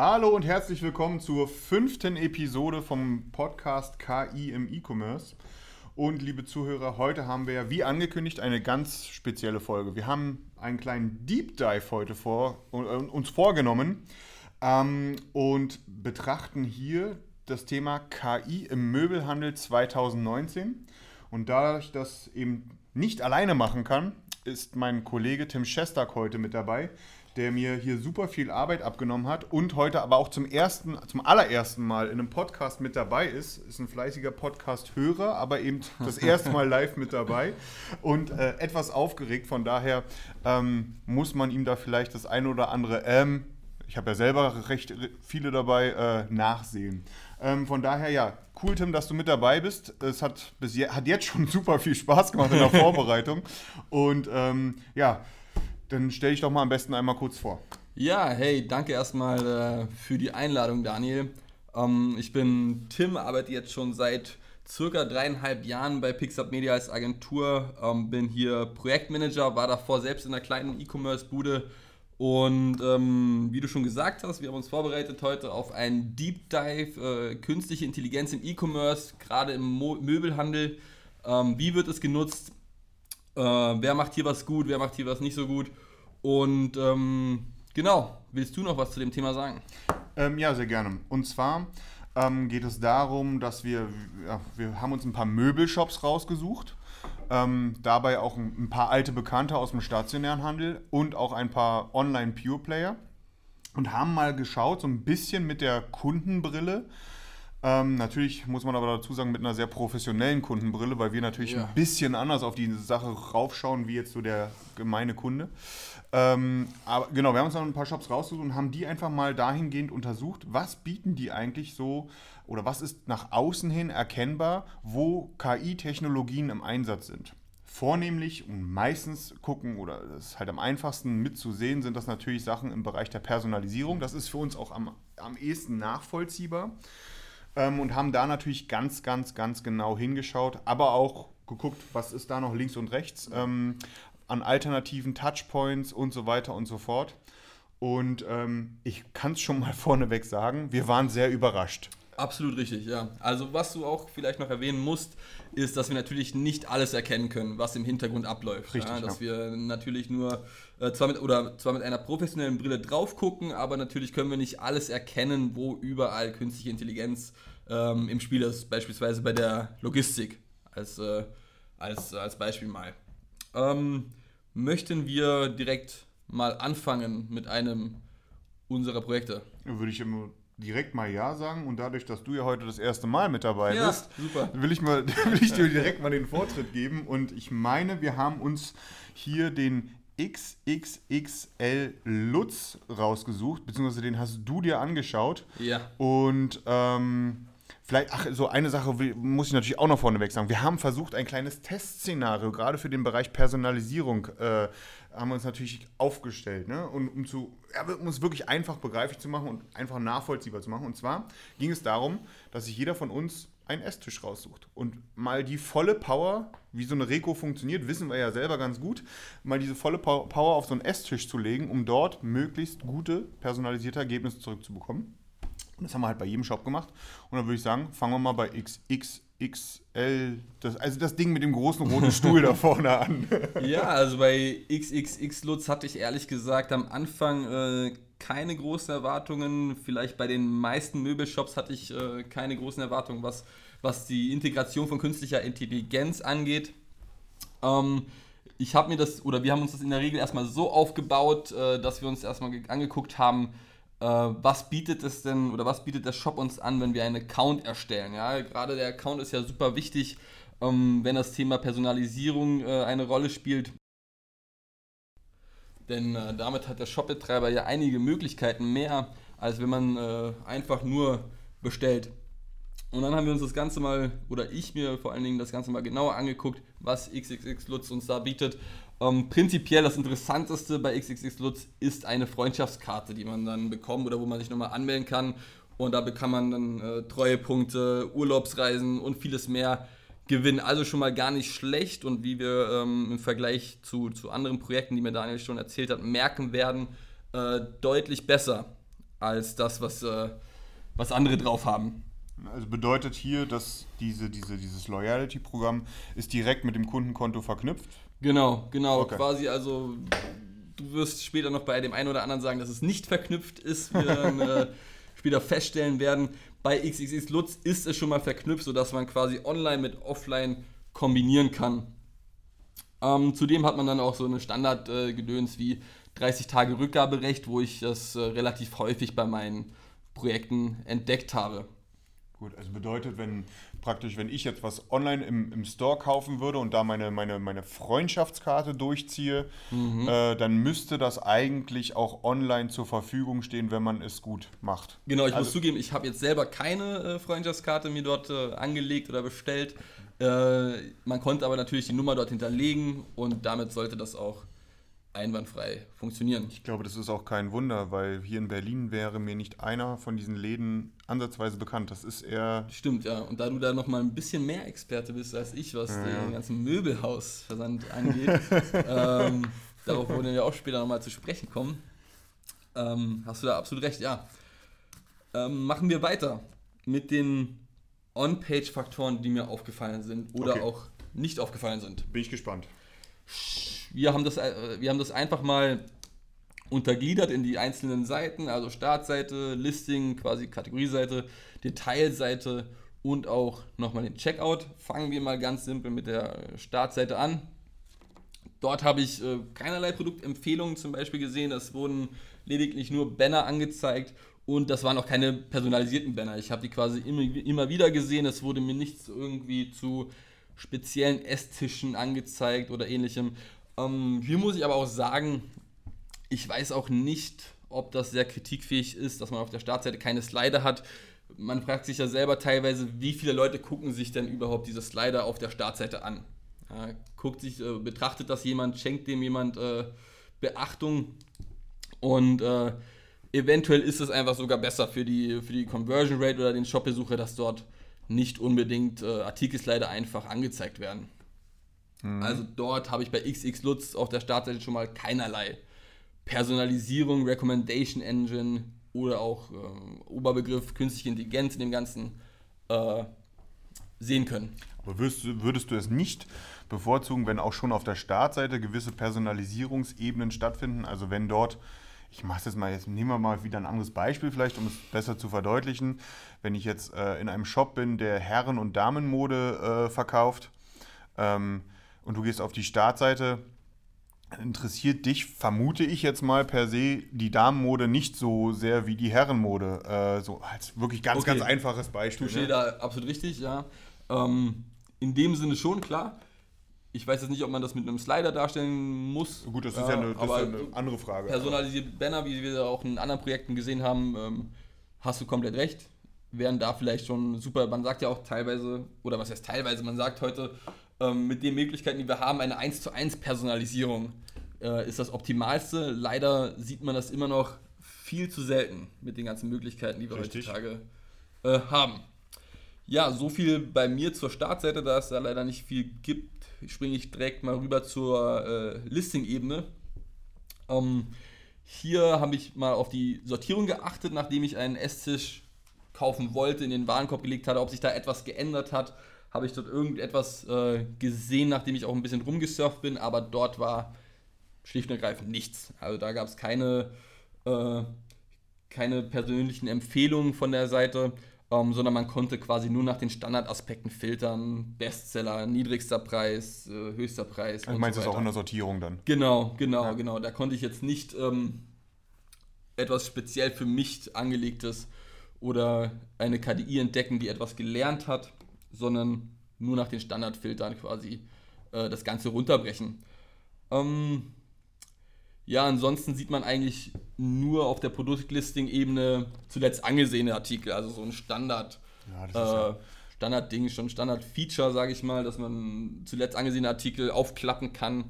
Hallo und herzlich willkommen zur fünften Episode vom Podcast KI im E-Commerce. Und liebe Zuhörer, heute haben wir, wie angekündigt, eine ganz spezielle Folge. Wir haben einen kleinen Deep Dive heute vor, äh, uns vorgenommen ähm, und betrachten hier das Thema KI im Möbelhandel 2019. Und da ich das eben nicht alleine machen kann, ist mein Kollege Tim Schestak heute mit dabei der mir hier super viel Arbeit abgenommen hat und heute aber auch zum ersten, zum allerersten Mal in einem Podcast mit dabei ist. Ist ein fleißiger Podcast-Hörer, aber eben das erste Mal live mit dabei und äh, etwas aufgeregt. Von daher ähm, muss man ihm da vielleicht das eine oder andere, ähm, ich habe ja selber recht viele dabei, äh, nachsehen. Ähm, von daher, ja, cool, Tim, dass du mit dabei bist. Es hat, bis je, hat jetzt schon super viel Spaß gemacht in der Vorbereitung. Und ähm, ja, dann stell dich doch mal am besten einmal kurz vor. Ja, hey, danke erstmal äh, für die Einladung, Daniel. Ähm, ich bin Tim, arbeite jetzt schon seit circa dreieinhalb Jahren bei Pixup Media als Agentur, ähm, bin hier Projektmanager, war davor selbst in einer kleinen E-Commerce-Bude und ähm, wie du schon gesagt hast, wir haben uns vorbereitet heute auf einen Deep Dive, äh, künstliche Intelligenz im E-Commerce, gerade im Mo Möbelhandel. Ähm, wie wird es genutzt? Äh, wer macht hier was gut, wer macht hier was nicht so gut. Und ähm, genau, willst du noch was zu dem Thema sagen? Ähm, ja, sehr gerne. Und zwar ähm, geht es darum, dass wir, ja, wir haben uns ein paar Möbelshops rausgesucht. Ähm, dabei auch ein, ein, paar alte Bekannte aus dem stationären Handel und auch ein paar Online-Pure-Player und haben mal geschaut, so ein bisschen mit der Kundenbrille, ähm, natürlich muss man aber dazu sagen, mit einer sehr professionellen Kundenbrille, weil wir natürlich ja. ein bisschen anders auf die Sache raufschauen, wie jetzt so der gemeine Kunde. Ähm, aber genau, wir haben uns dann ein paar Shops rausgesucht und haben die einfach mal dahingehend untersucht, was bieten die eigentlich so oder was ist nach außen hin erkennbar, wo KI-Technologien im Einsatz sind. Vornehmlich und meistens gucken, oder das ist halt am einfachsten mitzusehen, sind das natürlich Sachen im Bereich der Personalisierung. Das ist für uns auch am, am ehesten nachvollziehbar ähm, und haben da natürlich ganz, ganz, ganz genau hingeschaut, aber auch geguckt, was ist da noch links und rechts ähm, an alternativen Touchpoints und so weiter und so fort. Und ähm, ich kann es schon mal vorneweg sagen, wir waren sehr überrascht. Absolut richtig, ja. Also was du auch vielleicht noch erwähnen musst, ist, dass wir natürlich nicht alles erkennen können, was im Hintergrund abläuft. Richtig, ja, dass ja. wir natürlich nur äh, zwar mit oder zwar mit einer professionellen Brille drauf gucken, aber natürlich können wir nicht alles erkennen, wo überall künstliche Intelligenz ähm, im Spiel ist, beispielsweise bei der Logistik als, äh, als, als Beispiel mal. Ähm, möchten wir direkt mal anfangen mit einem unserer Projekte? Würde ich immer direkt mal Ja sagen und dadurch, dass du ja heute das erste Mal mit dabei ja, bist, super. Will, ich mal, will ich dir direkt mal den Vortritt geben und ich meine, wir haben uns hier den XXXL Lutz rausgesucht, beziehungsweise den hast du dir angeschaut. Ja. Und ähm, Vielleicht, ach, so eine Sache muss ich natürlich auch noch vorneweg sagen. Wir haben versucht, ein kleines Testszenario, gerade für den Bereich Personalisierung, äh, haben wir uns natürlich aufgestellt, ne? Und um, zu, ja, um es wirklich einfach begreiflich zu machen und einfach nachvollziehbar zu machen. Und zwar ging es darum, dass sich jeder von uns einen Esstisch raussucht und mal die volle Power, wie so eine Reko funktioniert, wissen wir ja selber ganz gut, mal diese volle Power auf so einen Esstisch zu legen, um dort möglichst gute personalisierte Ergebnisse zurückzubekommen. Und das haben wir halt bei jedem Shop gemacht. Und dann würde ich sagen, fangen wir mal bei XXXL, das, also das Ding mit dem großen roten Stuhl da vorne an. Ja, also bei XXX Lutz hatte ich ehrlich gesagt am Anfang äh, keine großen Erwartungen. Vielleicht bei den meisten Möbelshops hatte ich äh, keine großen Erwartungen, was, was die Integration von künstlicher Intelligenz angeht. Ähm, ich habe mir das, oder wir haben uns das in der Regel erstmal so aufgebaut, äh, dass wir uns erstmal angeguckt haben, was bietet es denn oder was bietet der Shop uns an, wenn wir einen Account erstellen. Ja? Gerade der Account ist ja super wichtig, ähm, wenn das Thema Personalisierung äh, eine Rolle spielt. Denn äh, damit hat der Shopbetreiber ja einige Möglichkeiten mehr, als wenn man äh, einfach nur bestellt. Und dann haben wir uns das Ganze mal, oder ich mir vor allen Dingen das Ganze mal genauer angeguckt, was XXX Lutz uns da bietet. Ähm, prinzipiell das Interessanteste bei XXX Lutz ist eine Freundschaftskarte, die man dann bekommt oder wo man sich nochmal anmelden kann. Und da kann man dann äh, Treuepunkte, Urlaubsreisen und vieles mehr gewinnen. Also schon mal gar nicht schlecht und wie wir ähm, im Vergleich zu, zu anderen Projekten, die mir Daniel schon erzählt hat, merken werden, äh, deutlich besser als das, was, äh, was andere drauf haben. Also bedeutet hier, dass diese, diese, dieses Loyalty-Programm ist direkt mit dem Kundenkonto verknüpft? Genau, genau. Okay. Quasi also, du wirst später noch bei dem einen oder anderen sagen, dass es nicht verknüpft ist. Wir dann äh, später feststellen werden, bei XXX Lutz ist es schon mal verknüpft, sodass man quasi online mit offline kombinieren kann. Ähm, zudem hat man dann auch so eine Standardgedöns äh, wie 30 Tage Rückgaberecht, wo ich das äh, relativ häufig bei meinen Projekten entdeckt habe. Gut, also bedeutet, wenn praktisch, wenn ich jetzt was online im, im Store kaufen würde und da meine, meine, meine Freundschaftskarte durchziehe, mhm. äh, dann müsste das eigentlich auch online zur Verfügung stehen, wenn man es gut macht. Genau, ich also, muss zugeben, ich habe jetzt selber keine äh, Freundschaftskarte mir dort äh, angelegt oder bestellt. Äh, man konnte aber natürlich die Nummer dort hinterlegen und damit sollte das auch einwandfrei funktionieren. Ich glaube, das ist auch kein Wunder, weil hier in Berlin wäre mir nicht einer von diesen Läden ansatzweise bekannt. Das ist eher. Stimmt, ja. Und da du da noch mal ein bisschen mehr Experte bist als ich, was ja, den ganzen Möbelhausversand angeht, ähm, darauf wollen wir auch später noch mal zu sprechen kommen, ähm, hast du da absolut recht, ja. Ähm, machen wir weiter mit den On-Page-Faktoren, die mir aufgefallen sind oder okay. auch nicht aufgefallen sind. Bin ich gespannt wir haben das, äh, wir haben das einfach mal untergliedert in die einzelnen Seiten, also Startseite, Listing, quasi Kategorieseite, Detailseite und auch nochmal den Checkout. Fangen wir mal ganz simpel mit der Startseite an. Dort habe ich äh, keinerlei Produktempfehlungen zum Beispiel gesehen. Es wurden lediglich nur Banner angezeigt und das waren auch keine personalisierten Banner. Ich habe die quasi immer, immer wieder gesehen. Es wurde mir nichts irgendwie zu speziellen Esstischen angezeigt oder ähnlichem. Ähm, hier muss ich aber auch sagen, ich weiß auch nicht, ob das sehr kritikfähig ist, dass man auf der Startseite keine Slider hat. Man fragt sich ja selber teilweise, wie viele Leute gucken sich denn überhaupt diese Slider auf der Startseite an? Ja, guckt sich, äh, betrachtet das jemand, schenkt dem jemand äh, Beachtung und äh, eventuell ist es einfach sogar besser für die, für die Conversion Rate oder den Shop-Besucher, dass dort nicht unbedingt äh, Artikelslider einfach angezeigt werden. Mhm. Also dort habe ich bei XX Lutz auf der Startseite schon mal keinerlei Personalisierung, Recommendation Engine oder auch äh, Oberbegriff künstliche Intelligenz in dem Ganzen äh, sehen können. Aber würdest, würdest du es nicht bevorzugen, wenn auch schon auf der Startseite gewisse Personalisierungsebenen stattfinden? Also wenn dort ich mache es jetzt mal, jetzt nehmen wir mal wieder ein anderes Beispiel vielleicht, um es besser zu verdeutlichen. Wenn ich jetzt äh, in einem Shop bin, der Herren- und Damenmode äh, verkauft ähm, und du gehst auf die Startseite, interessiert dich, vermute ich jetzt mal per se, die Damenmode nicht so sehr wie die Herrenmode. Äh, so als wirklich ganz, okay. ganz einfaches Beispiel. Du stehst ne? da absolut richtig, ja. Ähm, in dem Sinne schon, klar. Ich weiß jetzt nicht, ob man das mit einem Slider darstellen muss. Gut, das ist ja eine, das ist ja eine andere Frage. Personalisierte Banner, wie wir auch in anderen Projekten gesehen haben, ähm, hast du komplett recht. Wären da vielleicht schon super. Man sagt ja auch teilweise, oder was heißt teilweise, man sagt heute, ähm, mit den Möglichkeiten, die wir haben, eine 1 zu 1 Personalisierung äh, ist das Optimalste. Leider sieht man das immer noch viel zu selten mit den ganzen Möglichkeiten, die wir Richtig. heutzutage äh, haben. Ja, so viel bei mir zur Startseite, da es da leider nicht viel gibt springe ich direkt mal rüber zur äh, Listing-Ebene. Ähm, hier habe ich mal auf die Sortierung geachtet, nachdem ich einen Esstisch kaufen wollte, in den Warenkorb gelegt hatte, ob sich da etwas geändert hat. Habe ich dort irgendetwas äh, gesehen, nachdem ich auch ein bisschen rumgesurft bin, aber dort war schlicht und ergreifend nichts. Also da gab es keine, äh, keine persönlichen Empfehlungen von der Seite ähm, sondern man konnte quasi nur nach den Standardaspekten filtern. Bestseller, niedrigster Preis, äh, höchster Preis. Also meinst du so das auch in der Sortierung dann? Genau, genau, ja. genau. Da konnte ich jetzt nicht ähm, etwas speziell für mich angelegtes oder eine KDI entdecken, die etwas gelernt hat, sondern nur nach den Standardfiltern quasi äh, das Ganze runterbrechen. Ähm, ja, ansonsten sieht man eigentlich nur auf der Produktlisting-Ebene zuletzt angesehene Artikel, also so ein Standard. Ja, das ist äh, ja- Standardding, schon Standard-Feature, sage ich mal, dass man zuletzt angesehene Artikel aufklappen kann.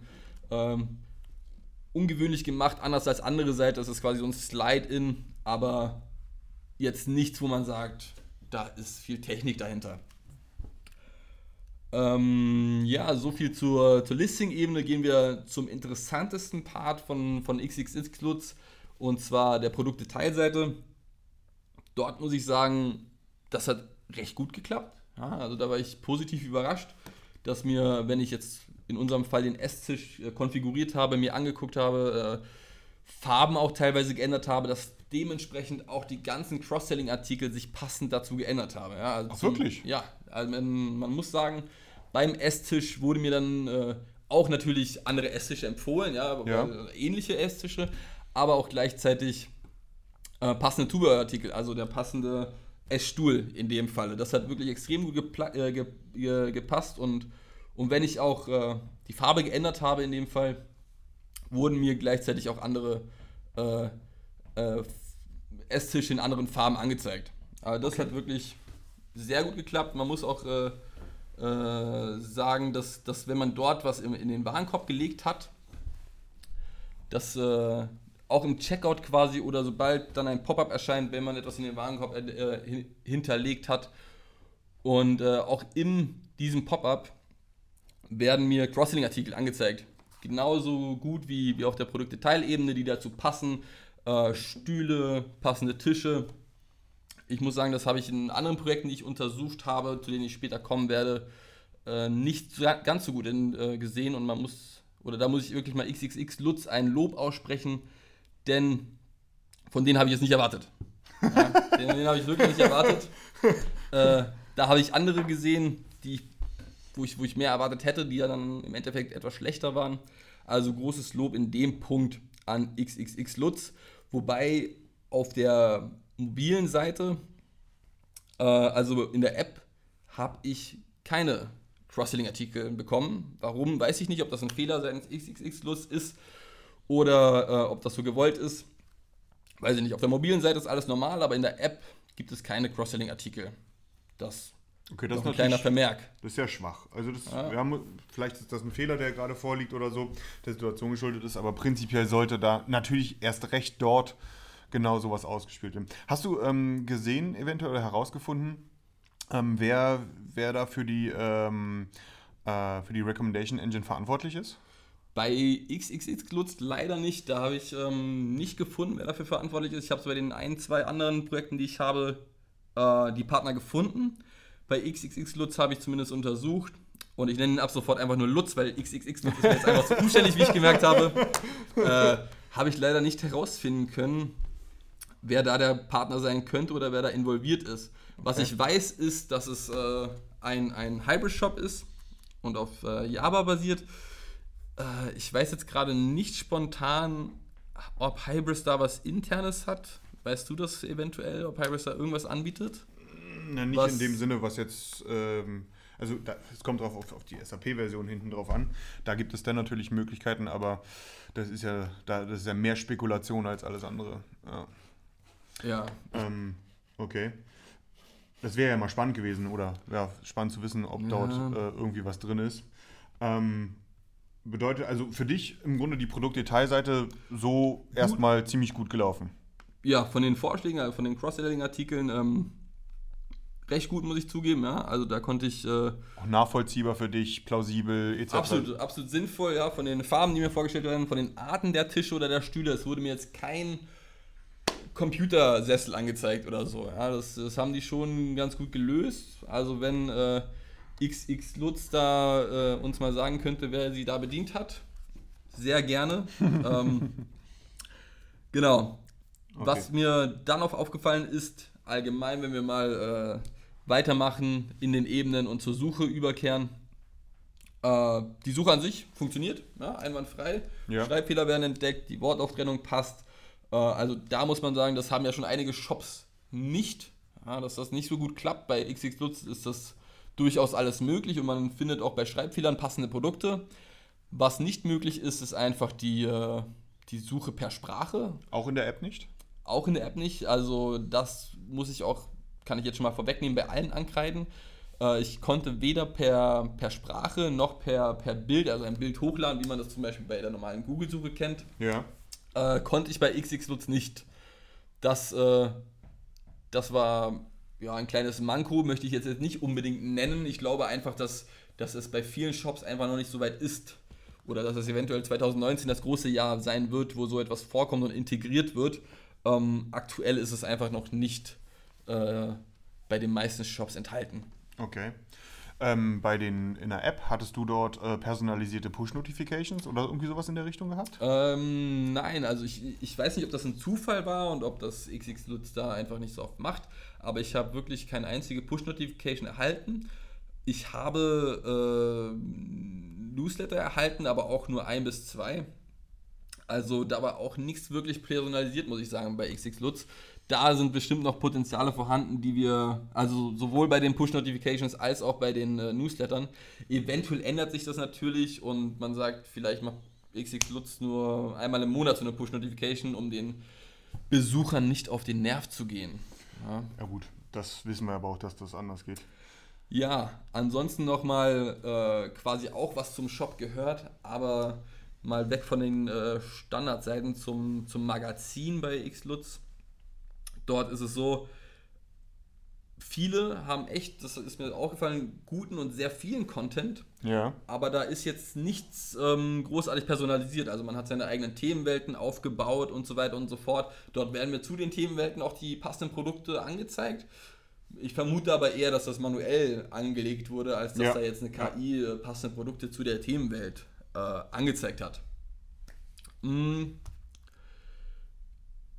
Ähm, ungewöhnlich gemacht, anders als andere Seiten. Das ist quasi so ein Slide-In, aber jetzt nichts, wo man sagt, da ist viel Technik dahinter. Ähm, ja, so viel zur, zur Listing-Ebene. Gehen wir zum interessantesten Part von, von XXX Lutz und zwar der Produktdetailseite. Dort muss ich sagen, das hat recht gut geklappt. Ja, also da war ich positiv überrascht, dass mir, wenn ich jetzt in unserem Fall den Esstisch äh, konfiguriert habe, mir angeguckt habe, äh, Farben auch teilweise geändert habe, dass dementsprechend auch die ganzen Cross-Selling-Artikel sich passend dazu geändert haben. Ja, also Ach, zum- wirklich? Ja, also man, man muss sagen, beim Esstisch wurde mir dann äh, auch natürlich andere Esstische empfohlen, ja, Ja. äh, ähnliche Esstische, aber auch gleichzeitig äh, passende Zubehörartikel, also der passende Essstuhl in dem Falle. Das hat wirklich extrem gut äh, ge ge gepasst und, und wenn ich auch äh, die Farbe geändert habe in dem Fall, wurden mir gleichzeitig auch andere äh, Esstische in anderen Farben angezeigt. Aber das hat wirklich sehr gut geklappt. Man muss auch äh, äh, sagen, dass, dass wenn man dort was in, in den Warenkorb gelegt hat, dass äh, auch im Checkout quasi oder sobald dann ein Pop-up erscheint, wenn man etwas in den Warenkorb äh, hin- hinterlegt hat und äh, auch in diesem Pop-up werden mir Cross-Selling-Artikel angezeigt. Genauso gut wie, wie auf der Produktdetailebene, die dazu passen. Äh, Stühle, passende Tische. Ich muss sagen, das habe ich in anderen Projekten, die ich untersucht habe, zu denen ich später kommen werde, äh, nicht ganz so gut in, äh, gesehen. Und man muss, oder da muss ich wirklich mal XXX Lutz ein Lob aussprechen, denn von denen habe ich es nicht erwartet. Ja, den, den habe ich wirklich nicht erwartet. Äh, da habe ich andere gesehen, die ich wo ich, wo ich mehr erwartet hätte, die ja dann im Endeffekt etwas schlechter waren. Also großes Lob in dem Punkt an XXX Lutz. Wobei auf der mobilen Seite, äh, also in der App, habe ich keine Cross-Selling-Artikel bekommen. Warum, weiß ich nicht, ob das ein Fehler seitens XXX Lutz ist oder äh, ob das so gewollt ist. Weiß ich nicht. Auf der mobilen Seite ist alles normal, aber in der App gibt es keine Cross-Selling-Artikel. Das Okay, das ist ein kleiner Vermerk. das ist ja schwach. Also das, Ja. wir haben, vielleicht ist das ein Fehler, der gerade vorliegt oder so, der Situation geschuldet ist, aber prinzipiell sollte da natürlich erst recht dort genau sowas ausgespielt werden. Hast du ähm, gesehen, eventuell oder herausgefunden, ähm, wer, wer da für die, ähm, äh, für die Recommendation Engine verantwortlich ist? Bei XXX Lutz leider nicht. Da habe ich ähm, nicht gefunden, wer dafür verantwortlich ist. Ich habe es bei den ein, zwei anderen Projekten, die ich habe, äh, die Partner gefunden. Bei XXX Lutz habe ich zumindest untersucht. Und ich nenne ihn ab sofort einfach nur Lutz, weil XXX Lutz ist mir jetzt einfach zu umständlich, wie ich gemerkt habe. Äh, habe ich leider nicht herausfinden können, wer da der Partner sein könnte oder wer da involviert ist. Was Okay. ich weiß, ist, dass es äh, ein, ein Hybrid-Shop ist und auf äh, Java basiert. Äh, ich weiß jetzt gerade nicht spontan, ob Hybris da was Internes hat. Weißt du das eventuell, ob Hybris da irgendwas anbietet? Na, nicht Was- in dem Sinne, was jetzt, ähm, also da, es kommt drauf auf, auf die SAP-Version hinten drauf an. Da gibt es dann natürlich Möglichkeiten, aber das ist ja, da, das ist ja mehr Spekulation als alles andere. Ja. Ja. Ähm, okay. Das wäre ja mal spannend gewesen, oder? Ja, spannend zu wissen, ob Ja. dort äh, irgendwie was drin ist. Ähm, bedeutet, also für dich im Grunde die Produktdetailseite so erstmal ziemlich gut gelaufen. Ja, von den Vorschlägen, also von den Cross-Selling-Artikeln, ähm, recht gut, muss ich zugeben, ja. Also da konnte ich äh, Auch nachvollziehbar für dich, plausibel, etc. absolut, absolut sinnvoll, ja, von den Farben, die mir vorgestellt werden, von den Arten der Tische oder der Stühle. Es wurde mir jetzt kein Computersessel angezeigt oder so. Ja, das, das haben die schon ganz gut gelöst. Also wenn äh, XX Lutz da äh, uns mal sagen könnte, wer sie da bedient hat, sehr gerne. ähm, genau. Was Okay. mir dann noch aufgefallen ist, allgemein, wenn wir mal äh, weitermachen in den Ebenen und zur Suche überkehren, äh, die Suche an sich funktioniert, ja, einwandfrei. Ja. Schreibfehler werden entdeckt, die Wortauftrennung passt. Äh, also da muss man sagen, das haben ja schon einige Shops nicht. Ja, dass das nicht so gut klappt. Bei XX Lutz ist das durchaus alles möglich und man findet auch bei Schreibfehlern passende Produkte. Was nicht möglich ist, ist einfach die, äh, die Suche per Sprache. Auch in der App nicht? Auch in der App nicht. Also das muss ich auch kann ich jetzt schon mal vorwegnehmen, bei allen ankreiden. Äh, ich konnte weder per, per Sprache noch per, per Bild, also ein Bild hochladen, wie man das zum Beispiel bei der normalen Google-Suche kennt, Ja. äh, konnte ich bei XXLutz nicht. Das, äh, das war ja, ein kleines Manko, möchte ich jetzt nicht unbedingt nennen. Ich glaube einfach, dass, dass es bei vielen Shops einfach noch nicht so weit ist. Oder dass es eventuell 2019 das große Jahr sein wird, wo so etwas vorkommt und integriert wird. Ähm, aktuell ist es einfach noch nicht äh, bei den meisten Shops enthalten. Okay. Ähm, bei den in der App hattest du dort äh, personalisierte Push-Notifications oder irgendwie sowas in der Richtung gehabt? Ähm, nein, also ich, ich weiß nicht, ob das ein Zufall war und ob das XXLutz da einfach nicht so oft macht, aber ich habe wirklich keine einzige Push-Notification erhalten. Ich habe äh, Newsletter erhalten, aber auch nur ein bis zwei. Also da war auch nichts wirklich personalisiert, muss ich sagen, bei XXLutz. Da sind bestimmt noch Potenziale vorhanden, die wir, also sowohl bei den Push-Notifications als auch bei den äh, Newslettern. Eventuell ändert sich das natürlich und man sagt, vielleicht macht XXLutz nur einmal im Monat so eine Push-Notification, um den Besuchern nicht auf den Nerv zu gehen. Ja. Ja gut, das wissen wir aber auch, dass das anders geht. Ja, ansonsten nochmal äh, quasi auch was zum Shop gehört, aber mal weg von den äh, Standardseiten zum, zum Magazin bei Xlutz. Dort ist es so, viele haben echt, das ist mir aufgefallen, guten und sehr vielen Content, Ja. aber da ist jetzt nichts ähm, großartig personalisiert. Also man hat seine eigenen Themenwelten aufgebaut und so weiter und so fort. Dort werden mir zu den Themenwelten auch die passenden Produkte angezeigt. Ich vermute aber eher, dass das manuell angelegt wurde, als dass Ja. da jetzt eine KI äh, passende Produkte zu der Themenwelt äh, angezeigt hat. Mm.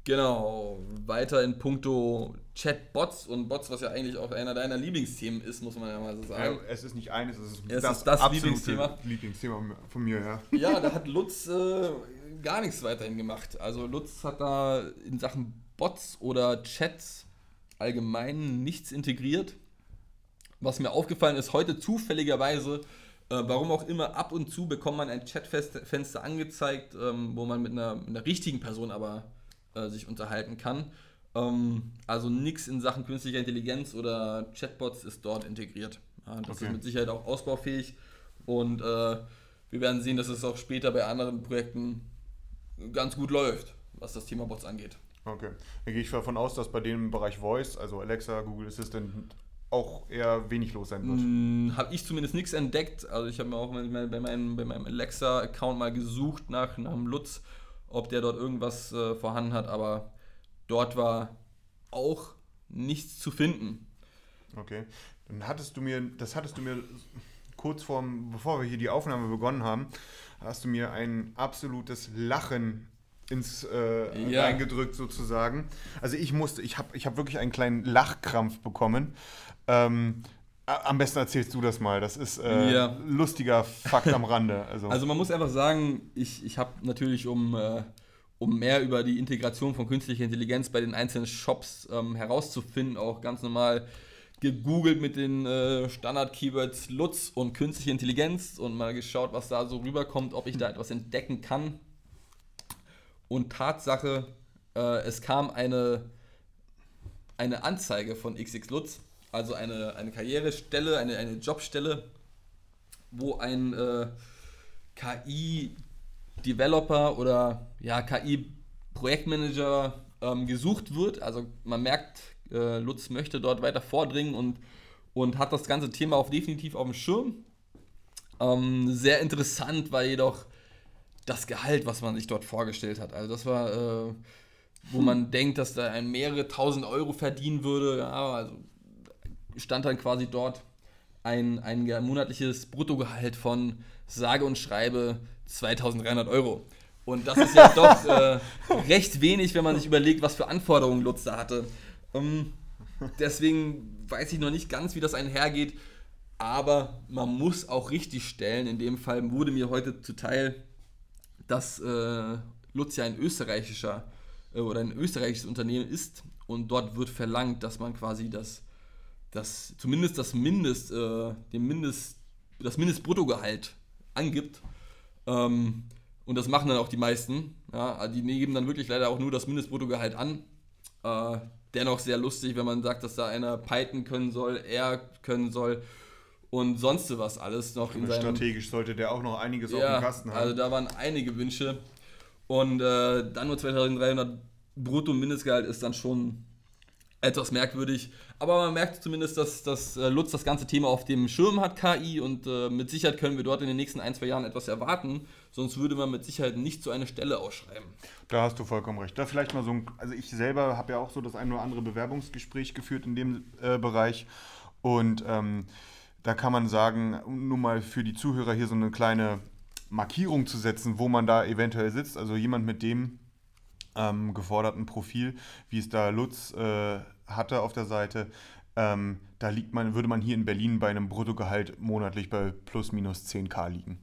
Genau, weiter in puncto Chatbots und Bots, was ja eigentlich auch einer deiner Lieblingsthemen ist, muss man ja mal so sagen. Ja, es ist nicht eines, es ist Es das, ist das Lieblingsthema. Lieblingsthema von mir, ja. Ja, da hat Lutz äh, gar nichts weiterhin gemacht. Also Lutz hat da in Sachen Bots oder Chats allgemein nichts integriert. Was mir aufgefallen ist, heute zufälligerweise, äh, warum auch immer, ab und zu bekommt man ein Chatfenster angezeigt, ähm, wo man mit einer, mit einer richtigen Person aber äh, sich unterhalten kann. Ähm, also nichts in Sachen künstlicher Intelligenz oder Chatbots ist dort integriert. Ja, das Okay. ist mit Sicherheit auch ausbaufähig und äh, wir werden sehen, dass es auch später bei anderen Projekten ganz gut läuft, was das Thema Bots angeht. Okay. Dann gehe ich davon aus, dass bei dem Bereich Voice, also Alexa, Google Assistant, auch eher wenig los sein wird. Hm, habe ich zumindest nichts entdeckt. Also ich habe mir auch bei meinem, bei meinem Alexa-Account mal gesucht nach, nach dem Lutz, ob der dort irgendwas äh, vorhanden hat, aber dort war auch nichts zu finden. Okay. Dann hattest du mir, das hattest du mir kurz vor, bevor wir hier die Aufnahme begonnen haben, hast du mir ein absolutes Lachen ins äh, Ja. reingedrückt sozusagen. Also ich musste, ich habe ich hab wirklich einen kleinen Lachkrampf bekommen. Ähm, am besten erzählst du das mal. Das ist äh, Ja. lustiger Fakt am Rande. Also, Also man muss einfach sagen, ich, ich habe natürlich, um, äh, um mehr über die Integration von künstlicher Intelligenz bei den einzelnen Shops ähm, herauszufinden, auch ganz normal gegoogelt mit den äh, Standard-Keywords Lutz und künstliche Intelligenz und mal geschaut, was da so rüberkommt, ob ich da etwas entdecken kann. Und Tatsache, äh, es kam eine, eine Anzeige von XX Lutz, also eine, eine Karrierestelle, eine, eine Jobstelle, wo ein äh, KI-Developer oder ja, KI-Projektmanager ähm, gesucht wird. Also man merkt, äh, Lutz möchte dort weiter vordringen und, und hat das ganze Thema auch definitiv auf dem Schirm. Ähm, sehr interessant war jedoch das Gehalt, was man sich dort vorgestellt hat. Also das war, äh, wo man denkt, dass da ein mehrere tausend Euro verdienen würde. Ja, also stand dann quasi dort ein, ein monatliches Bruttogehalt von sage und schreibe 2300 Euro. Und das ist ja doch äh, recht wenig, wenn man sich überlegt, was für Anforderungen Lutz da hatte. Ähm, deswegen weiß ich noch nicht ganz, wie das einhergeht. Aber man muss auch richtig stellen. In dem Fall wurde mir heute zuteil, dass äh, Lutz ja ein österreichischer äh, oder ein österreichisches Unternehmen ist und dort wird verlangt, dass man quasi das, das zumindest das Mindest, äh, den Mindest, das Mindestbruttogehalt angibt. Ähm, und das machen dann auch die meisten. Ja, also die geben dann wirklich leider auch nur das Mindestbruttogehalt an. Äh, dennoch sehr lustig, wenn man sagt, dass da einer Python können soll, er können soll und sonst was alles noch in seinem... Strategisch sollte der auch noch einiges ja, auf dem Kasten haben. also da waren einige Wünsche und äh, dann nur 2300 brutto Mindestgehalt ist dann schon etwas merkwürdig. Aber man merkt zumindest, dass, dass äh, Lutz das ganze Thema auf dem Schirm hat, KI, und äh, mit Sicherheit können wir dort in den nächsten ein, zwei Jahren etwas erwarten. Sonst würde man mit Sicherheit nicht so eine Stelle ausschreiben. Da hast du vollkommen recht. Da vielleicht mal so ein, also ich selber habe ja auch so das ein oder andere Bewerbungsgespräch geführt in dem äh, Bereich. Und ähm, da kann man sagen, nur mal für die Zuhörer hier so eine kleine Markierung zu setzen, wo man da eventuell sitzt. Also jemand mit dem ähm, geforderten Profil, wie es da Lutz äh, hatte auf der Seite, ähm, da liegt man, würde man hier in Berlin bei einem Bruttogehalt monatlich bei plus minus 10k liegen.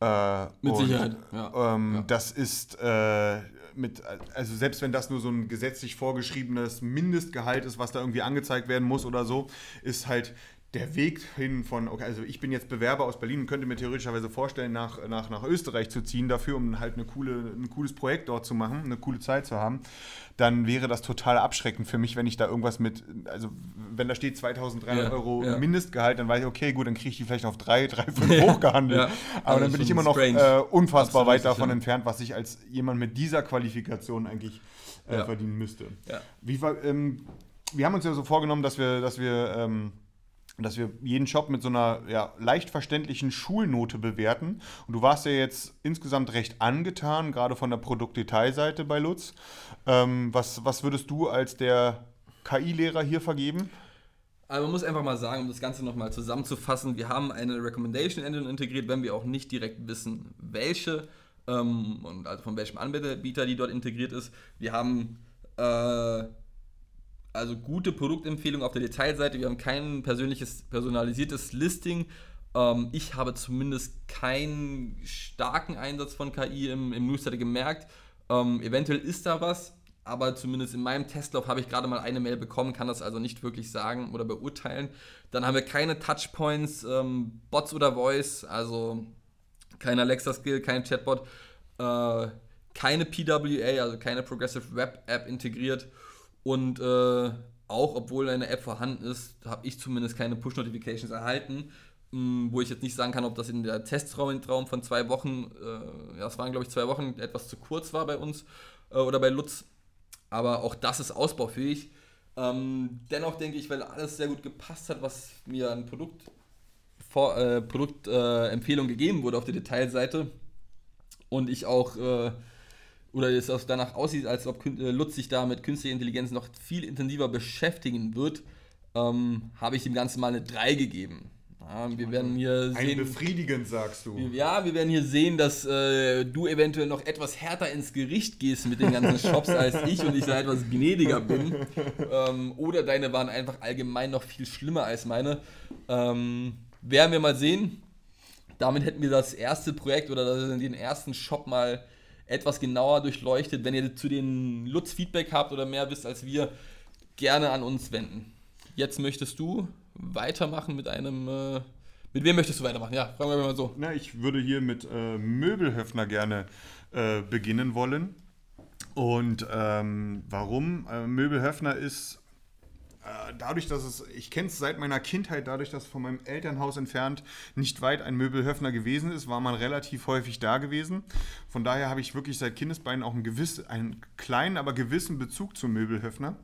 Äh, mit und, Sicherheit. Ja. Ähm, ja. Das ist äh, mit, also selbst wenn das nur so ein gesetzlich vorgeschriebenes Mindestgehalt ist, was da irgendwie angezeigt werden muss oder so, ist halt der Weg hin von, okay, also ich bin jetzt Bewerber aus Berlin und könnte mir theoretischerweise vorstellen, nach, nach, nach Österreich zu ziehen, dafür, um halt eine coole, ein cooles Projekt dort zu machen, eine coole Zeit zu haben, dann wäre das total abschreckend für mich, wenn ich da irgendwas mit, also wenn da steht 2300 ja, Euro ja. Mindestgehalt, dann weiß ich, okay, gut, dann kriege ich die vielleicht auf 3, 3, 5 hochgehandelt. ja, Aber also dann bin ich immer noch äh, unfassbar Absolut, weit davon entfernt, was ich als jemand mit dieser Qualifikation eigentlich äh, verdienen müsste. Wie, ähm, wir haben uns ja so vorgenommen, dass wir, dass wir ähm, dass wir jeden Shop mit so einer ja, leicht verständlichen Schulnote bewerten. Und du warst ja jetzt insgesamt recht angetan, gerade von der Produktdetailseite bei Lutz. Ähm, was, was würdest du als der KI-Lehrer hier vergeben? Also man muss einfach mal sagen, um das Ganze nochmal zusammenzufassen, wir haben eine Recommendation Engine integriert, wenn wir auch nicht direkt wissen, welche ähm, und also von welchem Anbieter die dort integriert ist. Wir haben äh, also gute Produktempfehlungen auf der Detailseite. Wir haben kein persönliches, personalisiertes Listing. Ähm, ich habe zumindest keinen starken Einsatz von KI im, im Newsletter gemerkt. Ähm, eventuell ist da was, aber zumindest in meinem Testlauf habe ich gerade mal eine Mail bekommen, kann das also nicht wirklich sagen oder beurteilen. Dann haben wir keine Touchpoints, ähm, Bots oder Voice, also kein Alexa-Skill, kein Chatbot, äh, keine PWA, also keine Progressive Web App integriert und äh, auch, obwohl eine App vorhanden ist, habe ich zumindest keine Push-Notifications erhalten, mh, hm, wo ich jetzt nicht sagen kann, ob das in der Testraum von zwei Wochen, äh, ja, es waren glaube ich zwei Wochen, etwas zu kurz war bei uns äh, oder bei Lutz. Aber auch das ist ausbaufähig. Ähm, dennoch denke ich, weil alles sehr gut gepasst hat, was mir an Produkt, äh, Produktempfehlung gegeben wurde auf der Detailseite und ich auch äh, oder es auch danach aussieht, als ob äh, Lutz sich da mit künstlicher Intelligenz noch viel intensiver beschäftigen wird, ähm, habe ich dem Ganzen mal eine 3 gegeben. Ja, wir werden hier Ein sehen. befriedigend, sagst du. Ja, wir werden hier sehen, dass äh, du eventuell noch etwas härter ins Gericht gehst mit den ganzen Shops als ich und ich da etwas gnädiger bin. Ähm, oder deine waren einfach allgemein noch viel schlimmer als meine. Ähm, werden wir mal sehen. Damit hätten wir das erste Projekt oder den ersten Shop mal etwas genauer durchleuchtet. Wenn ihr zu den Lutz Feedback habt oder mehr wisst als wir, gerne an uns wenden. Jetzt möchtest du weitermachen mit einem. Äh, mit wem möchtest du weitermachen? Ja, fragen wir mal so. Na, ich würde hier mit äh, Möbelhöfner gerne äh, beginnen wollen. Und ähm, warum? Äh, Möbelhöfner ist dadurch, dass es, ich kenne es seit meiner Kindheit, dadurch, dass von meinem Elternhaus entfernt nicht weit ein Möbelhöfner gewesen ist, war man relativ häufig da gewesen. Von daher habe ich wirklich seit Kindesbeinen auch einen, gewiss, einen kleinen, aber gewissen Bezug zum Möbelhöfner.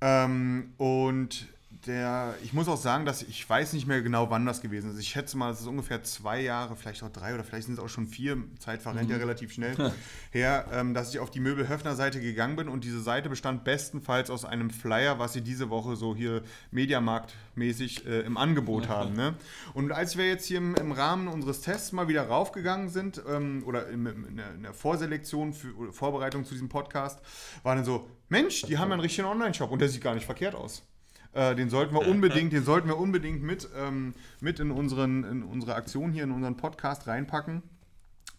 Ähm, und der, ich muss auch sagen, dass ich weiß nicht mehr genau, wann das gewesen ist. Ich schätze mal, es ist ungefähr zwei Jahre, vielleicht auch drei oder vielleicht sind es auch schon vier, Zeit verrennt mhm. ja relativ schnell, her, ähm, dass ich auf die Möbelhöfner-Seite gegangen bin und diese Seite bestand bestenfalls aus einem Flyer, was sie diese Woche so hier Mediamarkt-mäßig äh, im Angebot haben. Ne? Und als wir jetzt hier im, im, Rahmen unseres Tests mal wieder raufgegangen sind, ähm, oder in, in, der, in, der, Vorselektion, für, Vorbereitung zu diesem Podcast, war dann so, Mensch, die haben einen richtigen Online-Shop und der sieht gar nicht verkehrt aus. Äh, den sollten wir unbedingt, den sollten wir unbedingt mit, ähm, mit in, unseren, in unsere Aktion hier, in unseren Podcast reinpacken.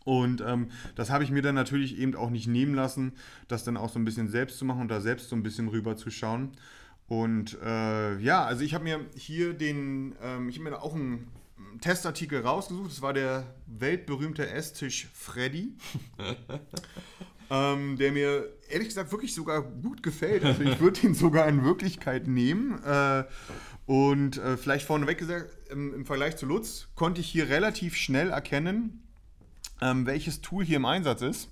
Und ähm, das habe ich mir dann natürlich eben auch nicht nehmen lassen, das dann auch so ein bisschen selbst zu machen und da selbst so ein bisschen rüber zu schauen. Und äh, ja, also ich habe mir hier den, ähm, ich habe mir da auch einen Testartikel rausgesucht. Das war der weltberühmte Esstisch Freddy. ähm, der mir ehrlich gesagt wirklich sogar gut gefällt. Also ich würde ihn sogar in Wirklichkeit nehmen. Äh, und äh, vielleicht vorneweg gesagt, im, im, Vergleich zu Lutz konnte ich hier relativ schnell erkennen, ähm, welches Tool hier im Einsatz ist.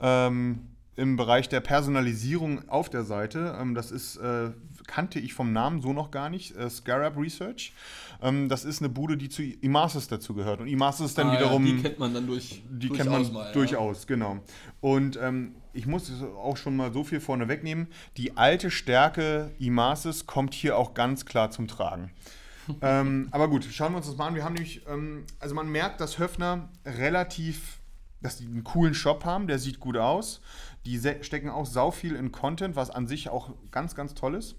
Ähm, Im Bereich der Personalisierung auf der Seite. Ähm, das ist, äh, kannte ich vom Namen so noch gar nicht, äh, Scarab Research. Ähm, das ist eine Bude, die zu Imasis dazu gehört. Und Imasis ist dann ah, wiederum. Ja, die kennt man dann durch. Die kennt man mal, durchaus, ja. genau. Und ähm, ich muss auch schon mal so viel vorne wegnehmen. Die alte Stärke Imasis kommt hier auch ganz klar zum Tragen. ähm, aber gut, schauen wir uns das mal an. Wir haben nämlich, ähm, also man merkt, dass Höfner relativ, dass die einen coolen Shop haben, der sieht gut aus. Die stecken auch sau viel in Content, was an sich auch ganz, ganz toll ist.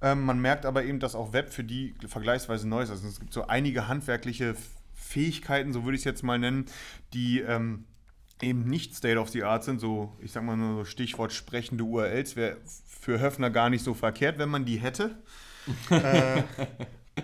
Ähm, man merkt aber eben, dass auch Web für die vergleichsweise neu ist. Also es gibt so einige handwerkliche Fähigkeiten, so würde ich es jetzt mal nennen, die ähm, eben nicht State of the Art sind. So, ich sag mal nur Stichwort sprechende URLs wäre für Höfner gar nicht so verkehrt, wenn man die hätte. äh,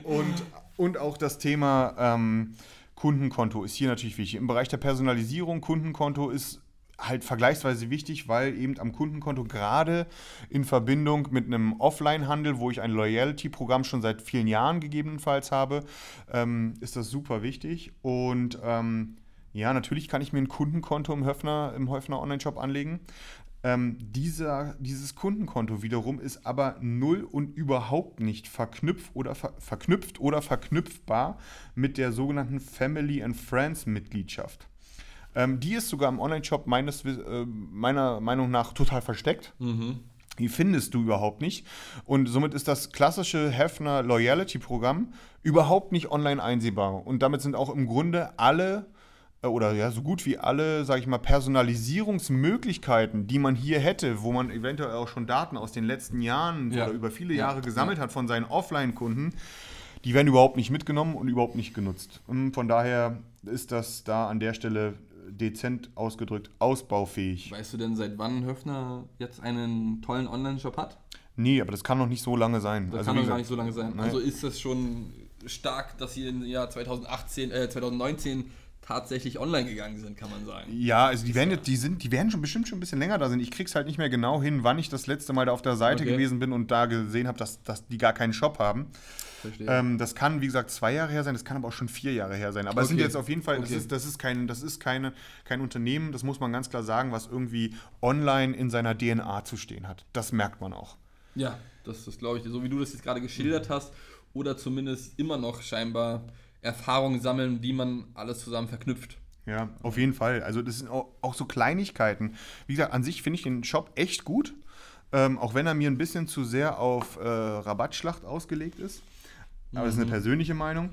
und, und auch das Thema ähm, Kundenkonto ist hier natürlich wichtig. Im Bereich der Personalisierung, Kundenkonto ist halt vergleichsweise wichtig, weil eben am Kundenkonto gerade in Verbindung mit einem Offline-Handel, wo ich ein Loyalty-Programm schon seit vielen Jahren gegebenenfalls habe, ähm, ist das super wichtig. Und ähm, ja, natürlich kann ich mir ein Kundenkonto im Höfner, im Höfner Online-Shop anlegen. Ähm, dieser, dieses Kundenkonto wiederum ist aber null und überhaupt nicht verknüpft oder, ver verknüpft oder verknüpfbar mit der sogenannten Family and Friends Mitgliedschaft. Ähm, die ist sogar im Online-Shop äh, meiner Meinung nach total versteckt. Mhm. Die findest du überhaupt nicht. Und somit ist das klassische Hefner Loyalty-Programm überhaupt nicht online einsehbar. Und damit sind auch im Grunde alle äh, oder ja, so gut wie alle, sage ich mal, Personalisierungsmöglichkeiten, die man hier hätte, wo man eventuell auch schon Daten aus den letzten Jahren ja. oder über viele Jahre ja. gesammelt hat von seinen Offline-Kunden, die werden überhaupt nicht mitgenommen und überhaupt nicht genutzt. Und von daher ist das da an der Stelle dezent ausgedrückt ausbaufähig. Weißt du denn, seit wann Höfner jetzt einen tollen Online-Shop hat? Nee, aber das kann noch nicht so lange sein. Das also, kann noch gar nicht so lange sein. Nein. Also ist das schon stark, dass sie im Jahr 2018, äh, 2019 tatsächlich online gegangen sind, kann man sagen. Ja, also die werden, die sind, die werden schon bestimmt schon ein bisschen länger da sind. Ich krieg's halt nicht mehr genau hin, wann ich das letzte Mal da auf der Seite okay. gewesen bin und da gesehen habe, dass, dass die gar keinen Shop haben. Ähm, das kann, wie gesagt, zwei Jahre her sein, das kann aber auch schon vier Jahre her sein. Aber es sind jetzt auf jeden Fall, okay. das ist, das ist, kein, das ist keine, kein Unternehmen, das muss man ganz klar sagen, was irgendwie online in seiner DNA zu stehen hat. Das merkt man auch. Ja, das ist, glaube ich, so wie du das jetzt gerade geschildert hast, oder zumindest immer noch scheinbar Erfahrungen sammeln, wie man alles zusammen verknüpft. Ja, auf jeden Fall. Also das sind auch, auch so Kleinigkeiten. Wie gesagt, an sich finde ich den Shop echt gut, ähm, auch wenn er mir ein bisschen zu sehr auf äh, Rabattschlacht ausgelegt ist. Aber mhm. das ist eine mhm. persönliche Meinung.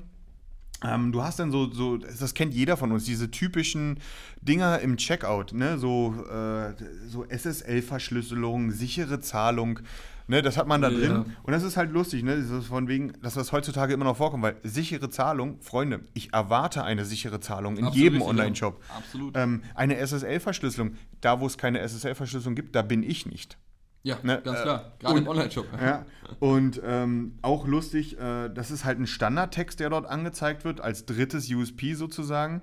Ähm, du hast dann so, so, das kennt jeder von uns, diese typischen Dinger im Checkout, ne? so, äh, so SSL-Verschlüsselung, sichere Zahlung, ne? das hat man da ja. drin. Und das ist halt lustig, ne? das ist von wegen, dass das heutzutage immer noch vorkommt, weil sichere Zahlung, Freunde, ich erwarte eine sichere Zahlung in Absolut jedem Online-Shop. Absolut. Ähm, eine SSL-Verschlüsselung, da wo es keine SSL-Verschlüsselung gibt, da bin ich nicht. Ja, ne? ganz klar. Äh, Gerade im Online-Shop. Ja, und ähm, auch lustig, äh, das ist halt ein Standardtext, der dort angezeigt wird, als drittes USP sozusagen.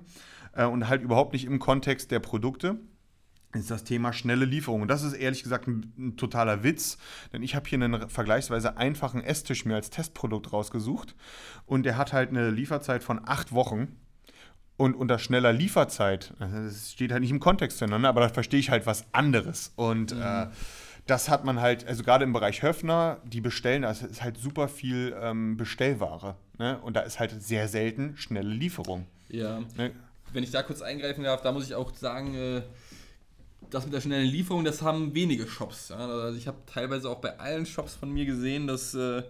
Äh, und halt überhaupt nicht im Kontext der Produkte. Ist das Thema schnelle Lieferung. Und das ist ehrlich gesagt ein, ein totaler Witz, denn ich habe hier einen vergleichsweise einfachen Esstisch mir als Testprodukt rausgesucht. Und der hat halt eine Lieferzeit von acht Wochen. Und unter schneller Lieferzeit, das steht halt nicht im Kontext zueinander, aber da verstehe ich halt was anderes. Und mhm. äh, das hat man halt, also gerade im Bereich Höfner, die bestellen, das ist halt super viel ähm, Bestellware. Ne? Und da ist halt sehr selten schnelle Lieferung. Ja. Ne? Wenn ich da kurz eingreifen darf, da muss ich auch sagen, äh, das mit der schnellen Lieferung, das haben wenige Shops. Ja? Also ich habe teilweise auch bei allen Shops von mir gesehen, dass äh,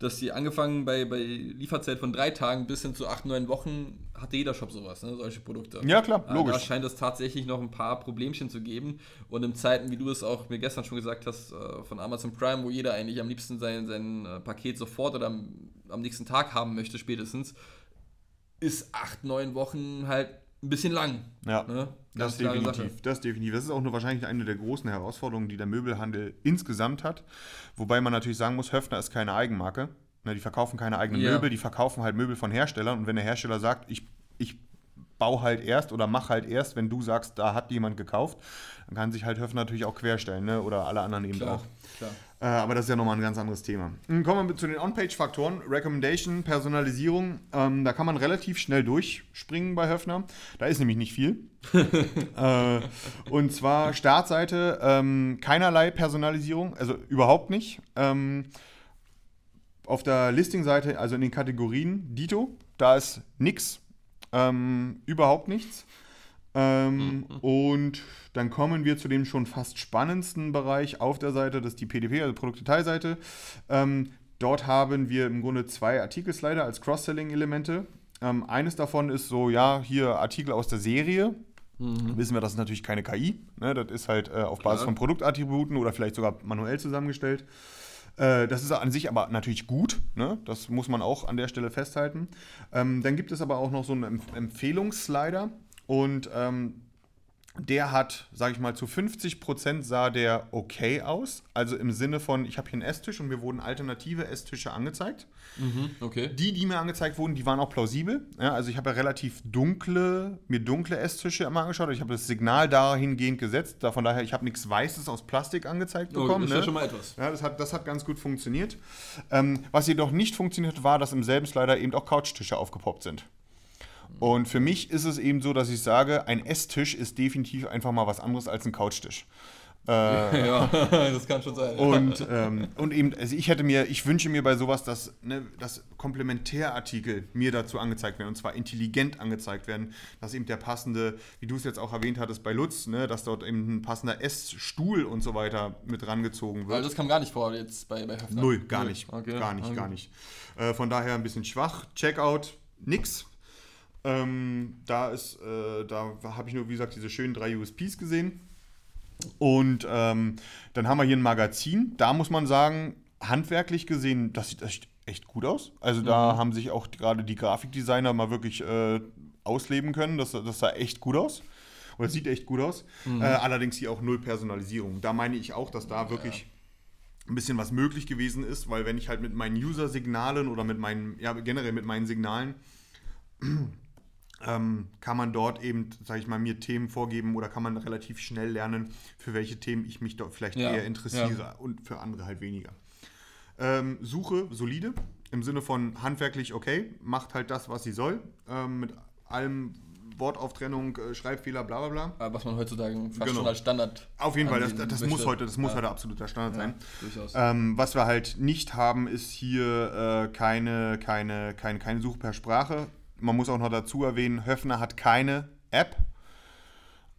dass sie angefangen bei, bei Lieferzeit von drei Tagen bis hin zu acht, neun Wochen hatte jeder Shop sowas, ne, solche Produkte. Ja, klar, logisch. Da scheint es tatsächlich noch ein paar Problemchen zu geben. Und in Zeiten, wie du es auch mir gestern schon gesagt hast, äh, von Amazon Prime, wo jeder eigentlich am liebsten sein, sein äh, Paket sofort oder am, am nächsten Tag haben möchte, spätestens, ist acht, neun Wochen halt ein bisschen lang. Ja, ne? das definitiv. Das definitiv. Das ist auch nur wahrscheinlich eine der großen Herausforderungen, die der Möbelhandel insgesamt hat. Wobei man natürlich sagen muss, Höfner ist keine Eigenmarke. Ne, die verkaufen keine eigenen ja. Möbel, die verkaufen halt Möbel von Herstellern. Und wenn der Hersteller sagt, ich, ich bau halt erst oder mach halt erst, wenn du sagst, da hat jemand gekauft. Dann kann sich halt Höfner natürlich auch querstellen, ne? oder alle anderen eben Klar, auch. klar. Äh, aber das ist ja nochmal ein ganz anderes Thema. Hm, Kommen wir zu den On-Page-Faktoren. Recommendation, Personalisierung. Ähm, da kann man relativ schnell durchspringen bei Höfner. Da ist nämlich nicht viel. äh, und zwar Startseite, ähm, keinerlei Personalisierung, also überhaupt nicht. Ähm, auf der Listing-Seite, also in den Kategorien, Dito, da ist nix, ähm, überhaupt nichts. Ähm, Und dann kommen wir zu dem schon fast spannendsten Bereich auf der Seite, das ist die PDP, also Produktdetailseite. Ähm, dort haben wir im Grunde zwei Artikelslider als Cross-Selling-Elemente. Ähm, eines davon ist so, ja, hier Artikel aus der Serie. Wissen wir, das ist natürlich keine KI. Ne? Das ist halt äh, auf Basis Klar. von Produktattributen oder vielleicht sogar manuell zusammengestellt. Äh, Das ist an sich aber natürlich gut. Ne? Das muss man auch an der Stelle festhalten. Ähm, dann gibt es aber auch noch so einen Empf Empfehlungsslider. Und ähm, der hat, sage ich mal, zu 50% sah der okay aus. Also im Sinne von, ich habe hier einen Esstisch und mir wurden alternative Esstische angezeigt. Mhm, okay. Die, die mir angezeigt wurden, die waren auch plausibel. Ja, also ich habe ja relativ dunkle, mir dunkle Esstische immer angeschaut. Ich habe das Signal dahingehend gesetzt. Von daher, ich habe nichts Weißes aus Plastik angezeigt Oh, bekommen. ist ja ne? schon mal etwas. Ja, das hat, das hat ganz gut funktioniert. Ähm, was jedoch nicht funktioniert, war, dass im selben Slider eben auch Couchtische aufgepoppt sind. Und für mich ist es eben so, dass ich sage, ein Esstisch ist definitiv einfach mal was anderes als ein Couchtisch. Äh, Ja, das kann schon sein. und, ähm, und eben, also ich hätte mir, ich wünsche mir bei sowas, dass, ne, dass Komplementärartikel mir dazu angezeigt werden und zwar intelligent angezeigt werden, dass eben der passende, wie du es jetzt auch erwähnt hattest bei Lutz, ne, dass dort eben ein passender Essstuhl und so weiter mit rangezogen wird. Also das kam gar nicht vor jetzt bei, bei Höfner. Null, gar nicht. Okay. Gar nicht, okay. gar nicht. Äh, von daher ein bisschen schwach. Checkout, nix. Ähm, da ist, äh, da habe ich nur, wie gesagt, diese schönen drei USPs gesehen. Und ähm, dann haben wir hier ein Magazin. Da muss man sagen, handwerklich gesehen, das sieht echt, echt gut aus. Also da haben sich auch gerade die Grafikdesigner mal wirklich äh, ausleben können. Das, das sah echt gut aus. Oder sieht echt gut aus. Äh, allerdings hier auch null Personalisierung. Da meine ich auch, dass da wirklich ein bisschen was möglich gewesen ist, weil wenn ich halt mit meinen User-Signalen oder mit meinen, ja generell mit meinen Signalen, ähm, kann man dort eben, sage ich mal, mir Themen vorgeben oder kann man relativ schnell lernen, für welche Themen ich mich dort vielleicht Ja, eher interessiere ja. und für andere halt weniger. Ähm, Suche solide, im Sinne von handwerklich okay, macht halt das, was sie soll, ähm, mit allem Wortauftrennung, äh, Schreibfehler, bla bla bla. Was man heutzutage fast Genau. schon als Standard. Auf jeden Fall, das, das muss heute, das muss Ja. heute absoluter Standard Ja, sein. durchaus. Ähm, was wir halt nicht haben, ist hier äh, keine, keine, keine, keine Suche per Sprache. Man muss auch noch dazu erwähnen, Höfner hat keine App.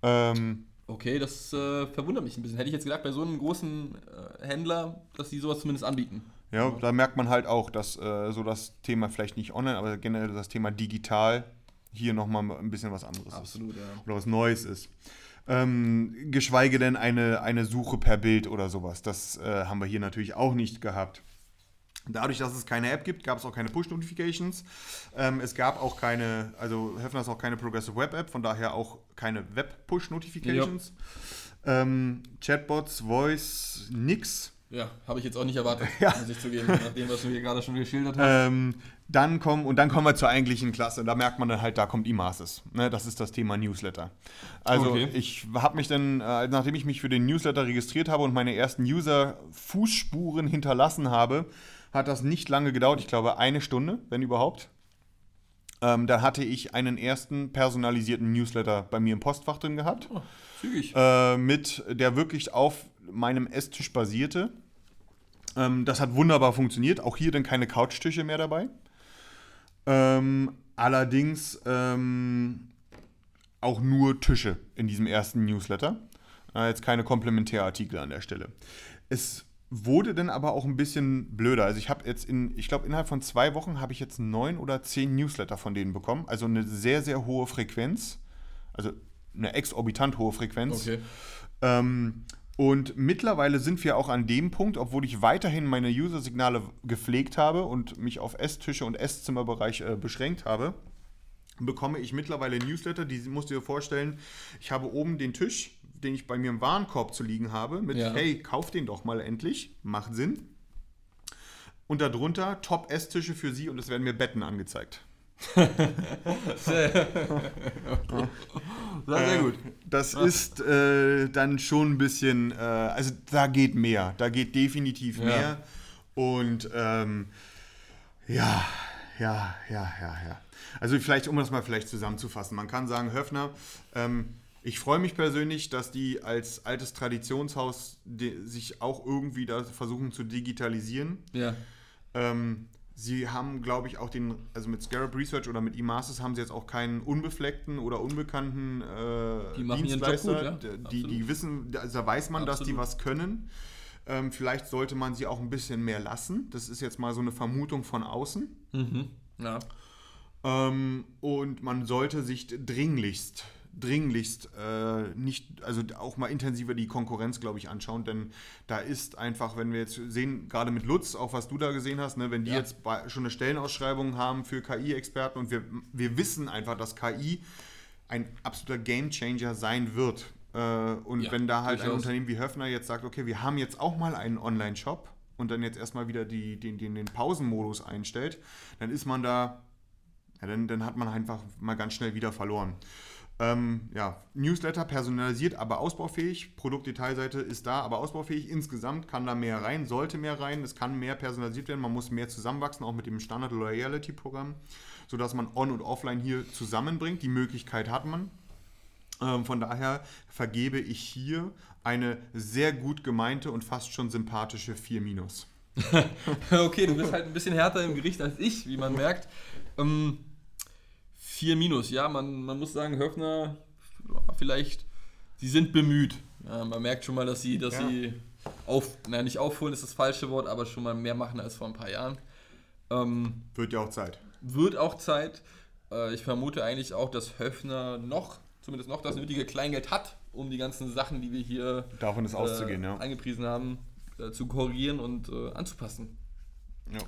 Ähm, Okay, das äh, verwundert mich ein bisschen. Hätte ich jetzt gedacht, bei so einem großen äh, Händler, dass die sowas zumindest anbieten. ja, da merkt man halt auch, dass äh, so das Thema vielleicht nicht online, aber generell das Thema digital hier nochmal ein bisschen was anderes ist. Absolut, ja. Oder was Neues ist. Ähm, geschweige denn eine, eine Suche per Bild oder sowas. Das äh, haben wir hier natürlich auch nicht gehabt. Dadurch, dass es keine App gibt, gab es auch keine Push-Notifications. Ähm, es gab auch keine, also Höfner ist auch keine Progressive Web App, von daher auch keine Web-Push-Notifications. Ähm, Chatbots, Voice, nix. Ja, habe ich jetzt auch nicht erwartet, Ja. muss ich zugeben, nach dem, was du hier gerade schon geschildert hast. Ähm, dann kommen, und dann kommen wir zur eigentlichen Klasse. Und da merkt man dann halt, da kommt Imasis. Ne, das ist das Thema Newsletter. Also Okay. ich habe mich dann, äh, nachdem ich mich für den Newsletter registriert habe und meine ersten User-Fußspuren hinterlassen habe, hat das nicht lange gedauert. Ich glaube eine Stunde, wenn überhaupt. Ähm, da hatte ich einen ersten personalisierten Newsletter bei mir im Postfach drin gehabt Oh, zügig. äh, mit, der wirklich auf meinem Esstisch basierte. Ähm, das hat wunderbar funktioniert. Auch hier dann keine Couchtische mehr dabei. Ähm, allerdings ähm, auch nur Tische in diesem ersten Newsletter. Äh, jetzt keine Komplementärartikel an der Stelle. Es wurde dann aber auch ein bisschen blöder. Also ich habe jetzt in, ich glaube, innerhalb von zwei Wochen habe ich jetzt neun oder zehn Newsletter von denen bekommen. Also eine sehr, sehr hohe Frequenz. Also eine exorbitant hohe Frequenz. Okay. Ähm, und mittlerweile sind wir auch an dem Punkt, obwohl ich weiterhin meine User-Signale gepflegt habe und mich auf Esstische und Esszimmerbereich äh, beschränkt habe, bekomme ich mittlerweile Newsletter, die musst du dir vorstellen, ich habe oben den Tisch, den ich bei mir im Warenkorb zu liegen habe, mit Ja. hey, kauf den doch mal endlich, macht Sinn. Und darunter Top-Esstische für Sie und es werden mir Betten angezeigt. sehr, sehr gut. Das ist äh, dann schon ein bisschen, äh, also da geht mehr, da geht definitiv Ja. mehr. Und ähm, ja, ja, ja, ja, ja. Also vielleicht, um das mal vielleicht zusammenzufassen, man kann sagen, Höfner, ähm, ich freue mich persönlich, dass die als altes Traditionshaus sich auch irgendwie da versuchen zu digitalisieren. Ja. Ähm, sie haben, glaube ich, auch den, also mit Scarab Research oder mit eMasters haben sie jetzt auch keinen unbefleckten oder unbekannten äh, Die Dienstleister. gut, ja. Die, Absolut. die wissen, also da weiß man, dass die Absolut. was können. Ähm, vielleicht sollte man sie auch ein bisschen mehr lassen. Das ist jetzt mal so eine Vermutung von außen. Mhm. Ja. Ähm, und man sollte sich dringlichst, dringlichst äh, nicht, also auch mal intensiver die Konkurrenz, glaube ich, anschauen, denn da ist einfach, wenn wir jetzt sehen, gerade mit Lutz, auch was du da gesehen hast, ne, wenn die Ja. jetzt schon eine Stellenausschreibung haben für KI-Experten und wir, wir wissen einfach, dass KI ein absoluter Gamechanger sein wird. Äh, und Ja, wenn da halt ein durchaus. Unternehmen wie Höfner jetzt sagt, okay, wir haben jetzt auch mal einen Online-Shop und dann jetzt erstmal wieder die, den, den, den Pausenmodus einstellt, dann ist man da ja, dann, dann hat man einfach mal ganz schnell wieder verloren. Ähm, ja, Newsletter personalisiert, aber ausbaufähig. Produktdetailseite ist da, aber ausbaufähig. Insgesamt kann da mehr rein, sollte mehr rein. Es kann mehr personalisiert werden. Man muss mehr zusammenwachsen, auch mit dem Standard Loyalty Programm, sodass man On- und Offline hier zusammenbringt. Die Möglichkeit hat man. Ähm, von daher vergebe ich hier eine sehr gut gemeinte und fast schon sympathische 4 Minus. Okay, du bist halt ein bisschen härter im Gericht als ich, wie man merkt. Ähm, 4 Minus, ja, man, man muss sagen, Höfner, vielleicht, sie sind bemüht. Ja, man merkt schon mal, dass sie, dass Ja. sie auf, naja, nicht aufholen ist das falsche Wort, aber schon mal mehr machen als vor ein paar Jahren. Ähm, Wird ja auch Zeit. wird auch Zeit. Äh, ich vermute eigentlich auch, dass Höfner noch, zumindest noch das nötige Kleingeld hat, um die ganzen Sachen, die wir hier Davon ist auszugehen, äh, ja. angepriesen haben, äh, zu korrigieren und äh, anzupassen. Ja.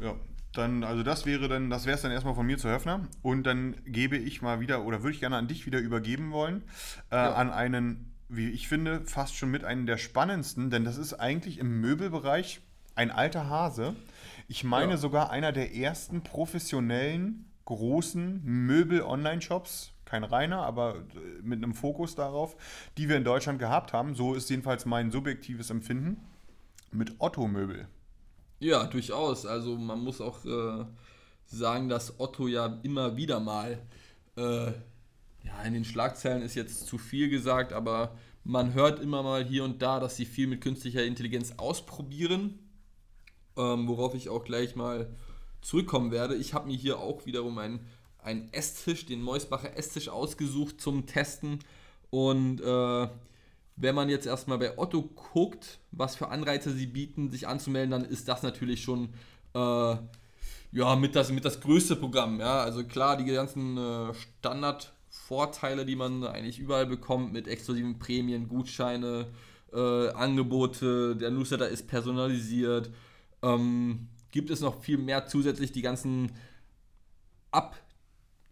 Ja, dann, also das wäre dann, das wäre es dann erstmal von mir zu Höfner. Und dann gebe ich mal wieder, oder würde ich gerne an dich wieder übergeben wollen, äh, Ja. an einen, wie ich finde, fast schon mit einem der spannendsten, denn das ist eigentlich im Möbelbereich ein alter Hase. Ich meine Ja. sogar einer der ersten professionellen, großen Möbel-Online-Shops. Kein reiner, aber äh, mit einem Fokus darauf, die wir in Deutschland gehabt haben. So ist jedenfalls mein subjektives Empfinden. Mit Otto Möbel. Ja, durchaus. Also man muss auch äh, sagen, dass Otto ja immer wieder mal, äh, ja, in den Schlagzeilen ist jetzt zu viel gesagt, aber man hört immer mal hier und da, dass sie viel mit künstlicher Intelligenz ausprobieren, ähm, worauf ich auch gleich mal zurückkommen werde. Ich habe mir hier auch wiederum einen, einen Esstisch, den Meusbacher Esstisch ausgesucht zum Testen und äh, wenn man jetzt erstmal bei Otto guckt, was für Anreize sie bieten, sich anzumelden, dann ist das natürlich schon äh, ja, mit, das, mit das größte Programm. Ja? Also klar, die ganzen äh, Standardvorteile, die man eigentlich überall bekommt, mit exklusiven Prämien, Gutscheine, äh, Angebote, der Newsletter ist personalisiert. Ähm, gibt es noch viel mehr zusätzlich die ganzen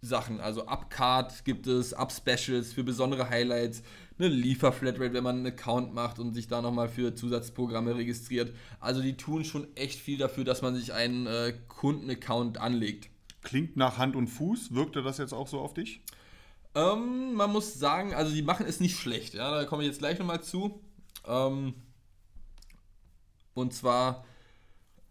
Ab-Sachen, also Up-Card gibt es, Up-Specials für besondere Highlights, eine Liefer-Flatrate, wenn man einen Account macht und sich da nochmal für Zusatzprogramme registriert. Also die tun schon echt viel dafür, dass man sich einen äh, Kundenaccount anlegt. Klingt nach Hand und Fuß. Wirkte das jetzt auch so auf dich? Ähm, man muss sagen, also die machen es nicht schlecht, ja, da komme ich jetzt gleich nochmal zu. Ähm, und zwar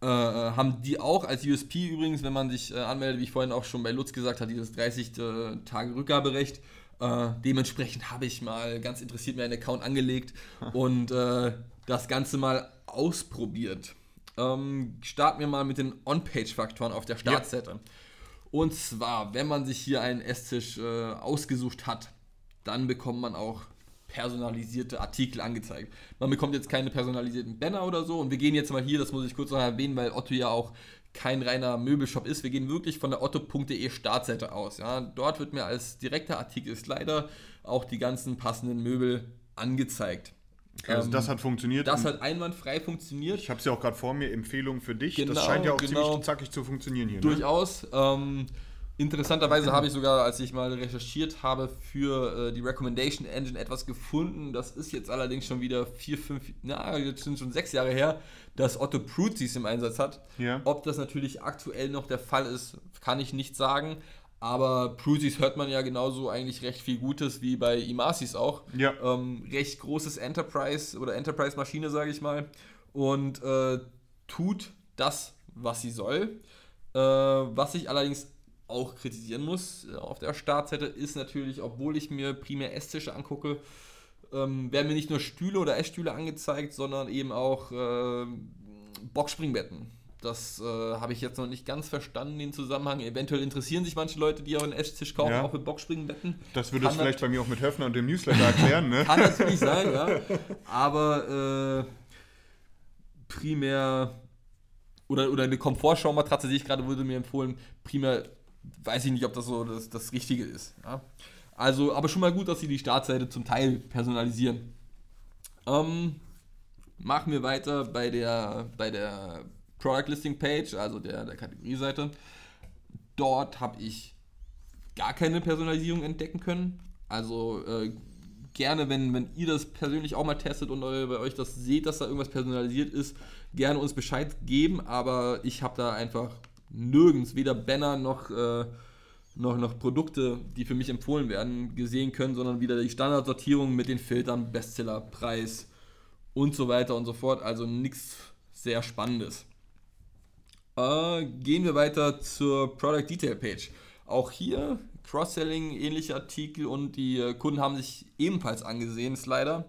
äh, haben die auch als USP übrigens, wenn man sich äh, anmeldet, wie ich vorhin auch schon bei Lutz gesagt habe, dieses 30 äh, Tage Rückgaberecht. Äh, dementsprechend habe ich mal ganz interessiert mir einen Account angelegt und äh, das Ganze mal ausprobiert. Ähm, starten wir mal mit den On-Page-Faktoren auf der Startseite. Und zwar, wenn man sich hier einen Esstisch äh, ausgesucht hat, dann bekommt man auch personalisierte Artikel angezeigt. Man bekommt jetzt keine personalisierten Banner oder so. Und wir gehen jetzt mal hier, das muss ich kurz noch erwähnen, weil Otto ja auch kein reiner Möbelshop ist. Wir gehen wirklich von der otto.de Startseite aus. Ja. Dort wird mir als direkter Artikel leider auch die ganzen passenden Möbel angezeigt. Also Ähm, das hat funktioniert. Das hat einwandfrei funktioniert. ich habe es ja auch gerade vor mir. Empfehlung für dich. Genau, das scheint ja auch genau. ziemlich zackig zu funktionieren hier. Ne? Durchaus. Ähm, Interessanterweise habe ich sogar, als ich mal recherchiert habe, für äh, die Recommendation Engine etwas gefunden. Das ist jetzt allerdings schon wieder vier, fünf, na, jetzt sind schon sechs Jahre her, dass Otto Pruzis im Einsatz hat. Ja. Ob das natürlich aktuell noch der Fall ist, kann ich nicht sagen. Aber Pruzis hört man ja genauso eigentlich recht viel Gutes wie bei Imasis auch. Ja. Ähm, recht großes Enterprise oder Enterprise-Maschine, sage ich mal. Und äh, tut das, was sie soll. Äh, was ich allerdings auch kritisieren muss äh, auf der Startseite ist natürlich, obwohl ich mir primär Esstische angucke, ähm, werden mir nicht nur Stühle oder Essstühle angezeigt, sondern eben auch äh, Boxspringbetten. Das äh, habe ich jetzt noch nicht ganz verstanden, den Zusammenhang. Eventuell interessieren sich manche Leute, die auch einen Esstisch kaufen, Ja. auch mit Boxspringbetten. Das würde es vielleicht bei mir auch mit Höfner und dem Newsletter erklären, ne? Kann natürlich sein, ja. Aber äh, primär oder, oder eine Komfortschaumatratze sehe ich gerade, wurde mir empfohlen. Primär weiß ich nicht, ob das so das, das Richtige ist. Ja. Also, aber schon mal gut, dass sie die Startseite zum Teil personalisieren. Ähm, machen wir weiter bei der, bei der Product Listing Page, also der, der Kategorieseite. Dort habe ich gar keine Personalisierung entdecken können. Also äh, gerne, wenn, wenn ihr das persönlich auch mal testet und bei euch das seht, dass da irgendwas personalisiert ist, gerne uns Bescheid geben. Aber ich habe da einfach nirgends, weder Banner noch, äh, noch, noch Produkte, die für mich empfohlen werden, gesehen können, sondern wieder die Standardsortierung mit den Filtern, Bestseller, Preis und so weiter und so fort. Also nichts sehr Spannendes. Äh, gehen wir weiter zur Product Detail Page. Auch hier Cross-Selling, ähnliche Artikel und die äh, Kunden haben sich ebenfalls angesehen, Slider.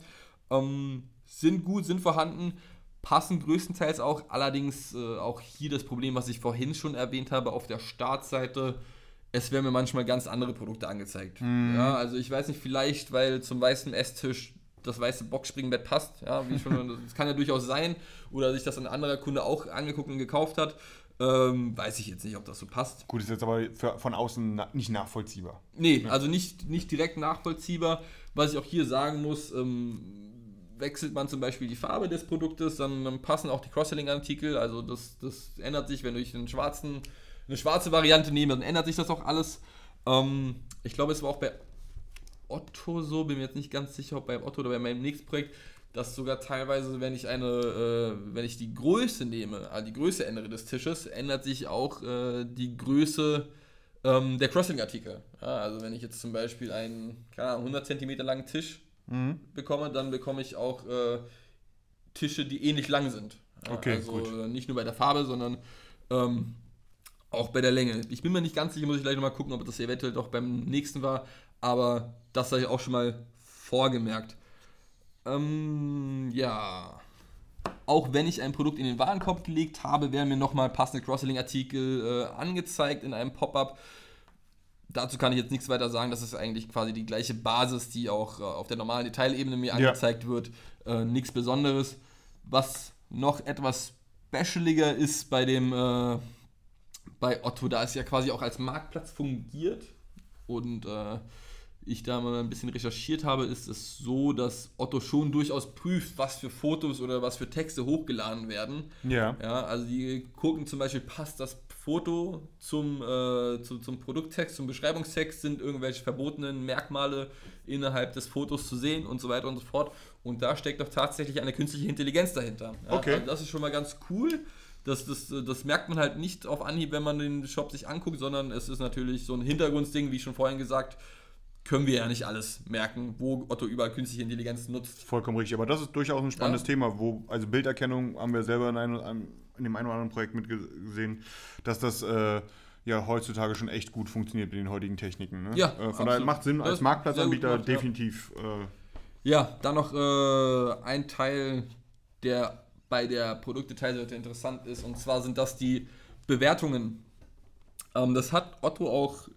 Ähm, sind gut, sind vorhanden, passen größtenteils auch. Allerdings äh, auch hier das Problem, was ich vorhin schon erwähnt habe, auf der Startseite. Es werden mir manchmal ganz andere Produkte angezeigt. Ja, also ich weiß nicht, vielleicht, weil zum weißen Esstisch das weiße Boxspringbett passt. Ja, wie schon, das kann ja durchaus sein. Oder sich das ein anderer Kunde auch angeguckt und gekauft hat. Ähm, weiß ich jetzt nicht, ob das so passt. Gut, ist jetzt aber für, von außen na, nicht nachvollziehbar. Nee, also nicht, nicht direkt nachvollziehbar. Was ich auch hier sagen muss, ähm, wechselt man zum Beispiel die Farbe des Produktes, dann, passen auch die Cross-Selling-Artikel. Also das, das ändert sich, wenn ich einen schwarzen, eine schwarze Variante nehme, dann ändert sich das auch alles. Ähm, ich glaube, es war auch bei Otto so, bin mir jetzt nicht ganz sicher, ob bei Otto oder bei meinem nächsten Projekt, dass sogar teilweise, wenn ich eine, äh, wenn ich die Größe nehme, also die Größe ändere des Tisches, ändert sich auch äh, die Größe ähm, der Crossing-Artikel. Ja, also wenn ich jetzt zum Beispiel einen, keine Ahnung, 100 cm langen Tisch bekomme, dann bekomme ich auch äh, Tische, die ähnlich lang sind. Okay, also gut. äh, nicht nur bei der Farbe, sondern ähm, auch bei der Länge. Ich bin mir nicht ganz sicher, muss ich gleich nochmal gucken, ob das eventuell doch beim nächsten war, aber das habe ich auch schon mal vorgemerkt. Ähm, ja. Auch wenn ich ein Produkt in den Warenkorb gelegt habe, werden mir nochmal passende Cross-Selling-Artikel äh, angezeigt in einem Pop-up. Dazu kann ich jetzt nichts weiter sagen. Das ist eigentlich quasi die gleiche Basis, die auch äh, auf der normalen Detailebene mir Ja. angezeigt wird. Äh, nichts Besonderes. Was noch etwas specialiger ist bei dem äh, bei Otto, da es ja quasi auch als Marktplatz fungiert und äh, ich da mal ein bisschen recherchiert habe, ist es so, dass Otto schon durchaus prüft, was für Fotos oder was für Texte hochgeladen werden. Ja. Ja, also die gucken zum Beispiel, passt das Foto zum, äh, zu, zum Produkttext, zum Beschreibungstext, sind irgendwelche verbotenen Merkmale innerhalb des Fotos zu sehen und so weiter und so fort. Und da steckt doch tatsächlich eine künstliche Intelligenz dahinter. Ja, Okay. Also das ist schon mal ganz cool. Das, das, das merkt man halt nicht auf Anhieb, wenn man den Shop sich anguckt, sondern es ist natürlich so ein Hintergrundsding, wie schon vorhin gesagt, können wir ja nicht alles merken, wo Otto überall künstliche Intelligenz nutzt. Vollkommen richtig. Aber das ist durchaus ein spannendes Ja. Thema, wo, also Bilderkennung haben wir selber in, einem, in dem einen oder anderen Projekt mitgesehen, dass das äh, ja heutzutage schon echt gut funktioniert mit den heutigen Techniken. Ne? Ja, äh, von absolut. daher macht Sinn als Marktplatzanbieter gut gemacht, ja. definitiv. Äh, Ja, dann noch äh, ein Teil, der bei der Produktdetailseite interessant ist, und zwar sind das die Bewertungen. Ähm, das hat Otto auch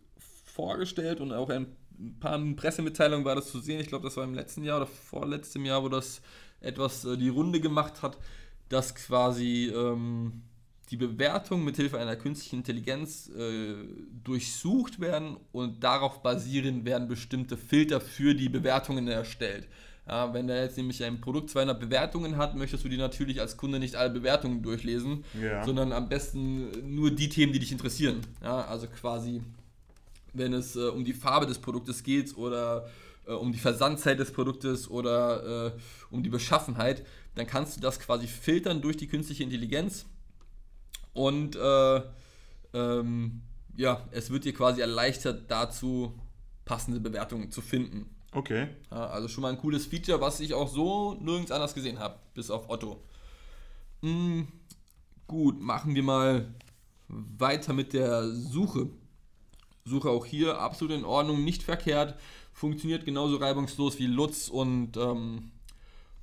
vorgestellt und auch in ein paar Pressemitteilungen war das zu sehen. Ich glaube, das war im letzten Jahr oder vorletztem Jahr, wo das etwas äh, die Runde gemacht hat, dass quasi ähm, die Bewertungen mithilfe einer künstlichen Intelligenz äh, durchsucht werden und darauf basierend werden bestimmte Filter für die Bewertungen erstellt. Ja, wenn da jetzt nämlich ein Produkt 200 Bewertungen hat, möchtest du dir natürlich als Kunde nicht alle Bewertungen durchlesen, Ja. sondern am besten nur die Themen, die dich interessieren. Ja, also quasi wenn es äh, um die Farbe des Produktes geht oder äh, um die Versandzeit des Produktes oder äh, um die Beschaffenheit, dann kannst du das quasi filtern durch die künstliche Intelligenz und äh, ähm, ja, es wird dir quasi erleichtert dazu, passende Bewertungen zu finden. Okay. Ja, also schon mal ein cooles Feature, was ich auch so nirgends anders gesehen habe, bis auf Otto. Hm, gut, machen wir mal weiter mit der Suche. Suche auch hier absolut in Ordnung, nicht verkehrt, funktioniert genauso reibungslos wie Lutz und, ähm,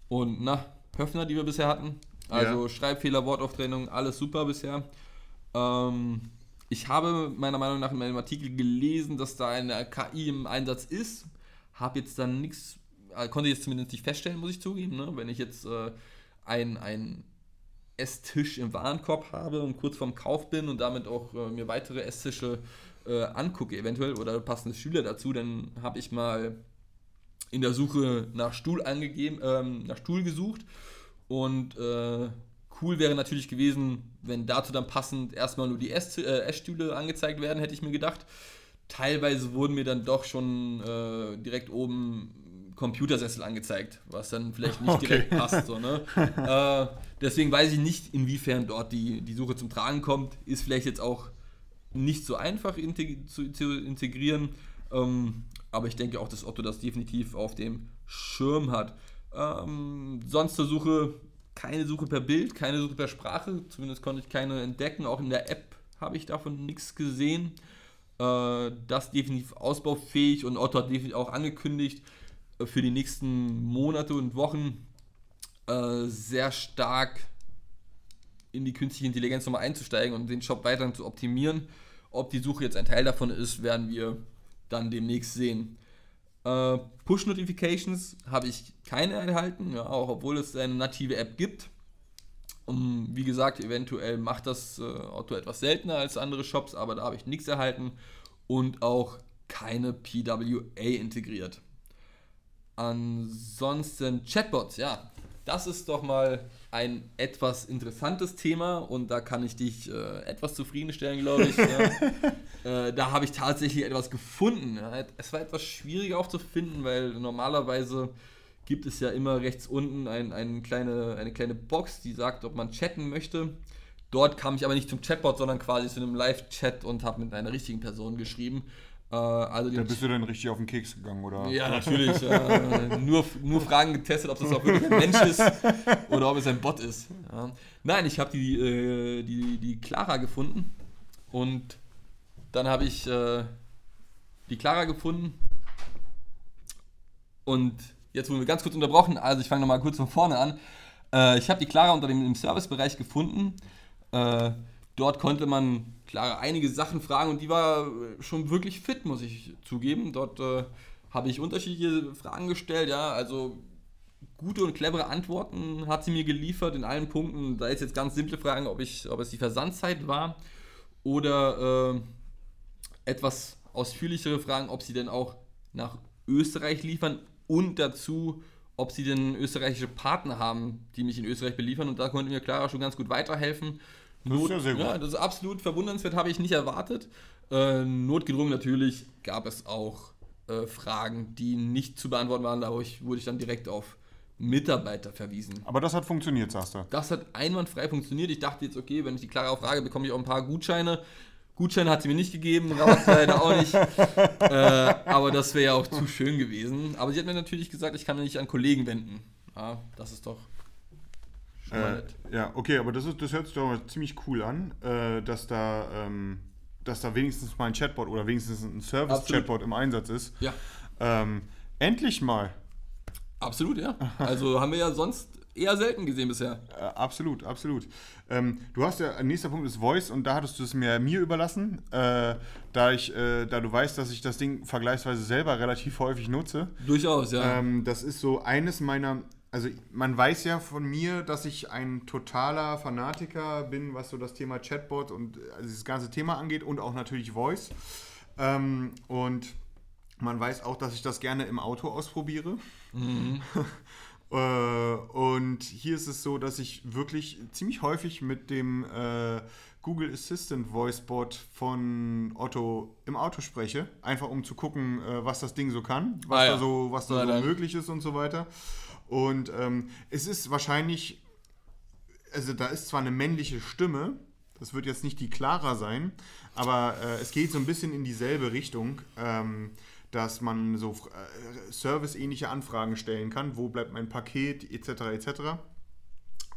und na, Höfner, die wir bisher hatten. Also Ja. Schreibfehler, Wortauftrennung, alles super bisher. Ähm, ich habe meiner Meinung nach in meinem Artikel gelesen, dass da eine KI im Einsatz ist. Habe jetzt dann nichts, äh, konnte jetzt zumindest nicht feststellen, muss ich zugeben. Ne? Wenn ich jetzt äh, ein, ein Esstisch im Warenkorb habe und kurz vorm Kauf bin und damit auch äh, mir weitere Esstische äh, angucke, eventuell oder passende Stühle dazu, dann habe ich mal in der Suche nach Stuhl angegeben, ähm, nach Stuhl gesucht und äh, cool wäre natürlich gewesen, wenn dazu dann passend erstmal nur die Ess äh, Essstühle angezeigt werden, hätte ich mir gedacht. Teilweise wurden mir dann doch schon äh, direkt oben Computersessel angezeigt, was dann vielleicht nicht Okay. direkt passt. So, ne? äh, deswegen weiß ich nicht, inwiefern dort die, die Suche zum Tragen kommt. Ist vielleicht jetzt auch nicht so einfach integ zu, zu integrieren. Ähm, aber ich denke auch, dass Otto das definitiv auf dem Schirm hat. Ähm, sonst zur Suche keine Suche per Bild, keine Suche per Sprache. Zumindest konnte ich keine entdecken. Auch in der App habe ich davon nichts gesehen. Äh, das definitiv ausbaufähig und Otto hat definitiv auch angekündigt, äh, für die nächsten Monate und Wochen äh, sehr stark in die künstliche Intelligenz nochmal einzusteigen und den Shop weiterhin zu optimieren. Ob die Suche jetzt ein Teil davon ist, werden wir dann demnächst sehen. Äh, Push-Notifications habe ich keine erhalten, ja, auch obwohl es eine native App gibt. Um, wie gesagt, eventuell macht das äh, Otto etwas seltener als andere Shops, aber da habe ich nichts erhalten und auch keine PWA integriert. Ansonsten Chatbots, ja, das ist doch mal ein etwas interessantes Thema und da kann ich dich äh, etwas zufriedenstellen, glaube ich. ja. äh, da habe ich tatsächlich etwas gefunden. Ja. Es war etwas schwieriger auch zu finden, weil normalerweise gibt es ja immer rechts unten ein, ein kleine, eine kleine Box, die sagt, ob man chatten möchte. Dort kam ich aber nicht zum Chatbot, sondern quasi zu einem Live-Chat und habe mit einer richtigen Person geschrieben. Äh, also Da bist du dann richtig auf den Keks gegangen, oder? ja, natürlich. äh, nur, nur Fragen getestet, ob das auch wirklich ein Mensch ist oder ob es ein Bot ist. Ja. Nein, ich habe die, äh, die, die Clara gefunden und dann habe ich äh, die Clara gefunden und jetzt wurden wir ganz kurz unterbrochen. Also ich fange nochmal kurz von vorne an. Äh, ich habe die Clara unter dem im Servicebereich gefunden. Äh, dort konnte man Clara einige Sachen fragen und die war äh, schon wirklich fit, muss ich zugeben. Dort äh, habe ich unterschiedliche Fragen gestellt, ja, also gute und clevere Antworten hat sie mir geliefert in allen Punkten. Da ist jetzt ganz simple Fragen, ob, ich, ob es die Versandzeit war oder äh, etwas ausführlichere Fragen, ob sie denn auch nach Österreich liefern und dazu, ob sie denn österreichische Partner haben, die mich in Österreich beliefern. Und da konnte mir Clara schon ganz gut weiterhelfen. Das ist ja sehr gut. Ja, das ist absolut verwundernswert, habe ich nicht erwartet. Äh, notgedrungen natürlich gab es auch äh, Fragen, die nicht zu beantworten waren. Da wurde ich, dann direkt auf Mitarbeiter verwiesen. Aber das hat funktioniert, sagst du. Das hat einwandfrei funktioniert. Ich dachte jetzt, okay, wenn ich die Clara frage, bekomme ich auch ein paar Gutscheine. Gutscheine hat sie mir nicht gegeben, Rabatt leider auch nicht. äh, aber das wäre ja auch zu schön gewesen. Aber sie hat mir natürlich gesagt, ich kann mich an Kollegen wenden. Ja, das ist doch schon mal Äh, nett. ja, okay, aber das, ist, das hört sich doch mal ziemlich cool an, äh, dass, da, ähm, dass da wenigstens mal ein Chatbot oder wenigstens ein Service-Chatbot im Einsatz ist. Ja, Ähm, endlich mal. absolut, ja. Also haben wir ja sonst eher selten gesehen bisher. Äh, absolut, absolut. Ähm, du hast ja, nächster Punkt ist Voice und da hattest du es mir, mir überlassen, äh, da, ich, äh, da du weißt, dass ich das Ding vergleichsweise selber relativ häufig nutze. Durchaus, ja. Ähm, das ist so eines meiner, also man weiß ja von mir, dass ich ein totaler Fanatiker bin, was so das Thema Chatbot und also das ganze Thema angeht und auch natürlich Voice. Ähm, und man weiß auch, dass ich das gerne im Auto ausprobiere. Äh, und hier ist es so, dass ich wirklich ziemlich häufig mit dem äh, Google Assistant Voicebot von Otto im Auto spreche, einfach um zu gucken, äh, was das Ding so kann, was Ah, ja. da so, was da so möglich ist und so weiter. Und ähm, es ist wahrscheinlich, also da ist zwar eine männliche Stimme, das wird jetzt nicht die Clara sein, aber äh, es geht so ein bisschen in dieselbe Richtung, ähm, dass man so äh, serviceähnliche Anfragen stellen kann, wo bleibt mein Paket etc. etc.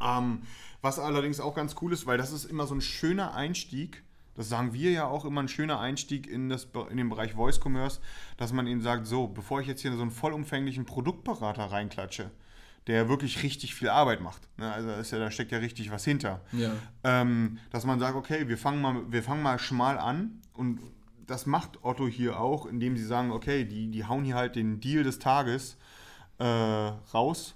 Ähm, was allerdings auch ganz cool ist, weil das ist immer so ein schöner Einstieg, das sagen wir ja auch immer, ein schöner Einstieg in, das, in den Bereich Voice Commerce, dass man ihnen sagt, so, bevor ich jetzt hier so einen vollumfänglichen Produktberater reinklatsche, der wirklich richtig viel Arbeit macht, ne, also ja, da steckt ja richtig was hinter, Ja. ähm, dass man sagt, okay, wir fangen, mal, wir fangen mal schmal an und das macht Otto hier auch, indem sie sagen, okay, die, die hauen hier halt den Deal des Tages äh, raus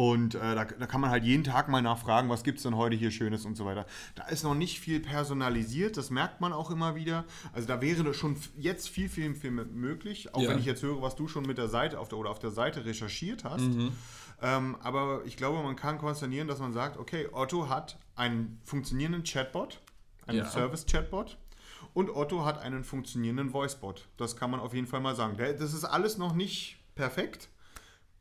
und äh, da, da kann man halt jeden Tag mal nachfragen, was gibt es denn heute hier Schönes und so weiter. Da ist noch nicht viel personalisiert, das merkt man auch immer wieder. Also da wäre schon jetzt viel, viel, viel möglich, auch Ja. wenn ich jetzt höre, was du schon mit der Seite auf der, oder auf der Seite recherchiert hast. Ähm, aber ich glaube, man kann konsternieren, dass man sagt, okay, Otto hat einen funktionierenden Chatbot, einen Ja. Service-Chatbot. Und Otto hat einen funktionierenden Voicebot. Das kann man auf jeden Fall mal sagen. Das ist alles noch nicht perfekt,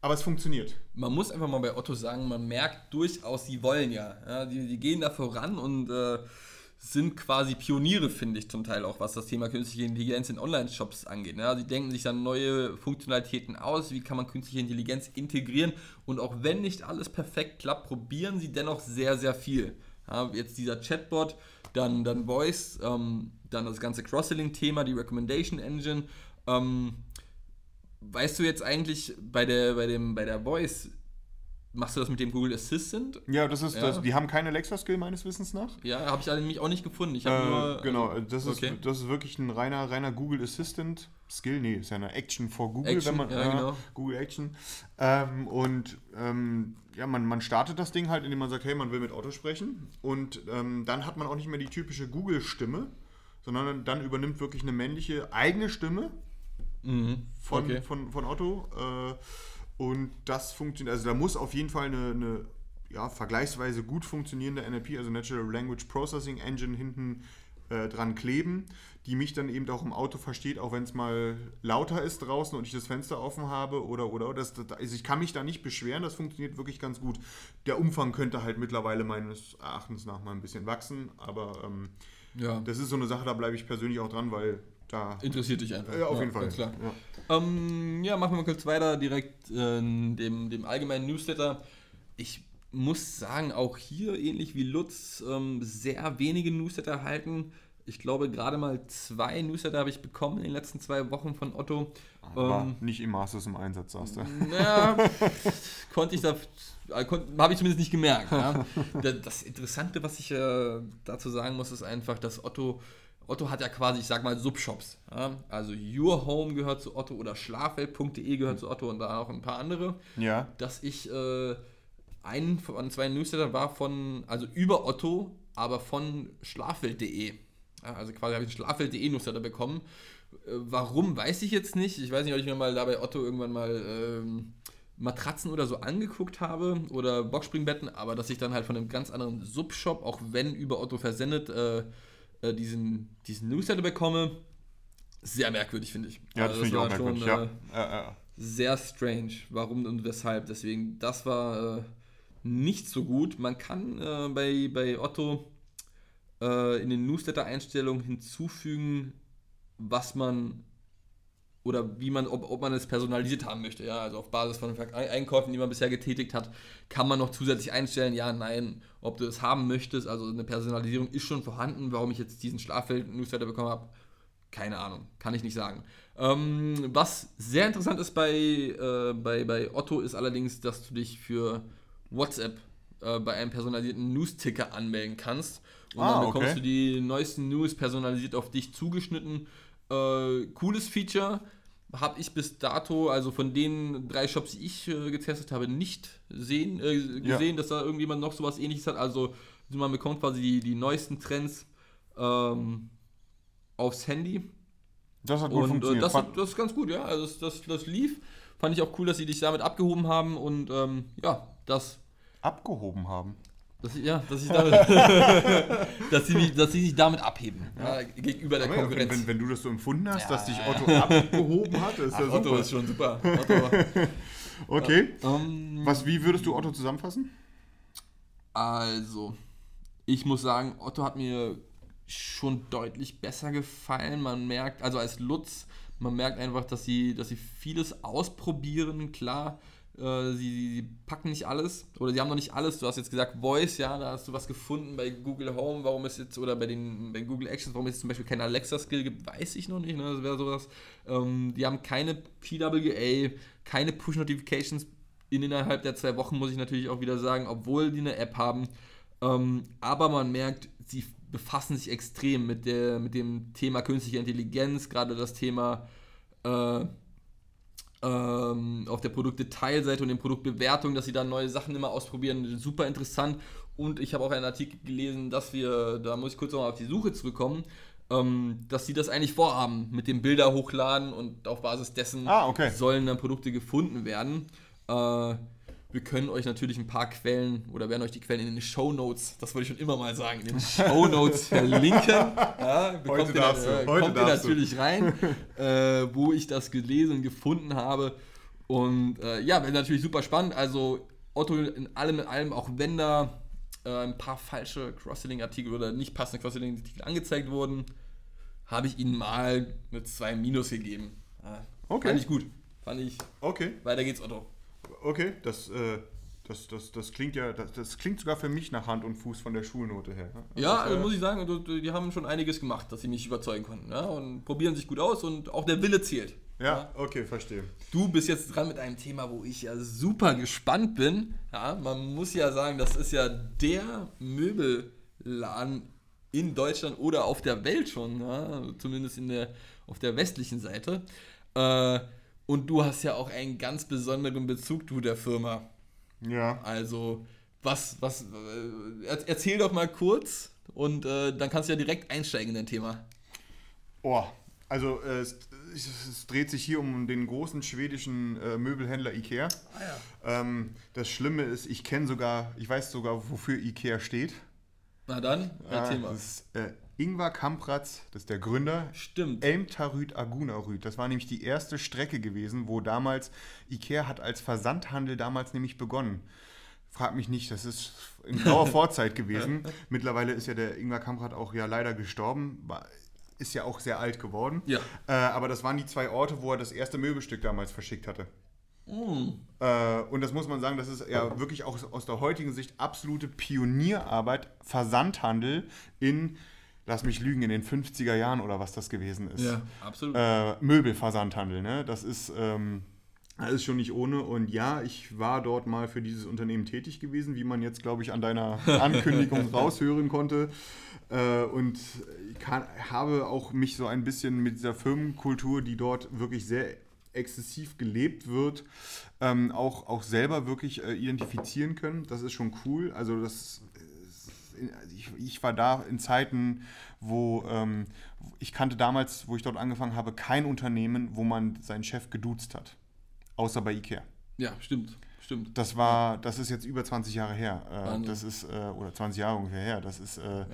aber es funktioniert. Man muss einfach mal bei Otto sagen, man merkt durchaus, die wollen ja. ja die, die gehen da voran und äh, sind quasi Pioniere, finde ich zum Teil auch, was das Thema künstliche Intelligenz in Online-Shops angeht. Ja, sie denken sich dann neue Funktionalitäten aus, wie kann man künstliche Intelligenz integrieren und auch wenn nicht alles perfekt klappt, probieren sie dennoch sehr, sehr viel. Ja, jetzt dieser Chatbot, dann, dann Voice, ähm, dann das ganze Cross-Selling-Thema, die Recommendation Engine. Ähm, weißt du jetzt eigentlich bei der, bei dem, bei der Voice, machst du das mit dem Google Assistant? Ja, das ist Ja. Das, die haben keine Alexa-Skill meines Wissens nach. Ja, habe ich nämlich auch nicht gefunden. Ich Äh, nur. genau, das ist, okay. das ist wirklich ein reiner, reiner Google Assistant Skill. Nee, ist ja eine Action for Google, Action, wenn man ja, genau. Google Action. Ähm, und ähm, ja, man, man startet das Ding halt, indem man sagt, hey, man will mit Otto sprechen. Und ähm, dann hat man auch nicht mehr die typische Google-Stimme, sondern dann übernimmt wirklich eine männliche eigene Stimme Mhm. von, okay. von, von Otto. Äh, und das funktioniert, also da muss auf jeden Fall eine, eine ja, vergleichsweise gut funktionierende NLP, also Natural Language Processing Engine, hinten äh, dran kleben, die mich dann eben auch im Auto versteht, auch wenn es mal lauter ist draußen und ich das Fenster offen habe oder oder das, das, also ich kann mich da nicht beschweren, das funktioniert wirklich ganz gut. Der Umfang könnte halt mittlerweile meines Erachtens nach mal ein bisschen wachsen, aber ähm, Ja. das ist so eine Sache, da bleibe ich persönlich auch dran, weil da Interessiert dich einfach. ja, auf jeden Fall. Ganz klar. Ja. Ähm, ja, machen wir mal kurz weiter, direkt äh, in dem, dem allgemeinen Newsletter. Ich muss sagen, auch hier, ähnlich wie Lutz, ähm, sehr wenige Newsletter erhalten. Ich glaube, gerade mal zwei Newsletter habe ich bekommen in den letzten zwei Wochen von Otto. War Ähm, nicht im Masters im Einsatz, sagst du. Ja, konnte ich da, äh, habe ich zumindest nicht gemerkt. Ja. Da- Das Interessante, was ich äh, dazu sagen muss, ist einfach, dass Otto, Otto hat ja quasi, ich sag mal, Subshops. Ja. Also Your Home gehört zu Otto oder schlafwelt.de gehört zu Otto und da auch ein paar andere. Ja. Dass ich äh, einen von zwei Newsletter war von, also über Otto, aber von schlafwelt.de. Ja, also quasi habe ich einen schlafwelt.de Newsletter bekommen. Äh, Warum, weiß ich jetzt nicht. Ich weiß nicht, ob ich mir mal da bei Otto irgendwann mal ähm, Matratzen oder so angeguckt habe oder Boxspringbetten, aber dass ich dann halt von einem ganz anderen Subshop, auch wenn über Otto versendet, äh, äh, diesen, diesen Newsletter bekomme, sehr merkwürdig, finde ich. Ja, das Also finde ich auch war schon, merkwürdig. äh, ja. Ja. sehr strange. Warum und weshalb? Deswegen, das war äh, nicht so gut. Man kann äh, bei, bei Otto äh, in den Newsletter-Einstellungen hinzufügen, was man oder wie man, ob, ob man es personalisiert haben möchte. Ja, also auf Basis von Einkäufen, die man bisher getätigt hat, kann man noch zusätzlich einstellen, ja, nein, ob du es haben möchtest. Also eine Personalisierung ist schon vorhanden. Warum ich jetzt diesen Schlaffeld-Newsletter bekommen habe, keine Ahnung, kann ich nicht sagen. Ähm, was sehr interessant ist bei, äh, bei, bei Otto, ist allerdings, dass du dich für WhatsApp äh, bei einem personalisierten News-Ticker anmelden kannst. Und Ah, dann bekommst okay. du die neuesten News personalisiert auf dich zugeschnitten. Äh, cooles Feature. Habe ich bis dato, also von den drei Shops, die ich äh, getestet habe, nicht sehen, äh, Ja. gesehen, dass da irgendjemand noch sowas ähnliches hat. Also man bekommt quasi die, die neuesten Trends ähm, aufs Handy. Das hat gut Und äh, funktioniert. das, das ist ganz gut, ja. Also das, das, das lief. Fand ich auch cool, dass sie dich damit abgehoben haben und ähm, ja, das. Abgehoben haben. Dass sie, ja, dass, ich damit, dass, sie, mich- dass sie sich damit abheben ja, gegenüber der Aber Konkurrenz. Wenn, wenn du das so empfunden hast, Ja, dass dich ja. Otto abgehoben hat, ist Ach, ja Otto super. ist schon super. Otto. Okay. ähm, Was, wie würdest du Otto zusammenfassen? Also, ich muss sagen, Otto hat mir schon deutlich besser gefallen. Man merkt, also als Lutz, man merkt einfach, dass sie, dass sie vieles ausprobieren. Klar, äh, sie, sie, packen nicht alles oder sie haben noch nicht alles. Du hast jetzt gesagt Voice, ja, da hast du was gefunden bei Google Home, warum es jetzt, oder bei den bei Google Actions, warum es jetzt zum Beispiel kein Alexa-Skill gibt, weiß ich noch nicht. Ne? Das wäre sowas. Ähm, die haben keine PWA, keine Push-Notifications in innerhalb der zwei Wochen, muss ich natürlich auch wieder sagen, obwohl die eine App haben. Ähm, aber man merkt, sie befassen sich extrem mit, der, mit dem Thema künstliche Intelligenz, gerade das Thema äh, ähm, auf der Produktdetailseite und den Produktbewertungen, dass sie da neue Sachen immer ausprobieren. Super interessant. Und ich habe auch einen Artikel gelesen, dass wir, da muss ich kurz nochmal auf die Suche zurückkommen, ähm, dass sie das eigentlich vorhaben, mit dem Bilder hochladen und auf Basis dessen Ah, okay. sollen dann Produkte gefunden werden. Äh, wir können euch natürlich ein paar Quellen oder werden euch die Quellen in den Show Notes, das wollte ich schon immer mal sagen, in den Show Notes verlinken. Ja, Heute ihr, darfst du, äh, heute kommt ihr darfst du. natürlich rein, äh, wo ich das gelesen und gefunden habe. Und äh, ja, wäre natürlich super spannend. Also Otto in allem in allem, auch wenn da äh, ein paar falsche Cross-Selling-Artikel oder nicht passende Cross-Selling-Artikel angezeigt wurden, habe ich ihnen mal mit zwei Minus gegeben. Okay. Fand ich gut. Fand ich. Okay, Weiter geht's, Otto. Okay, das, äh, das, das, das klingt ja, das, das klingt sogar für mich nach Hand und Fuß von der Schulnote her. Ja, Das, also äh, muss ich sagen, also, die haben schon einiges gemacht, dass sie mich überzeugen konnten. Ja? Und probieren sich gut aus und auch der Wille zählt. ja, okay, verstehe. Du bist jetzt dran mit einem Thema, wo ich ja super gespannt bin. Ja, man muss ja sagen, das ist ja der Möbelladen in Deutschland oder auf der Welt schon, ja? zumindest in der, auf der westlichen Seite. Äh, und du hast ja auch einen ganz besonderen Bezug zu der Firma. Ja. Also, was, was, äh, er- erzähl doch mal kurz und äh, dann kannst du ja direkt einsteigen in dein Thema. Oh, also äh, es, es, dreht sich hier um den großen schwedischen äh, Möbelhändler Ikea. Ähm, das Schlimme ist, ich kenne sogar, ich weiß sogar, wofür Ikea steht. Na dann, erzähl Ah, mal. das ist äh, Ingvar Kamprad, das ist der Gründer. Stimmt. Elmtarüt Agunarüt. Das war nämlich die erste Strecke gewesen, wo damals Ikea hat als Versandhandel damals nämlich begonnen. Frag mich nicht, das ist in grauer Vorzeit gewesen. Mittlerweile ist ja der Ingvar Kamprad auch ja leider gestorben, war, ist ja auch sehr alt geworden. Ja. Äh, aber das waren die zwei Orte, wo er das erste Möbelstück damals verschickt hatte. Mm. Äh, und das muss man sagen, das ist ja wirklich auch aus der heutigen Sicht absolute Pionierarbeit, Versandhandel in, lass mich lügen, in den 50er Jahren oder was das gewesen ist. Ja, absolut. Äh, Möbelversandhandel, ne? Das ist, ähm, das ist schon nicht ohne. Und ja, ich war dort mal für dieses Unternehmen tätig gewesen, wie man jetzt, glaube ich, an deiner Ankündigung raushören konnte. Äh, und kann, habe auch mich so ein bisschen mit dieser Firmenkultur, die dort wirklich sehr exzessiv gelebt wird, ähm, auch, auch selber wirklich äh, identifizieren können. Das ist schon cool. Also das ich, ich war da in Zeiten, wo ähm, ich kannte damals, wo ich dort angefangen habe, kein Unternehmen, wo man seinen Chef geduzt hat. Außer bei Ikea. ja, stimmt. Stimmt. Das war, das ist jetzt über 20 Jahre her. Äh, das ist, äh, oder 20 Jahre ungefähr her. Das ist, äh,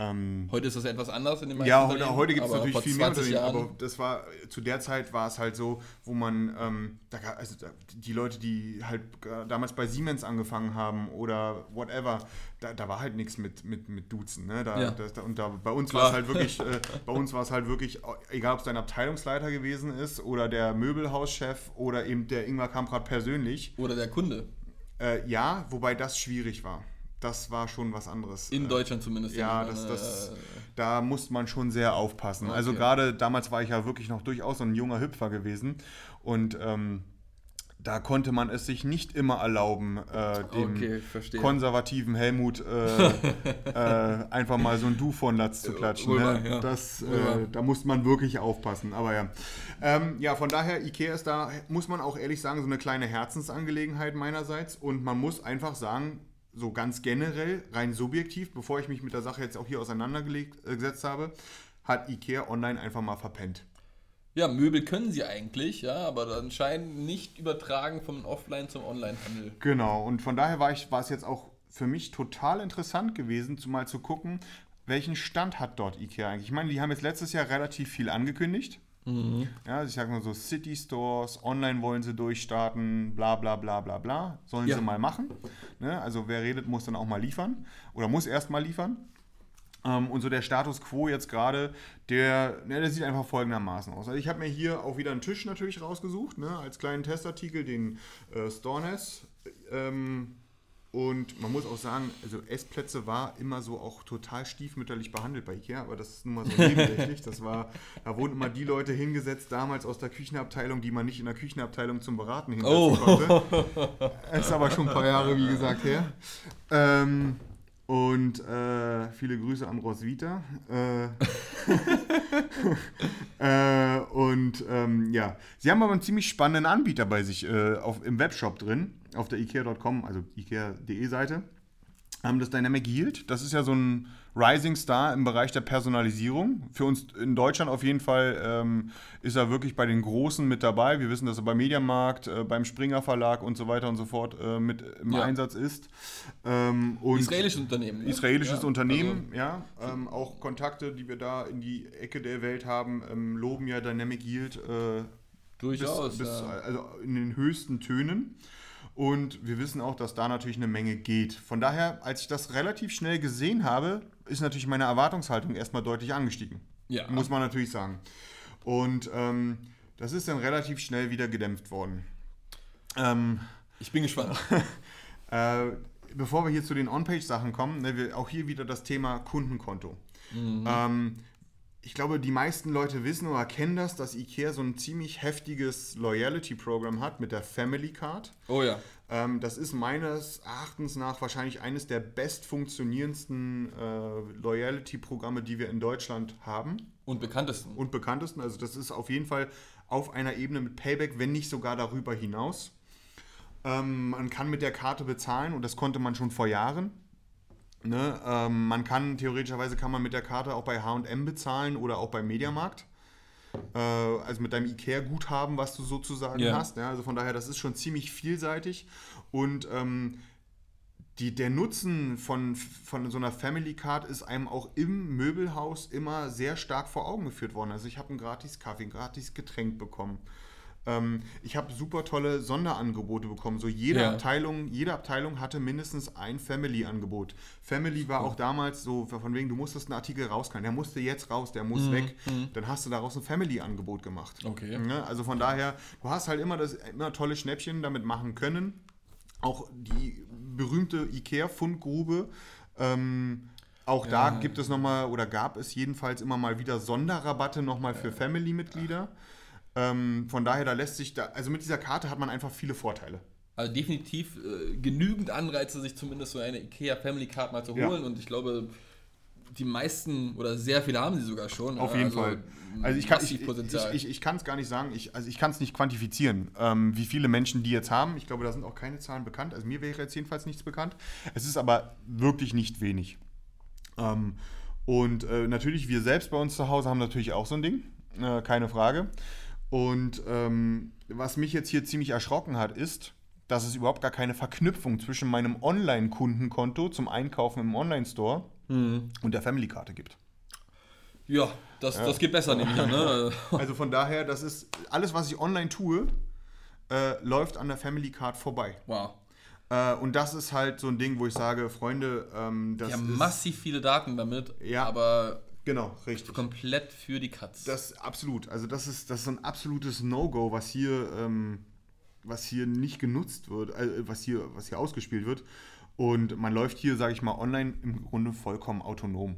ähm, Heute ist das etwas anders in den meisten ja, heute, heute gibt es natürlich viel mehr 20 Unternehmen, Jahren, aber das war, zu der Zeit war es halt so, wo man, ähm, da, also die Leute, die halt damals bei Siemens angefangen haben oder whatever, da, da war halt nichts mit, mit, mit Duzen, ne? Da, Ja. das, da, und da, bei uns war es halt wirklich, äh, bei uns war es halt wirklich, egal ob es dein Abteilungsleiter gewesen ist oder der Möbelhauschef oder eben der Ingmar Kamprad persönlich, Oder der Kunde. äh, ja, wobei das schwierig war. Das war schon was anderes. In Äh, Deutschland zumindest. ja, das, meine, das, äh, da muss man schon sehr aufpassen. Okay. Also gerade damals war ich ja wirklich noch durchaus so ein junger Hüpfer gewesen und ähm, da konnte man es sich nicht immer erlauben, äh, dem Okay, konservativen Helmut äh, äh, einfach mal so ein Du von Latz zu klatschen. Ne? ja. Das, äh, da muss man wirklich aufpassen. Aber ja. Ähm, ja, von daher, Ikea ist da, muss man auch ehrlich sagen, so eine kleine Herzensangelegenheit meinerseits. Und man muss einfach sagen, so ganz generell, rein subjektiv, bevor ich mich mit der Sache jetzt auch hier auseinandergesetzt habe, hat Ikea online einfach mal verpennt. ja, Möbel können sie eigentlich, ja, aber anscheinend nicht übertragen vom Offline zum Online-Handel. Genau, und von daher war, ich, war es jetzt auch für mich total interessant gewesen, zumal zu gucken, welchen Stand hat dort IKEA eigentlich. Ich meine, die haben jetzt letztes Jahr relativ viel angekündigt. Mhm. Ja, also ich sage mal so City Stores, online wollen sie durchstarten, bla bla bla bla bla. Sollen Ja. sie mal machen. Ne? Also wer redet, muss dann auch mal liefern. Oder muss erst mal liefern. Ähm, und so der Status quo jetzt gerade, der, ne, der sieht einfach folgendermaßen aus. Also ich habe mir hier auch wieder einen Tisch natürlich rausgesucht, ne, als kleinen Testartikel, den äh, Storness. Ähm, und man muss auch sagen, also Essplätze war immer so auch total stiefmütterlich behandelt bei Ikea, aber das ist nun mal so nebensächlich. Das war, da wurden immer die Leute hingesetzt, damals aus der Küchenabteilung, die man nicht in der Küchenabteilung zum Beraten hinsetzen Oh. konnte. Ist aber schon ein paar Jahre, wie gesagt, her. Ähm, und äh, viele Grüße an Roswitha. Äh, äh, und ähm, ja, sie haben aber einen ziemlich spannenden Anbieter bei sich äh, auf, im Webshop drin, auf der ikea.com, also ikea.de Seite. Das Dynamic Yield, das ist ja so ein Rising Star im Bereich der Personalisierung. Für uns in Deutschland auf jeden Fall ähm, ist er wirklich bei den Großen mit dabei. Wir wissen, dass er beim Mediamarkt, äh, beim Springer Verlag und so weiter und so fort äh, mit im Ja. Einsatz ist. Ähm, und Israelisches Unternehmen. ne? israelisches Ja, Unternehmen, ja. Ähm, auch Kontakte, die wir da in die Ecke der Welt haben, ähm, loben ja Dynamic Yield äh, Also, durchaus. bis, bis, ja. also in den höchsten Tönen. Und wir wissen auch, dass da natürlich eine Menge geht. Von daher, als ich das relativ schnell gesehen habe, ist natürlich meine Erwartungshaltung erstmal deutlich angestiegen. Ja. Muss man natürlich sagen. Und ähm, das ist dann relativ schnell wieder gedämpft worden. Ähm, Ich bin gespannt. äh, bevor wir hier zu den On-Page-Sachen kommen, ne, wir, auch hier wieder das Thema Kundenkonto. Ähm, ich glaube, die meisten Leute wissen oder kennen das, dass IKEA so ein ziemlich heftiges Loyalty-Programm hat mit der Family Card. Oh ja. Ähm, das ist meines Erachtens nach wahrscheinlich eines der best funktionierendsten äh, Loyalty-Programme, die wir in Deutschland haben Und bekanntesten. und bekanntesten. Also das ist auf jeden Fall auf einer Ebene mit Payback, wenn nicht sogar darüber hinaus. Ähm, man kann mit der Karte bezahlen und das konnte man schon vor Jahren. Ne? Ähm, man kann theoretischerweise kann man mit der Karte auch bei H&M bezahlen oder auch beim Mediamarkt. Äh, also mit deinem Ikea-Guthaben, was du sozusagen Ja. hast. Ja? Also von daher, das ist schon ziemlich vielseitig und ähm, die, der Nutzen von, von so einer Family Card ist einem auch im Möbelhaus immer sehr stark vor Augen geführt worden. Also ich habe einen gratis Kaffee, ein gratis Getränk bekommen. Ähm, ich habe super tolle Sonderangebote bekommen. So jede Ja. Abteilung, jede Abteilung hatte mindestens ein Family-Angebot. Family war auch damals so, von wegen, du musstest einen Artikel rauskriegen. Der musste jetzt raus, der muss weg. Dann hast du daraus ein Family-Angebot gemacht. Okay. Ne? Also von daher, du hast halt immer, das, immer tolle Schnäppchen damit machen können. Auch die berühmte IKEA-Fundgrube. Ähm, auch da gibt es nochmal, oder gab es jedenfalls immer mal wieder Sonderrabatte nochmal für Family-Mitglieder. Ähm, von daher, da lässt sich da, also mit dieser Karte hat man einfach viele Vorteile. Also definitiv äh, genügend Anreize, sich zumindest so eine IKEA Family Card mal zu Ja. holen. Und ich glaube, die meisten oder sehr viele haben sie sogar schon. Auf ja, jeden also Fall. Also ich kann ich, massiv ich, ich, ich kann es gar nicht sagen, ich, also ich kann es nicht quantifizieren, ähm, wie viele Menschen die jetzt haben. Ich glaube, da sind auch keine Zahlen bekannt. Also mir wäre jetzt jedenfalls nichts bekannt. Es ist aber wirklich nicht wenig. Ähm, und äh, natürlich, wir selbst bei uns zu Hause haben natürlich auch so ein Ding, äh, keine Frage. Und ähm, was mich jetzt hier ziemlich erschrocken hat, ist, dass es überhaupt gar keine Verknüpfung zwischen meinem Online-Kundenkonto zum Einkaufen im Online-Store Mhm. und der Family-Karte gibt. ja, das, das geht besser, nehme ich an. Ne? Also von daher, das ist alles, was ich online tue, äh, läuft an der Family Card vorbei. Wow. Äh, und das ist halt so ein Ding, wo ich sage, Freunde, ähm, das ist massiv viele Daten damit, Ja. aber genau richtig. komplett für die Katz. Das absolut. Also das ist das ist so ein absolutes No-Go, was hier ähm, was hier nicht genutzt wird, äh, was hier was hier ausgespielt wird. Und man läuft hier, sage ich mal, online im Grunde vollkommen autonom.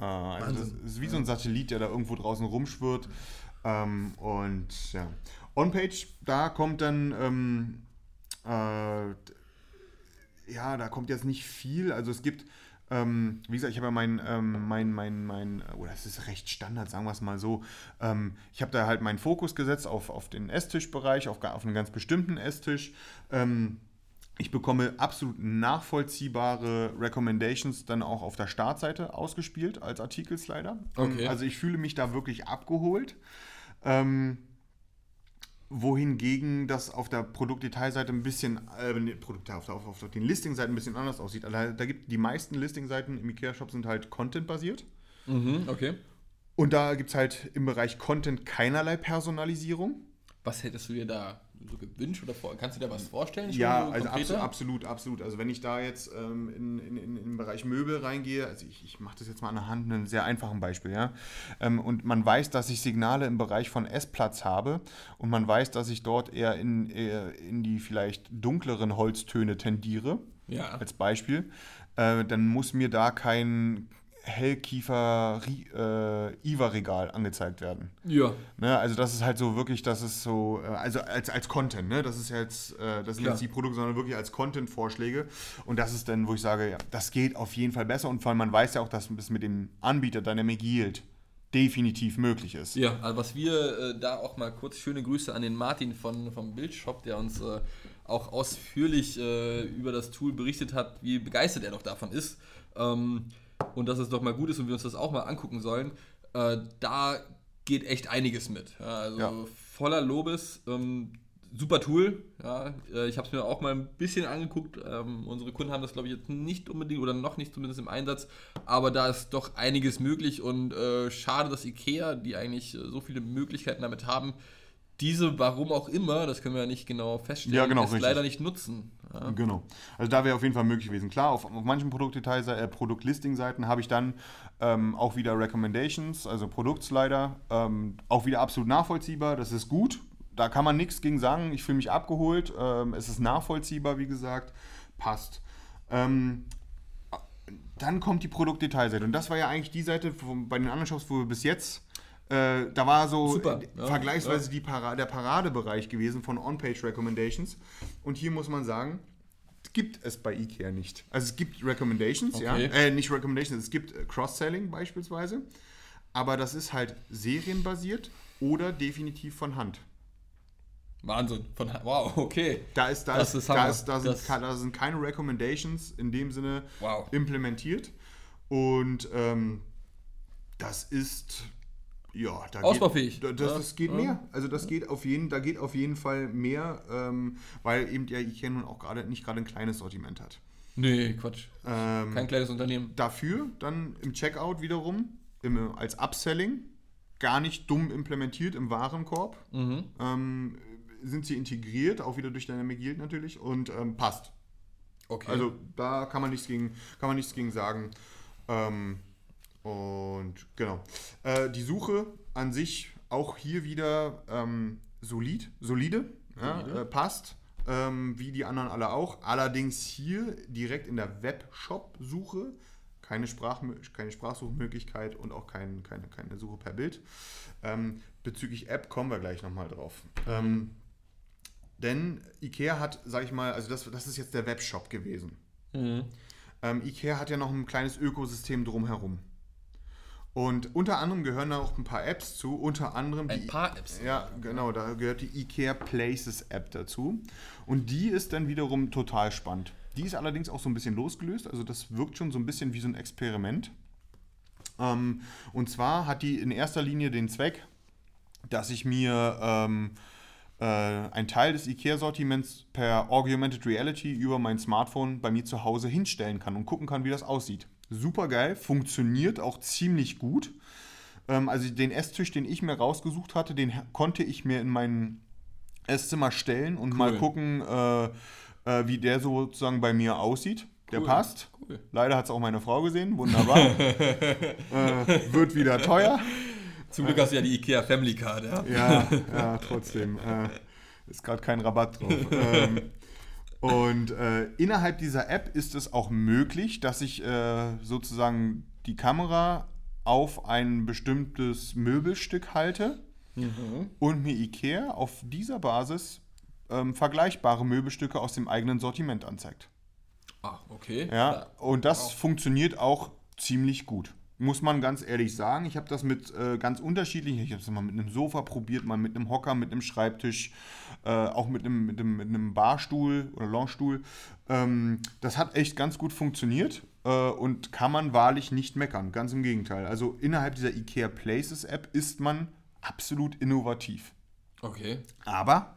Äh, also das ist wie so ein Satellit, der da irgendwo draußen rumschwirrt. Ähm, und ja. On-Page, da kommt dann, ähm, äh, ja, da kommt jetzt nicht viel. Also es gibt, ähm, wie gesagt, ich habe ja mein, ähm, mein, mein, mein, oder es ist recht Standard, sagen wir es mal so. Ähm, ich habe da halt meinen Fokus gesetzt auf, auf den Esstischbereich, auf, auf einen ganz bestimmten Esstisch. Ähm, ich bekomme absolut nachvollziehbare Recommendations dann auch auf der Startseite ausgespielt als Artikelslider. Okay. Also ich fühle mich da wirklich abgeholt. Ähm, wohingegen das auf der Produktdetailseite ein bisschen, äh, nee, Produkt, auf, der, auf, auf den Listingseiten ein bisschen anders aussieht. Also da gibt die meisten Listingseiten im IKEA-Shop sind halt Content-basiert. Mhm, okay. Und da gibt es halt im Bereich Content keinerlei Personalisierung. Was hättest du dir da so gewünscht oder vor, kannst du dir was vorstellen? Ja, so also absolut, absolut, absolut. Also wenn ich da jetzt ähm, in, in, in, in den Bereich Möbel reingehe, also ich, ich mache das jetzt mal anhand einem sehr einfachen Beispiel, ja. Ähm, und man weiß, dass ich Signale im Bereich von Essplatz habe und man weiß, dass ich dort eher in, eher in die vielleicht dunkleren Holztöne tendiere, Ja. als Beispiel, äh, dann muss mir da kein Hellkiefer äh, Iva-Regal angezeigt werden. Ja. Ne, also das ist halt so wirklich, das ist so, äh, also als, als Content, ne? Das ist jetzt, äh, das sind jetzt die Produkte, sondern wirklich als Content-Vorschläge. Und das ist dann, wo ich sage, ja, das geht auf jeden Fall besser. Und vor allem, man weiß ja auch, dass es mit dem Anbieter Dynamic Yield definitiv möglich ist. Ja, also was wir äh, da auch mal kurz schöne Grüße an den Martin von, vom Bildshop, der uns äh, auch ausführlich äh, über das Tool berichtet hat, wie begeistert er doch davon ist. Ähm, und dass es doch mal gut ist und wir uns das auch mal angucken sollen. Äh, da geht echt einiges mit. Ja, also Ja. voller Lobes. Ähm, super Tool. Ja, äh, ich habe es mir auch mal ein bisschen angeguckt. Ähm, unsere Kunden haben das, glaube ich, jetzt nicht unbedingt oder noch nicht zumindest im Einsatz. Aber da ist doch einiges möglich und äh, schade, dass IKEA, die eigentlich äh, so viele Möglichkeiten damit haben, diese, warum auch immer, das können wir ja nicht genau feststellen, Ja, genau, leider nicht nutzen. Ja. Genau. Also da wäre auf jeden Fall möglich gewesen. Klar, auf, auf manchen Produktdetail äh, Produktlisting-Seiten habe ich dann ähm, auch wieder Recommendations, also Produktslider, ähm, auch wieder absolut nachvollziehbar. Das ist gut. Da kann man nichts gegen sagen. Ich fühle mich abgeholt. Ähm, es ist nachvollziehbar, wie gesagt. Passt. Ähm, dann kommt die Produktdetailseite. Und das war ja eigentlich die Seite von, bei den anderen Shops, wo wir bis jetzt, äh, da war so Super, ja, vergleichsweise ja. Para der Paradebereich gewesen von On-Page Recommendations. Und hier muss man sagen, gibt es bei IKEA nicht. Also es gibt Recommendations, ja. Okay. Äh, nicht Recommendations, es gibt äh, Cross-Selling beispielsweise. Aber das ist halt serienbasiert oder definitiv von Hand. Wahnsinn. Von, wow, okay. Da, ist, da, Das ist, da, ist, da, sind, da sind keine Recommendations in dem Sinne Wow. implementiert. Und ähm, das ist ja da Ausbaufähig. Geht, da- das, das geht ja. mehr. Also das geht auf jeden, da geht auf jeden Fall mehr, ähm, weil eben der IKEA nun auch gerade nicht gerade ein kleines Sortiment hat. Nee, Quatsch. Ähm, Kein kleines Unternehmen. Dafür dann im Checkout wiederum im, als Upselling gar nicht dumm implementiert im Warenkorb. Mhm. Ähm, sind sie integriert, auch wieder durch Dynamic Yield natürlich und ähm, passt. Okay. Also da kann man nichts gegen, kann man nichts gegen sagen. Ähm, und genau. Äh, die Suche an sich auch hier wieder ähm, solid, solide, Ja, Solide. äh, passt. Ähm, wie die anderen alle auch. Allerdings hier direkt in der Webshop-Suche keine, Sprach, keine Sprachsuchmöglichkeit und auch kein, keine, keine Suche per Bild. Ähm, bezüglich App kommen wir gleich nochmal drauf. Ähm, denn IKEA hat, sag ich mal, also das, das ist jetzt der Webshop gewesen. Mhm. Ähm, IKEA hat ja noch ein kleines Ökosystem drumherum. Und unter anderem gehören da auch ein paar Apps zu, unter anderem Ein die. paar Apps. Ja, genau, da gehört die IKEA Places App dazu. Und die ist dann wiederum total spannend. Die ist allerdings auch so ein bisschen losgelöst, also das wirkt schon so ein bisschen wie so ein Experiment. Ähm, und zwar hat die in erster Linie den Zweck, dass ich mir ähm, äh, einen Teil des IKEA-Sortiments per Augmented Reality über mein Smartphone bei mir zu Hause hinstellen kann und gucken kann, wie das aussieht. Super geil, funktioniert auch ziemlich gut. Ähm, also den Esstisch, den ich mir rausgesucht hatte, den konnte ich mir in mein Esszimmer stellen und mal gucken, äh, äh, wie der sozusagen bei mir aussieht. Der Cool, passt. cool. Leider hat es auch meine Frau gesehen. Wunderbar. äh, wird wieder teuer. Zum Glück hast du ja die IKEA Family Card, ja. Ja, ja, trotzdem. Äh, ist gerade kein Rabatt drauf. ähm, und äh, innerhalb dieser App ist es auch möglich, dass ich äh, sozusagen die Kamera auf ein bestimmtes Möbelstück halte und mir IKEA auf dieser Basis ähm, vergleichbare Möbelstücke aus dem eigenen Sortiment anzeigt. Ah, okay. Ja, und das Wow. funktioniert auch ziemlich gut. Muss man ganz ehrlich sagen. Ich habe das mit äh, ganz unterschiedlichen, ich habe es mal mit einem Sofa probiert, mal mit einem Hocker, mit einem Schreibtisch, äh, auch mit einem, mit, einem, mit einem Barstuhl oder Loungestuhl. Ähm, das hat echt ganz gut funktioniert äh, und kann man wahrlich nicht meckern. Ganz im Gegenteil. Also innerhalb dieser IKEA Places App ist man absolut innovativ. Okay. Aber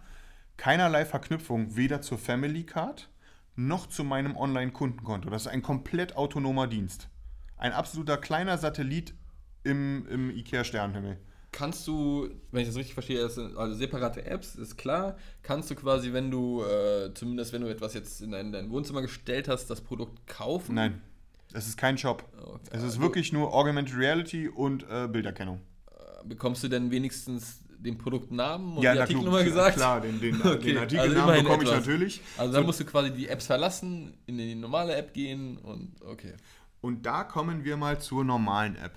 keinerlei Verknüpfung weder zur Family Card noch zu meinem Online-Kundenkonto. Das ist ein komplett autonomer Dienst. Ein absoluter kleiner Satellit im, im IKEA-Sternenhimmel. Kannst du, wenn ich das richtig verstehe, das sind also separate Apps, ist klar. Kannst du quasi, wenn du, äh, zumindest wenn du etwas jetzt in dein, dein Wohnzimmer gestellt hast, das Produkt kaufen? Nein, es ist kein Shop. Okay. Es ist Also- wirklich nur Augmented Reality und äh, Bilderkennung. Bekommst du denn wenigstens den Produktnamen und Ja, die Artikelnummer gesagt? Klar, den, den, Okay, den also Artikelnamen immerhin bekomme ich etwas. natürlich. Also dann musst du quasi die Apps verlassen, in die normale App gehen und okay. Und da kommen wir mal zur normalen App.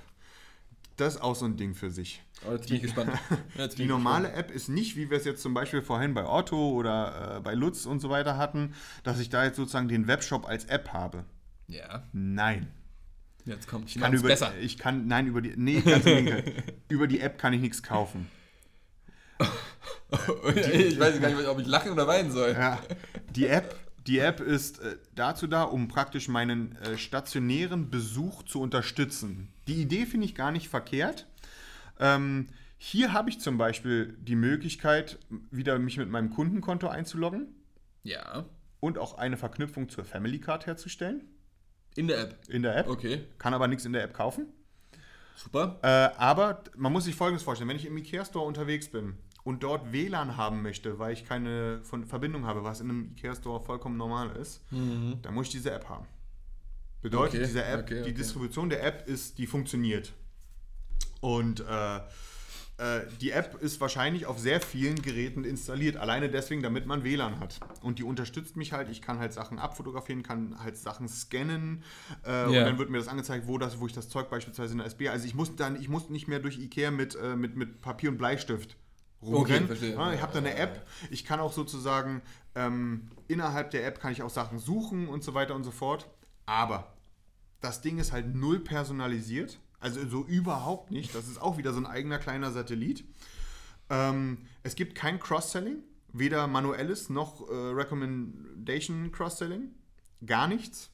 Das ist auch so ein Ding für sich. Aber jetzt bin ich gespannt. Ja, Die normale App ist nicht, wie wir es jetzt zum Beispiel vorhin bei Otto oder äh, bei Lutz und so weiter hatten, dass ich da jetzt sozusagen den Webshop als App habe. Ja, Nein. jetzt kommt Ich kann über, besser. Ich kann, nein, über die, nee, ganz im über die App kann ich nichts kaufen. ich weiß gar nicht, ob ich lachen oder weinen soll. Ja, die App, die App ist äh, dazu da, um praktisch meinen äh, stationären Besuch zu unterstützen. Die Idee finde ich gar nicht verkehrt. Ähm, hier habe ich zum Beispiel die Möglichkeit, wieder mich mit meinem Kundenkonto einzuloggen Ja, und auch eine Verknüpfung zur Family Card herzustellen in der App. in der App. Okay, Kann aber nichts in der App kaufen. super. Äh, aber man muss sich Folgendes vorstellen: Wenn ich im IKEA Store unterwegs bin und dort WLAN haben möchte, weil ich keine von Verbindung habe, was in einem IKEA Store vollkommen normal ist, dann muss ich diese App haben. Bedeutet, Okay, diese App, okay, die okay. Distribution der App ist, die funktioniert. Und äh, äh, die App ist wahrscheinlich auf sehr vielen Geräten installiert, alleine deswegen, damit man WLAN hat. Und die unterstützt mich halt, ich kann halt Sachen abfotografieren, kann halt Sachen scannen äh, und Ja. dann wird mir das angezeigt, wo, das, wo ich das Zeug beispielsweise in der SB, also ich muss dann, ich muss nicht mehr durch Ikea mit, äh, mit, mit Papier und Bleistift rumrennen. verstehe. Ja, ich habe da eine App, ich kann auch sozusagen ähm, innerhalb der App kann ich auch Sachen suchen und so weiter und so fort. Aber das Ding ist halt null personalisiert. Also so überhaupt nicht. Das ist auch wieder so ein eigener kleiner Satellit. Ähm, es gibt kein Cross-Selling, weder manuelles noch äh, Recommendation Cross-Selling. Gar nichts.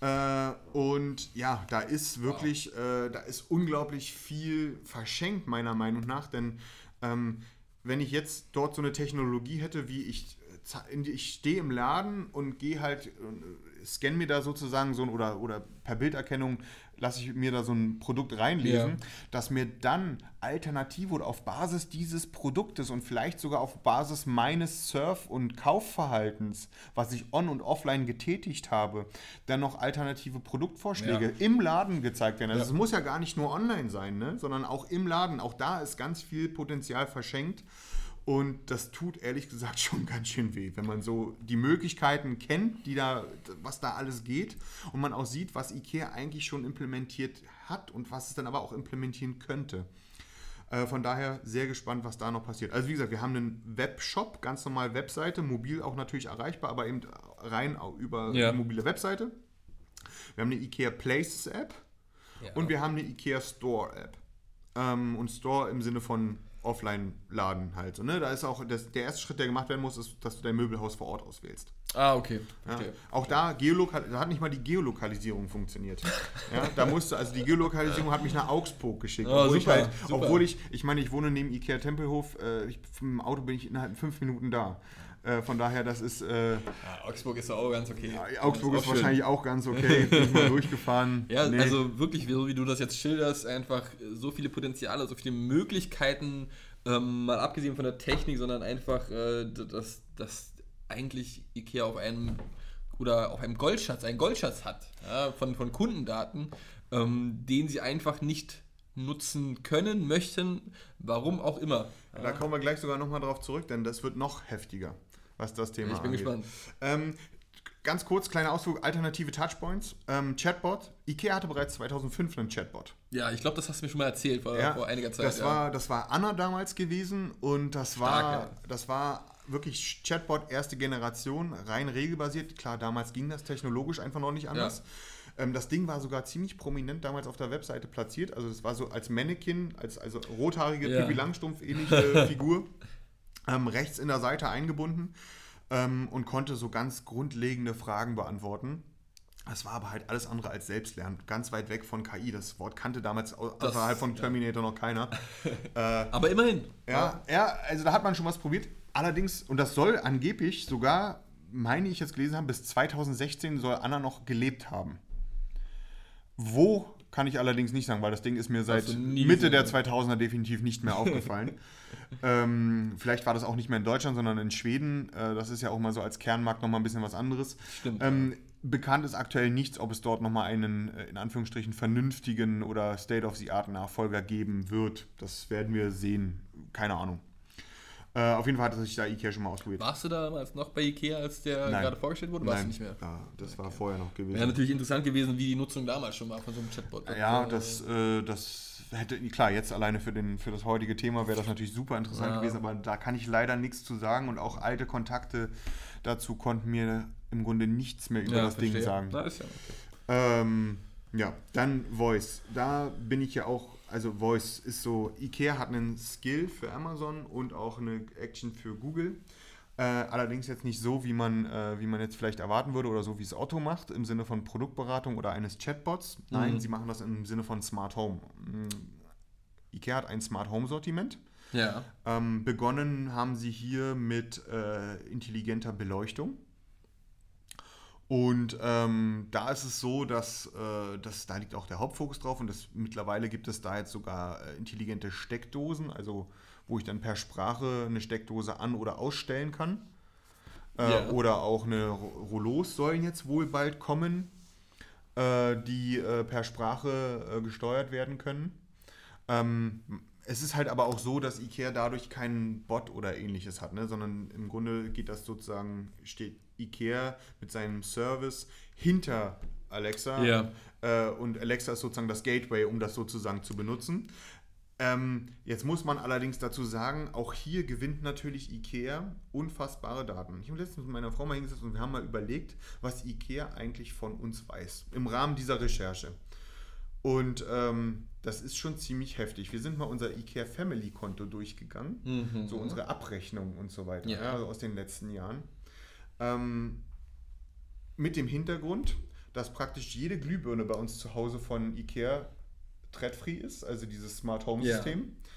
Äh, und ja, da ist wirklich, äh, da ist unglaublich viel verschenkt, meiner Meinung nach. Denn ähm, wenn ich jetzt dort so eine Technologie hätte, wie ich, äh, ich stehe im Laden und gehe halt, äh, scanne mir da sozusagen so ein, oder, oder per Bilderkennung lasse ich mir da so ein Produkt reinlesen, Ja. dass mir dann Alternative oder auf Basis dieses Produktes und vielleicht sogar auf Basis meines Surf- und Kaufverhaltens, was ich on- und offline getätigt habe, dann noch alternative Produktvorschläge Ja. im Laden gezeigt werden. Also Ja. es muss ja gar nicht nur online sein, ne? sondern auch im Laden. Auch da ist ganz viel Potenzial verschenkt. Und das tut ehrlich gesagt schon ganz schön weh, wenn man so die Möglichkeiten kennt, die da, was da alles geht und man auch sieht, was IKEA eigentlich schon implementiert hat und was es dann aber auch implementieren könnte. Äh, von daher sehr gespannt, was da noch passiert. Also wie gesagt, wir haben einen Webshop, ganz normal Webseite, mobil auch natürlich erreichbar, aber eben rein über Ja. mobile Webseite. Wir haben eine IKEA Places App Ja. und wir haben eine IKEA Store App. Ähm, und Store im Sinne von Offline-Laden halt. So, ne? Da ist auch das, der erste Schritt, der gemacht werden muss, ist, dass du dein Möbelhaus vor Ort auswählst. Ah, okay. Ja? Auch da, Geolokal da hat nicht mal die Geolokalisierung funktioniert. ja? Da musste, also die Geolokalisierung hat mich nach Augsburg geschickt. Ah, obwohl, super, ich halt, super. obwohl ich, ich meine, ich wohne neben Ikea Tempelhof, äh, ich, im Auto bin ich innerhalb von fünf Minuten da. Äh, von daher, das ist, äh, Ja, Augsburg ist auch ganz okay. Augsburg auch ist schön. wahrscheinlich auch ganz okay. Bin ich mal durchgefahren. Ja, Nee. also wirklich, so wie du das jetzt schilderst, einfach so viele Potenziale, so viele Möglichkeiten, ähm, mal abgesehen von der Technik, sondern einfach, äh, dass, dass eigentlich IKEA auf einem oder auf einem Goldschatz, einen Goldschatz hat ja, von, von Kundendaten, ähm, den sie einfach nicht nutzen können, möchten, warum auch immer. Da kommen wir gleich sogar nochmal drauf zurück, denn das wird noch heftiger, was das Thema Ich bin angeht. gespannt. Ähm, ganz kurz, kleiner Ausflug, alternative Touchpoints. Ähm, Chatbot. Ikea hatte bereits 2005 einen Chatbot. Ja, ich glaube, das hast du mir schon mal erzählt vor, Ja, vor einiger Zeit. Das, ja. war, das war Anna damals gewesen und das war, Stark, ja. das war wirklich Chatbot erste Generation, rein regelbasiert. Klar, damals ging das technologisch einfach noch nicht anders. Ähm, das Ding war sogar ziemlich prominent damals auf der Webseite platziert. Also das war so als Mannequin, als also rothaarige Ja. Pippi Langstrumpf ähnliche Figur, ähm, rechts in der Seite eingebunden ähm, und konnte so ganz grundlegende Fragen beantworten. Das war aber halt alles andere als Selbstlernen. Ganz weit weg von KI. Das Wort kannte damals außerhalb von Terminator ja. noch keiner. äh, aber immerhin. Ja, ja, also da hat man schon was probiert. Allerdings, und das soll angeblich sogar, meine ich jetzt gelesen haben, bis 2016 soll Anna noch gelebt haben. Wo kann ich allerdings nicht sagen, weil das Ding ist mir seit Mitte der 2000er definitiv nicht mehr aufgefallen. ähm, vielleicht war das auch nicht mehr in Deutschland, sondern in Schweden. Äh, das ist ja auch mal so als Kernmarkt nochmal ein bisschen was anderes. Stimmt. Ähm, bekannt ist aktuell nichts, ob es dort nochmal einen, äh, in Anführungsstrichen, vernünftigen oder State-of-the-Art-Nachfolger geben wird. Das werden wir sehen. Keine Ahnung. Äh, auf jeden Fall hat sich da Ikea schon mal ausprobiert. Warst du damals noch bei Ikea, als der Nein. gerade vorgestellt wurde? Warst Nein. du nicht mehr? Ja, das okay. war vorher noch gewesen. Wäre natürlich interessant gewesen, wie die Nutzung damals schon war von so einem Chatbot. Ja, das, äh, das hätte, klar, jetzt alleine für, den, für das heutige Thema wäre das natürlich super interessant ja. gewesen, aber da kann ich leider nichts zu sagen und auch alte Kontakte dazu konnten mir im Grunde nichts mehr über ja, das verstehe. Ding sagen. Na, ist ja okay. Ähm, ja, dann Voice. Da bin ich ja auch also Voice ist so, Ikea hat einen Skill für Amazon und auch eine Action für Google. Äh, allerdings jetzt nicht so, wie man, äh, wie man jetzt vielleicht erwarten würde oder so, wie es Otto macht, im Sinne von Produktberatung oder eines Chatbots. Nein, mhm. sie machen das im Sinne von Smart Home. Mhm. Ikea hat ein Smart Home Sortiment. Ja. Ähm, begonnen haben sie hier mit äh, intelligenter Beleuchtung. Und ähm, da ist es so, dass, äh, dass da liegt auch der Hauptfokus drauf und das, mittlerweile gibt es da jetzt sogar äh, intelligente Steckdosen, also wo ich dann per Sprache eine Steckdose an- oder ausstellen kann. Äh, ja. Oder auch eine Rouleaus sollen jetzt wohl bald kommen, äh, die äh, per Sprache äh, gesteuert werden können. Ähm, es ist halt aber auch so, dass IKEA dadurch keinen Bot oder ähnliches hat, ne? sondern im Grunde geht das sozusagen, steht IKEA mit seinem Service hinter Alexa. Ja. Äh, und Alexa ist sozusagen das Gateway, um das sozusagen zu benutzen. Ähm, jetzt muss man allerdings dazu sagen, auch hier gewinnt natürlich IKEA unfassbare Daten. Ich habe letztens mit meiner Frau mal hingesetzt und wir haben mal überlegt, was IKEA eigentlich von uns weiß im Rahmen dieser Recherche. Und ähm, das ist schon ziemlich heftig. Wir sind mal unser IKEA Family Konto durchgegangen, mhm. so unsere Abrechnung und so weiter. Ja, also aus den letzten Jahren. Ähm, mit dem Hintergrund, dass praktisch jede Glühbirne bei uns zu Hause von IKEA threadfree ist, also dieses Smart Home System. Ja.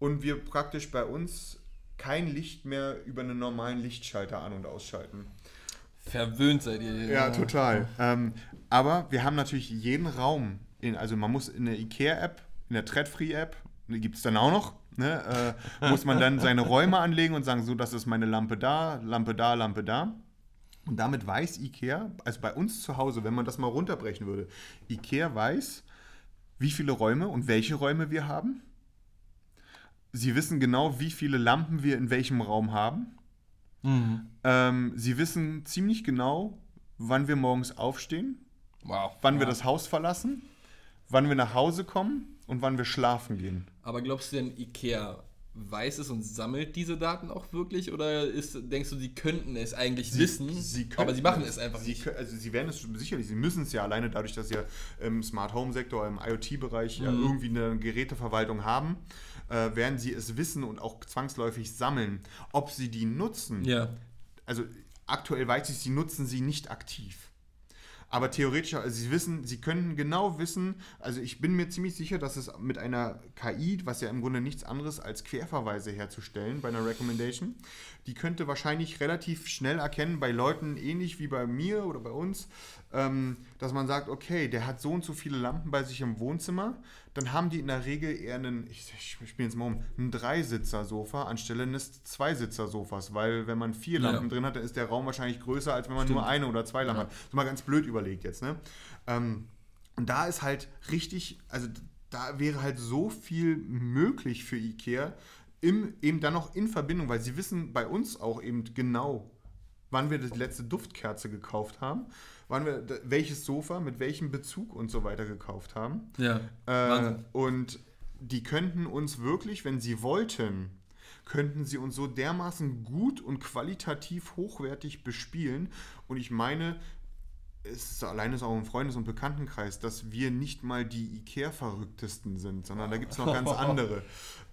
Und wir praktisch bei uns kein Licht mehr über einen normalen Lichtschalter an- und ausschalten. Verwöhnt seid ihr. Ja, total. Ähm, aber wir haben natürlich jeden Raum, in, also man muss in der IKEA-App, in der Threadfree-App, die gibt es dann auch noch, ne, äh, muss man dann seine Räume anlegen und sagen, so, das ist meine Lampe da, Lampe da, Lampe da. Und damit weiß IKEA, also bei uns zu Hause, wenn man das mal runterbrechen würde, IKEA weiß, wie viele Räume und welche Räume wir haben. Sie wissen genau, wie viele Lampen wir in welchem Raum haben. Mhm. Ähm, sie wissen ziemlich genau, wann wir morgens aufstehen, wow. wann ja. wir das Haus verlassen, wann wir nach Hause kommen und wann wir schlafen gehen. Aber glaubst du denn, IKEA weiß es und sammelt diese Daten auch wirklich oder ist, denkst du, sie könnten es eigentlich sie, wissen, sie aber sie machen es einfach sie, nicht? Also sie werden es sicherlich, sie müssen es ja alleine dadurch, dass sie ja im Smart Home Sektor, im IoT-Bereich mhm. ja irgendwie eine Geräteverwaltung haben, äh, werden sie es wissen und auch zwangsläufig sammeln. Ob sie die nutzen, ja. also aktuell weiß ich, sie nutzen sie nicht aktiv. Aber theoretisch, also sie wissen, sie können genau wissen, also ich bin mir ziemlich sicher, dass es mit einer KI, was ja im Grunde nichts anderes als Querverweise herzustellen bei einer Recommendation, die könnte wahrscheinlich relativ schnell erkennen, bei Leuten ähnlich wie bei mir oder bei uns, ähm, dass man sagt, okay, der hat so und so viele Lampen bei sich im Wohnzimmer, dann haben die in der Regel eher einen, ich, ich spiele jetzt mal um, ein Dreisitzer-Sofa anstelle eines Zweisitzer-Sofas, weil wenn man vier Lampen ja. drin hat, dann ist der Raum wahrscheinlich größer, als wenn man Stimmt. nur eine oder zwei Lampen ja. hat. So mal ganz blöd überlegt jetzt, ne? Ähm, und da ist halt richtig, also da wäre halt so viel möglich für Ikea, im, eben dann noch in Verbindung, weil sie wissen bei uns auch eben genau, wann wir die letzte Duftkerze gekauft haben wann wir welches Sofa mit welchem Bezug und so weiter gekauft haben. Ja. Äh, und die könnten uns wirklich, wenn sie wollten, könnten sie uns so dermaßen gut und qualitativ hochwertig bespielen. Und ich meine, es ist alleine auch im Freundes- und Bekanntenkreis, dass wir nicht mal die IKEA-Verrücktesten sind, sondern da gibt es noch ganz andere.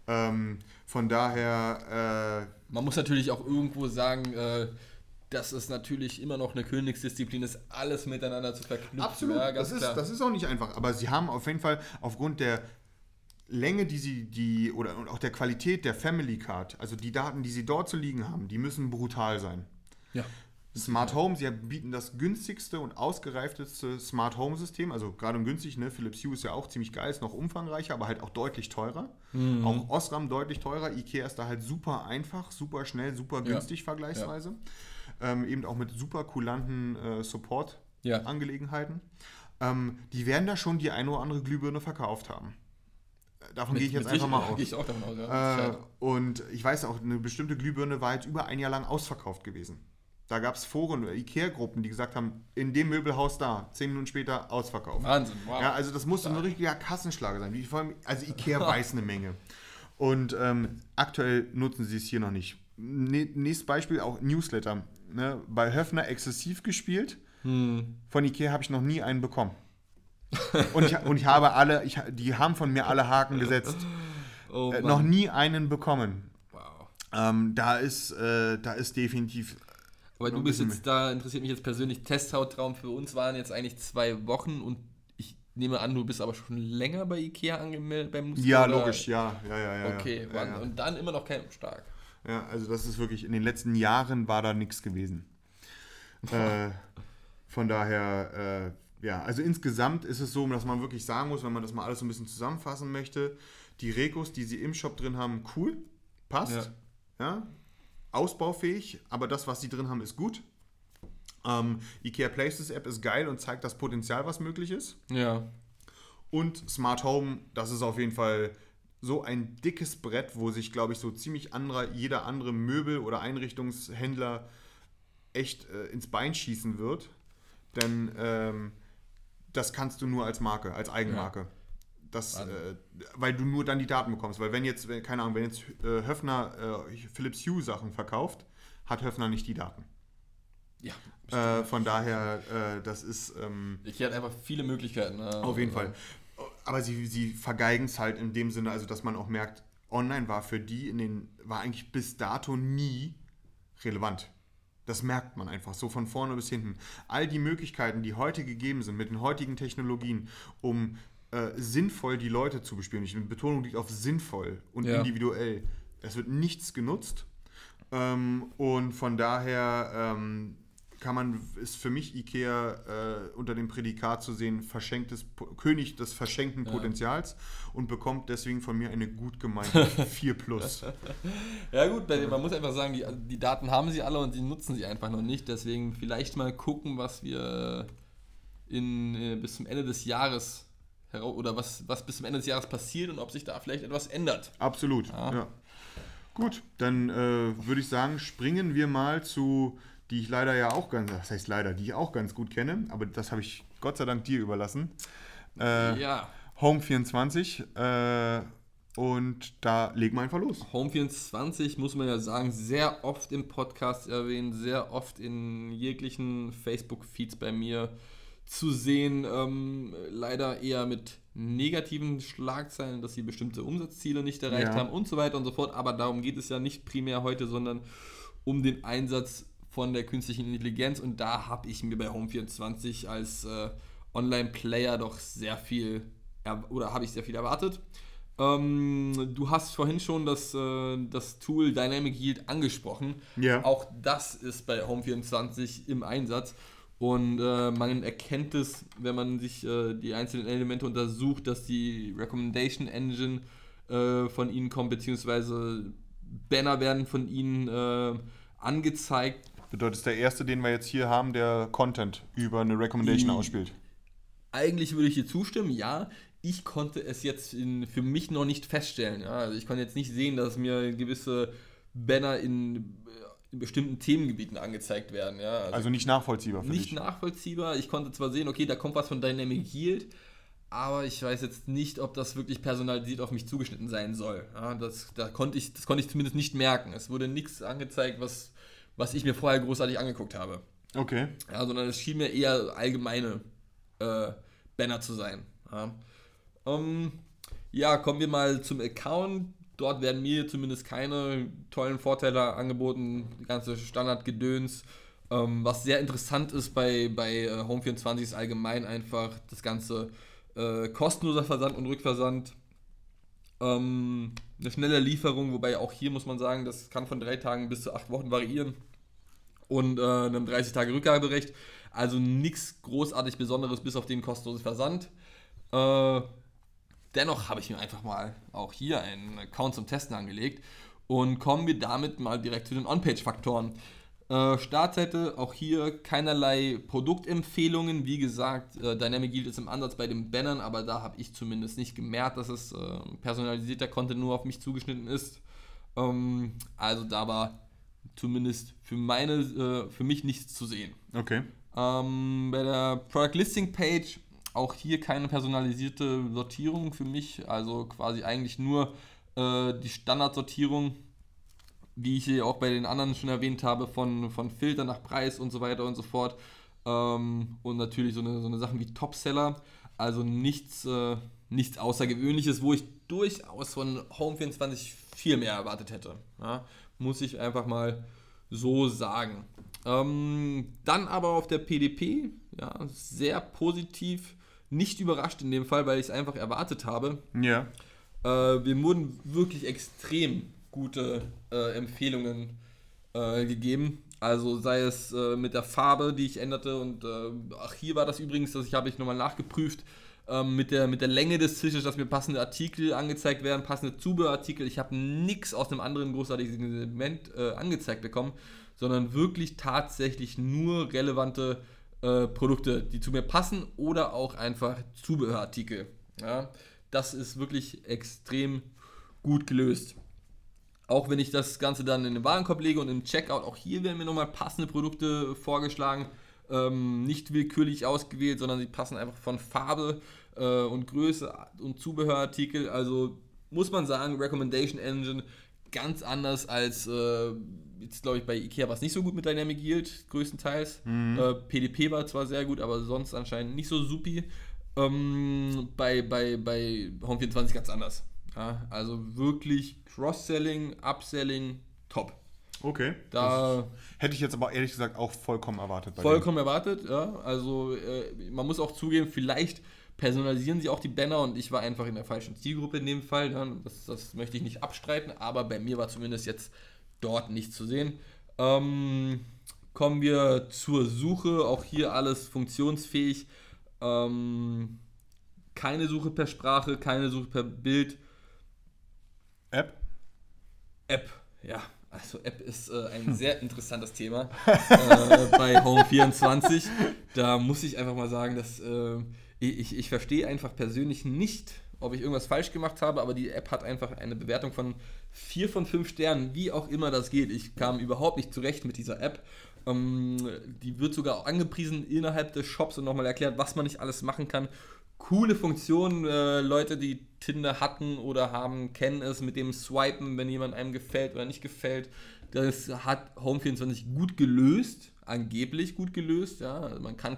Ähm, von daher. Äh, Man muss natürlich auch irgendwo sagen, äh, das ist natürlich immer noch eine Königsdisziplin, ist alles miteinander zu verknüpfen. Absolut, Ja, das, ist, das ist auch nicht einfach. Aber sie haben auf jeden Fall aufgrund der Länge, die sie, die, oder und auch der Qualität der Family Card, also die Daten, die sie dort zu liegen haben, die müssen brutal sein. ja. Smart Home, sie bieten das günstigste und ausgereifteste Smart Home System, also gerade und günstig, ne? Philips Hue ist ja auch ziemlich geil, ist noch umfangreicher, aber halt auch deutlich teurer. Auch Osram deutlich teurer. Ikea ist da halt super einfach, super schnell, super Ja. günstig vergleichsweise. Ähm, eben auch mit super kulanten äh, Ja. Support-Angelegenheiten. Ähm, die werden da schon die eine oder andere Glühbirne verkauft haben. Äh, Davon gehe ich jetzt einfach mal aus. Gehe ich auch davon aus, ja. Äh, und ich weiß auch, eine bestimmte Glühbirne war jetzt über ein Jahr lang ausverkauft gewesen. Da gab es Foren oder Ikea-Gruppen, die gesagt haben, in dem Möbelhaus da, zehn Minuten später ausverkauft. Wahnsinn, wow. Ja, also das muss ein richtiger Kassenschlager sein. Wie vor allem, also Ikea weiß eine Menge. Und ähm, aktuell nutzen sie es hier noch nicht. Nächstes Beispiel auch Newsletter. Ne? Bei Höfner exzessiv gespielt. Hm. Von Ikea habe ich noch nie einen bekommen. und, ich, und ich habe alle, ich, die haben von mir alle Haken gesetzt. oh, Äh, noch nie einen bekommen. Wow. Ähm, da, ist, äh, da ist definitiv. Aber du bist jetzt da, interessiert mich jetzt persönlich, Testhautraum für uns waren jetzt eigentlich zwei Wochen und ich nehme an, du bist aber schon länger bei Ikea angemeldet beim Museum. Ja, logisch, ja. ja, ja, ja Okay, ja, ja, und dann immer noch kein stark. Ja, also das ist wirklich, in den letzten Jahren war da nichts gewesen. äh, von daher, äh, ja, also insgesamt ist es so, dass man wirklich sagen muss, wenn man das mal alles so ein bisschen zusammenfassen möchte, die Rekos, die sie im Shop drin haben, cool, passt, ja, ausbaufähig, aber das, was sie drin haben, ist gut. Ähm, IKEA Places App ist geil und zeigt das Potenzial, was möglich ist. Ja. Und Smart Home, das ist auf jeden Fall so ein dickes Brett, wo sich, glaube ich, so ziemlich anderer, jeder andere Möbel- oder Einrichtungshändler echt äh, ins Bein schießen wird. Denn ähm, das kannst du nur als Marke, als Eigenmarke. Das, äh, weil du nur dann die Daten bekommst. Weil wenn jetzt, keine Ahnung, wenn jetzt äh, Höfner äh, Philips Hue Sachen verkauft, hat Höfner nicht die Daten. Ja. Äh, von daher, äh, das ist... Ähm, Ikea hat einfach viele Möglichkeiten. ne? auf jeden Fall. Aber sie, sie vergeigen es halt in dem Sinne, also dass man auch merkt, online war für die in den, war eigentlich bis dato nie relevant. Das merkt man einfach so von vorne bis hinten. All die Möglichkeiten, die heute gegeben sind mit den heutigen Technologien, um äh, sinnvoll die Leute zu bespielen. Die Betonung liegt auf sinnvoll und Ja. individuell. Es wird nichts genutzt. Ähm, und von daher ähm, kann man, ist für mich IKEA äh, unter dem Prädikat zu sehen, verschenktes, König des verschenkten Potenzials und bekommt deswegen von mir eine gut gemeinte 4 Plus. Ja gut, man muss einfach sagen, die, die Daten haben sie alle und sie nutzen sie einfach noch nicht. Deswegen vielleicht mal gucken, was wir in, äh, bis zum Ende des Jahres oder was, was bis zum Ende des Jahres passiert und ob sich da vielleicht etwas ändert. Absolut, ja. Gut, dann äh, würde ich sagen, springen wir mal zu, die ich leider ja auch ganz, das heißt leider, die ich auch ganz gut kenne, aber das habe ich Gott sei Dank dir überlassen. Äh, Ja, Home 24 äh, und da legen wir einfach los. Home 24 muss man ja sagen, sehr oft im Podcast erwähnt, sehr oft in jeglichen Facebook-Feeds bei mir zu sehen. Ähm, leider eher mit negativen Schlagzeilen, dass sie bestimmte Umsatzziele nicht erreicht Ja. haben und so weiter und so fort. Aber darum geht es ja nicht primär heute, sondern um den Einsatz von der künstlichen Intelligenz. Und da habe ich mir bei Home 24 als äh, Online-Player doch sehr viel er- oder habe ich sehr viel erwartet. Ähm, du hast vorhin schon das, äh, das Tool Dynamic Yield angesprochen. Ja. Auch das ist bei Home24 im Einsatz. Und äh, man erkennt es, wenn man sich äh, die einzelnen Elemente untersucht, dass die Recommendation Engine äh, von ihnen kommt, beziehungsweise Banner werden von ihnen äh, angezeigt. Bedeutet, ist der erste, den wir jetzt hier haben, der Content über eine Recommendation Die- ausspielt. Eigentlich würde ich hier zustimmen, ja. Ich konnte es jetzt in, für mich noch nicht feststellen. Ja. Also ich konnte jetzt nicht sehen, dass mir gewisse Banner in, äh, in bestimmten Themengebieten angezeigt werden. Ja. Also Also nicht nachvollziehbar für nicht dich. nachvollziehbar. Ich konnte zwar sehen, okay, da kommt was von Dynamic Yield, aber ich weiß jetzt nicht, ob das wirklich personalisiert auf mich zugeschnitten sein soll. Ja, das, da konnte ich, das konnte ich zumindest nicht merken. Es wurde nichts angezeigt, was, was ich mir vorher großartig angeguckt habe. Okay. Ja, sondern es schien mir eher allgemeine äh, Banner zu sein. Ja. Ähm, ja, kommen wir mal zum Account. Dort werden mir zumindest keine tollen Vorteile angeboten. Die ganze Standardgedöns. Ähm, was sehr interessant ist bei, bei äh, Home24 ist allgemein einfach das ganze äh, kostenloser Versand und Rückversand. Ähm, eine schnelle Lieferung, wobei auch hier muss man sagen, das kann von drei Tagen bis zu acht Wochen variieren. Und äh, einem 30 Tage Rückgaberecht. Also nichts großartig Besonderes bis auf den kostenlosen Versand. Äh, dennoch habe ich mir einfach mal auch hier einen Account zum Testen angelegt und kommen wir damit mal direkt zu den On-Page-Faktoren. Äh, Startseite, auch hier keinerlei Produktempfehlungen. Wie gesagt, äh, Dynamic Yield ist im Ansatz bei den Bannern, aber da habe ich zumindest nicht gemerkt, dass es äh, personalisierter Content nur auf mich zugeschnitten ist. Ähm, also da war zumindest für meine, äh, für mich nichts zu sehen. Okay. Ähm, bei der Product Listing Page auch hier keine personalisierte Sortierung für mich, also quasi eigentlich nur äh, die Standardsortierung wie ich hier auch bei den anderen schon erwähnt habe, von, von Filter nach Preis und so weiter und so fort. Ähm, und natürlich so eine, so eine Sachen wie Topseller. Also nichts, äh, nichts Außergewöhnliches, wo ich durchaus von Home24 viel mehr erwartet hätte. Ja, muss ich einfach mal so sagen. Ähm, dann aber auf der PDP, ja, sehr positiv, nicht überrascht in dem Fall, weil ich es einfach erwartet habe. Ja. Äh, wir wurden wirklich extrem gute äh, Empfehlungen äh, gegeben. Also sei es äh, mit der Farbe, die ich änderte und äh, ach hier war das übrigens, das habe ich nochmal nachgeprüft, ähm, mit, der, mit der Länge des Tisches, dass mir passende Artikel angezeigt werden, passende Zubehörartikel. Ich habe nichts aus einem anderen großartigen Segment äh, angezeigt bekommen, sondern wirklich tatsächlich nur relevante äh, Produkte, die zu mir passen oder auch einfach Zubehörartikel. Ja, das ist wirklich extrem gut gelöst. Auch wenn ich das Ganze dann in den Warenkorb lege und im Checkout, auch hier werden mir nochmal passende Produkte vorgeschlagen. Ähm, nicht willkürlich ausgewählt, sondern sie passen einfach von Farbe äh, und Größe und Zubehörartikel. Also muss man sagen, Recommendation Engine ganz anders als äh, jetzt glaube ich bei Ikea war es nicht so gut mit Dynamic Yield größtenteils. Mhm. Äh, PDP war zwar sehr gut, aber sonst anscheinend nicht so supi. Ähm, bei, bei, bei Home24 ganz anders. Ja, also wirklich Cross-Selling, Upselling, top. Okay. Da hätte ich jetzt aber ehrlich gesagt auch vollkommen erwartet. vollkommen dem. erwartet, ja. Also äh, man muss auch zugeben, vielleicht personalisieren sie auch die Banner und ich war einfach in der falschen Zielgruppe in dem Fall. Ja. Das, das, möchte ich nicht abstreiten, aber bei mir war zumindest jetzt dort nichts zu sehen. Ähm, kommen wir zur Suche. Auch hier alles funktionsfähig. Ähm, keine Suche per Sprache, keine Suche per Bild App? App, ja. Also App ist äh, ein sehr interessantes Thema äh, bei Home24. Da muss ich einfach mal sagen, dass äh, ich, ich verstehe einfach persönlich nicht, ob ich irgendwas falsch gemacht habe, aber die App hat einfach eine Bewertung von 4 von 5 Sternen, wie auch immer das geht. Ich kam überhaupt nicht zurecht mit dieser App. Ähm, die wird sogar angepriesen innerhalb des Shops und nochmal erklärt, was man nicht alles machen kann coole Funktion. Äh, Leute, die Tinder hatten oder haben, kennen es mit dem Swipen, wenn jemand einem gefällt oder nicht gefällt. Das hat Home24 gut gelöst, angeblich gut gelöst. Ja. Also man kann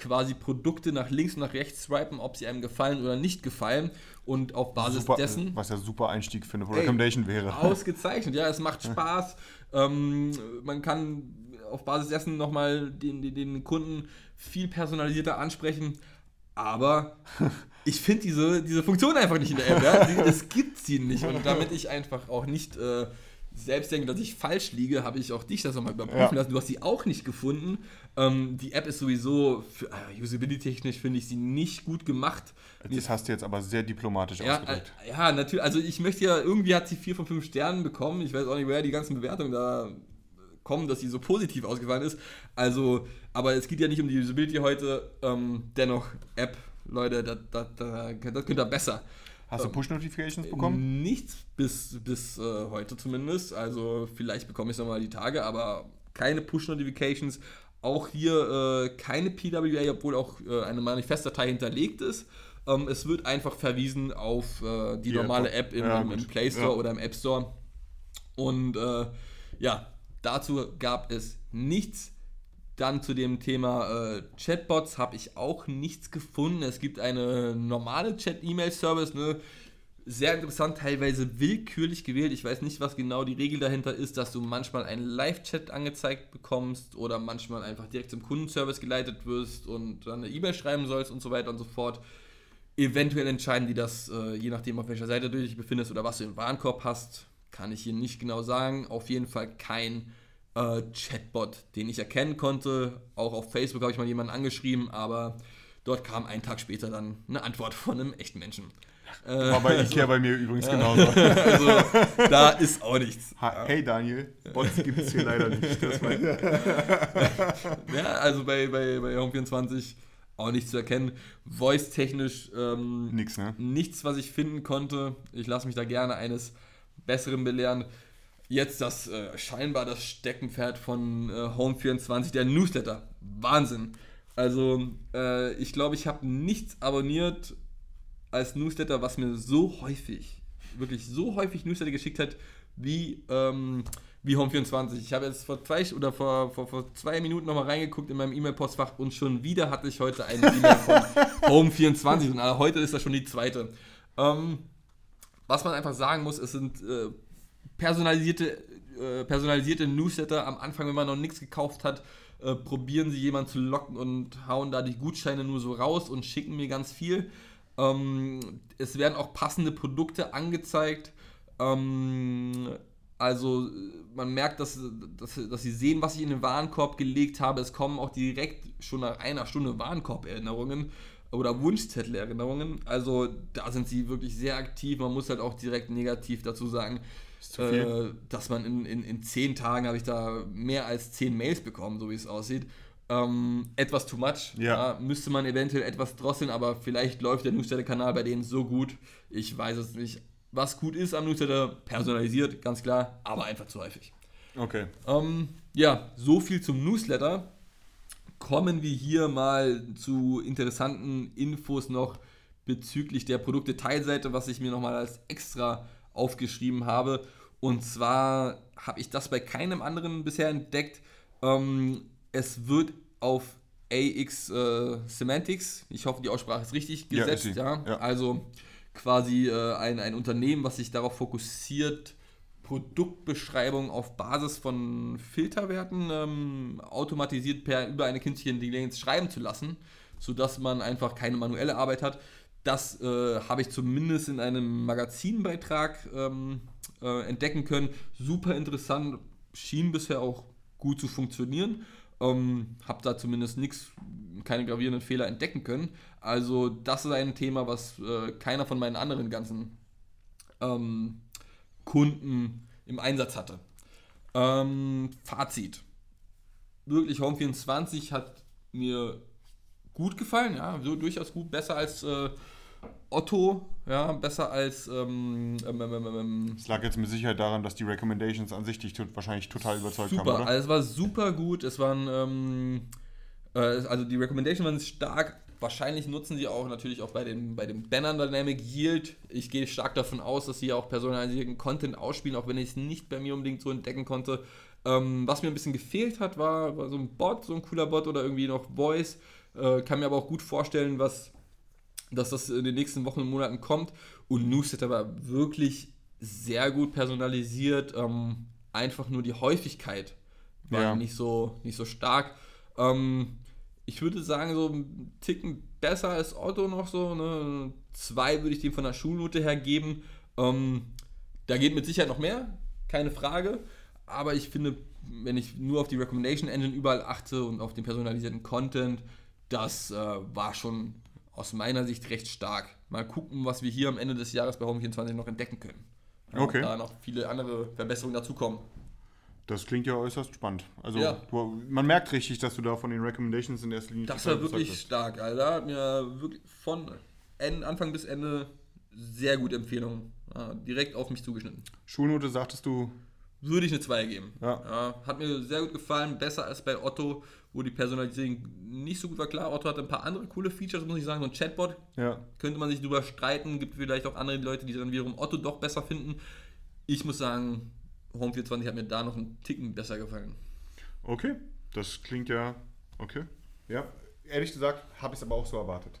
quasi Produkte nach links und nach rechts swipen, ob sie einem gefallen oder nicht gefallen. Und auf Basis super, dessen. Was ja super Einstieg für eine Recommendation wäre. Ausgezeichnet, ja, es macht Spaß. ähm, man kann auf Basis dessen nochmal den, den, den Kunden viel personalisierter ansprechen. Aber ich finde diese, diese Funktion einfach nicht in der App. Ja? Es gibt sie nicht. Und damit ich einfach auch nicht äh, selbst denke, dass ich falsch liege, habe ich auch dich das nochmal überprüfen ja. lassen. Du hast sie auch nicht gefunden. Ähm, die App ist sowieso, äh, usability-technisch finde ich sie nicht gut gemacht. Das hast du jetzt aber sehr diplomatisch ja, ausgedrückt. Äh, ja, natürlich. Also ich möchte ja, irgendwie hat sie vier von fünf Sternen bekommen. Ich weiß auch nicht, woher die ganzen Bewertungen da kommen, dass sie so positiv ausgefallen ist. Also, aber es geht ja nicht um die Usability heute. Ähm, dennoch, App, Leute, das, das, das könnt ihr besser. Hast du ähm, Push-Notifications bekommen? Nichts bis, bis äh, heute zumindest. Also vielleicht bekomme ich es nochmal die Tage, aber keine Push-Notifications. Auch hier äh, keine PWA, obwohl auch äh, eine Manifestdatei hinterlegt ist. Ähm, es wird einfach verwiesen auf äh, die, die, normale App, App im, ja, im, Play Store ja. oder im App Store. Und äh, ja, Dazu gab es nichts. Dann zu dem Thema äh, Chatbots habe ich auch nichts gefunden. Es gibt eine normale Chat-E-Mail-Service, ne? Sehr interessant, teilweise willkürlich gewählt. Ich weiß nicht, was genau die Regel dahinter ist, dass du manchmal einen Live-Chat angezeigt bekommst oder manchmal einfach direkt zum Kundenservice geleitet wirst und dann eine E-Mail schreiben sollst und so weiter und so fort. Eventuell entscheiden die das, äh, je nachdem, auf welcher Seite du dich befindest oder was du im Warenkorb hast, kann ich hier nicht genau sagen. Auf jeden Fall kein äh, Chatbot, den ich erkennen konnte. Auch auf Facebook habe ich mal jemanden angeschrieben, aber dort kam einen Tag später dann eine Antwort von einem echten Menschen. War bei Ikea bei mir übrigens genauso. Also da ist auch nichts. Hey Daniel, Bots gibt es hier leider nicht. Das Ja, also bei, bei, bei Home24 auch nichts zu erkennen. Voice-technisch ähm, nix, ne? nichts, was ich finden konnte. Ich lasse mich da gerne eines Besseren belehren. Jetzt das äh, scheinbar das Steckenpferd von äh, Home24, der Newsletter. Wahnsinn. Also äh, ich glaube, ich habe nichts abonniert als Newsletter, was mir so häufig, wirklich so häufig Newsletter geschickt hat, wie, ähm, wie Home24. Ich habe jetzt vor zwei oder vor, vor, vor zwei Minuten nochmal reingeguckt in meinem E-Mail-Postfach und schon wieder hatte ich heute eine E-Mail von Home24 und heute ist das schon die zweite. Ähm, was man einfach sagen muss, es sind äh, personalisierte, äh, personalisierte Newsletter. Am Anfang, wenn man noch nichts gekauft hat, äh, probieren sie jemanden zu locken und hauen da die Gutscheine nur so raus und schicken mir ganz viel. Ähm, es werden auch passende Produkte angezeigt. Ähm, also man merkt, dass, dass, dass sie sehen, was ich in den Warenkorb gelegt habe. Es kommen auch direkt schon nach einer Stunde Warenkorb-Erinnerungen oder Wunschzettel-Erinnerungen. Also da sind sie wirklich sehr aktiv. Man muss halt auch direkt negativ dazu sagen, äh, dass man in, in, in zehn Tagen habe ich da mehr als zehn Mails bekommen, so wie es aussieht. Ähm, etwas too much. Ja. Da müsste man eventuell etwas drosseln, aber vielleicht läuft der Newsletter-Kanal bei denen so gut. Ich weiß es nicht. Was gut ist am Newsletter, personalisiert, ganz klar, aber einfach zu häufig. Okay. Ähm, ja, so viel zum Newsletter. Kommen wir hier mal zu interessanten Infos noch bezüglich der Produkte-Teilseite, was ich mir nochmal als extra aufgeschrieben habe. Und zwar habe ich das bei keinem anderen bisher entdeckt. Ähm, es wird auf AX äh, Semantics, ich hoffe, die Aussprache ist richtig Ja, gesetzt, sie. ja, Ja. also quasi äh, ein, ein Unternehmen, was sich darauf fokussiert, Produktbeschreibungen auf Basis von Filterwerten ähm, automatisiert per über eine künstliche Intelligenz schreiben zu lassen, sodass man einfach keine manuelle Arbeit hat. Das äh, habe ich zumindest in einem Magazinbeitrag ähm, äh, entdecken können. Super interessant, schien bisher auch gut zu funktionieren. Ähm, habe da zumindest nichts, keine gravierenden Fehler entdecken können. Also das ist ein Thema, was äh, keiner von meinen anderen ganzen ähm, Kunden im Einsatz hatte. Ähm, Fazit. Wirklich Home24 hat mir gut gefallen, ja, so durchaus gut, besser als äh, Otto, ja, besser als ähm, ähm, ähm, ähm, ähm, Es lag jetzt mit Sicherheit daran, dass die Recommendations an sich dich wahrscheinlich total überzeugt super. haben, oder? Also es war super gut. Es waren, ähm, äh, also die Recommendations waren stark. Wahrscheinlich nutzen sie auch natürlich auch bei den, bei dem Banner Dynamic Yield. Ich gehe stark davon aus, dass sie auch personalisierten Content ausspielen, auch wenn ich es nicht bei mir unbedingt so entdecken konnte. Ähm, was mir ein bisschen gefehlt hat, war, war so ein Bot, so ein cooler Bot oder irgendwie noch Voice. Äh, kann mir aber auch gut vorstellen, was, dass das in den nächsten Wochen und Monaten kommt. Und Newsletter war wirklich sehr gut personalisiert. Ähm, einfach nur die Häufigkeit war Ja. nicht, so, nicht so stark. Ähm, ich würde sagen, so ein Ticken besser als Otto noch so. Ne? Zwei würde ich dem von der Schulnote her geben. Ähm, da geht mit Sicherheit noch mehr, keine Frage. Aber ich finde, wenn ich nur auf die Recommendation Engine überall achte und auf den personalisierten Content, das äh, war schon aus meiner Sicht recht stark. Mal gucken, was wir hier am Ende des Jahres bei Home24 noch entdecken können. Ja, Okay. Da noch viele andere Verbesserungen dazukommen. Das klingt ja äußerst spannend. Also Ja. du, man merkt richtig, dass du da von den Recommendations in erster Linie Das war wirklich überzeugt stark, Alter. Hat mir wirklich von Anfang bis Ende sehr gute Empfehlungen. Ja, direkt auf mich zugeschnitten. Schulnote sagtest du, Würde ich eine 2 geben. Ja. hat mir sehr gut gefallen. Besser als bei Otto, wo die Personalisierung nicht so gut war. Klar, Otto hatte ein paar andere coole Features, muss ich sagen. So ein Chatbot ja, könnte man sich drüber streiten. Gibt vielleicht auch andere Leute, die dann wiederum Otto doch besser finden. Ich muss sagen, Home 24 hat mir da noch einen Ticken besser gefallen. okay, das klingt ja okay. Ja, ehrlich gesagt habe ich es aber auch so erwartet.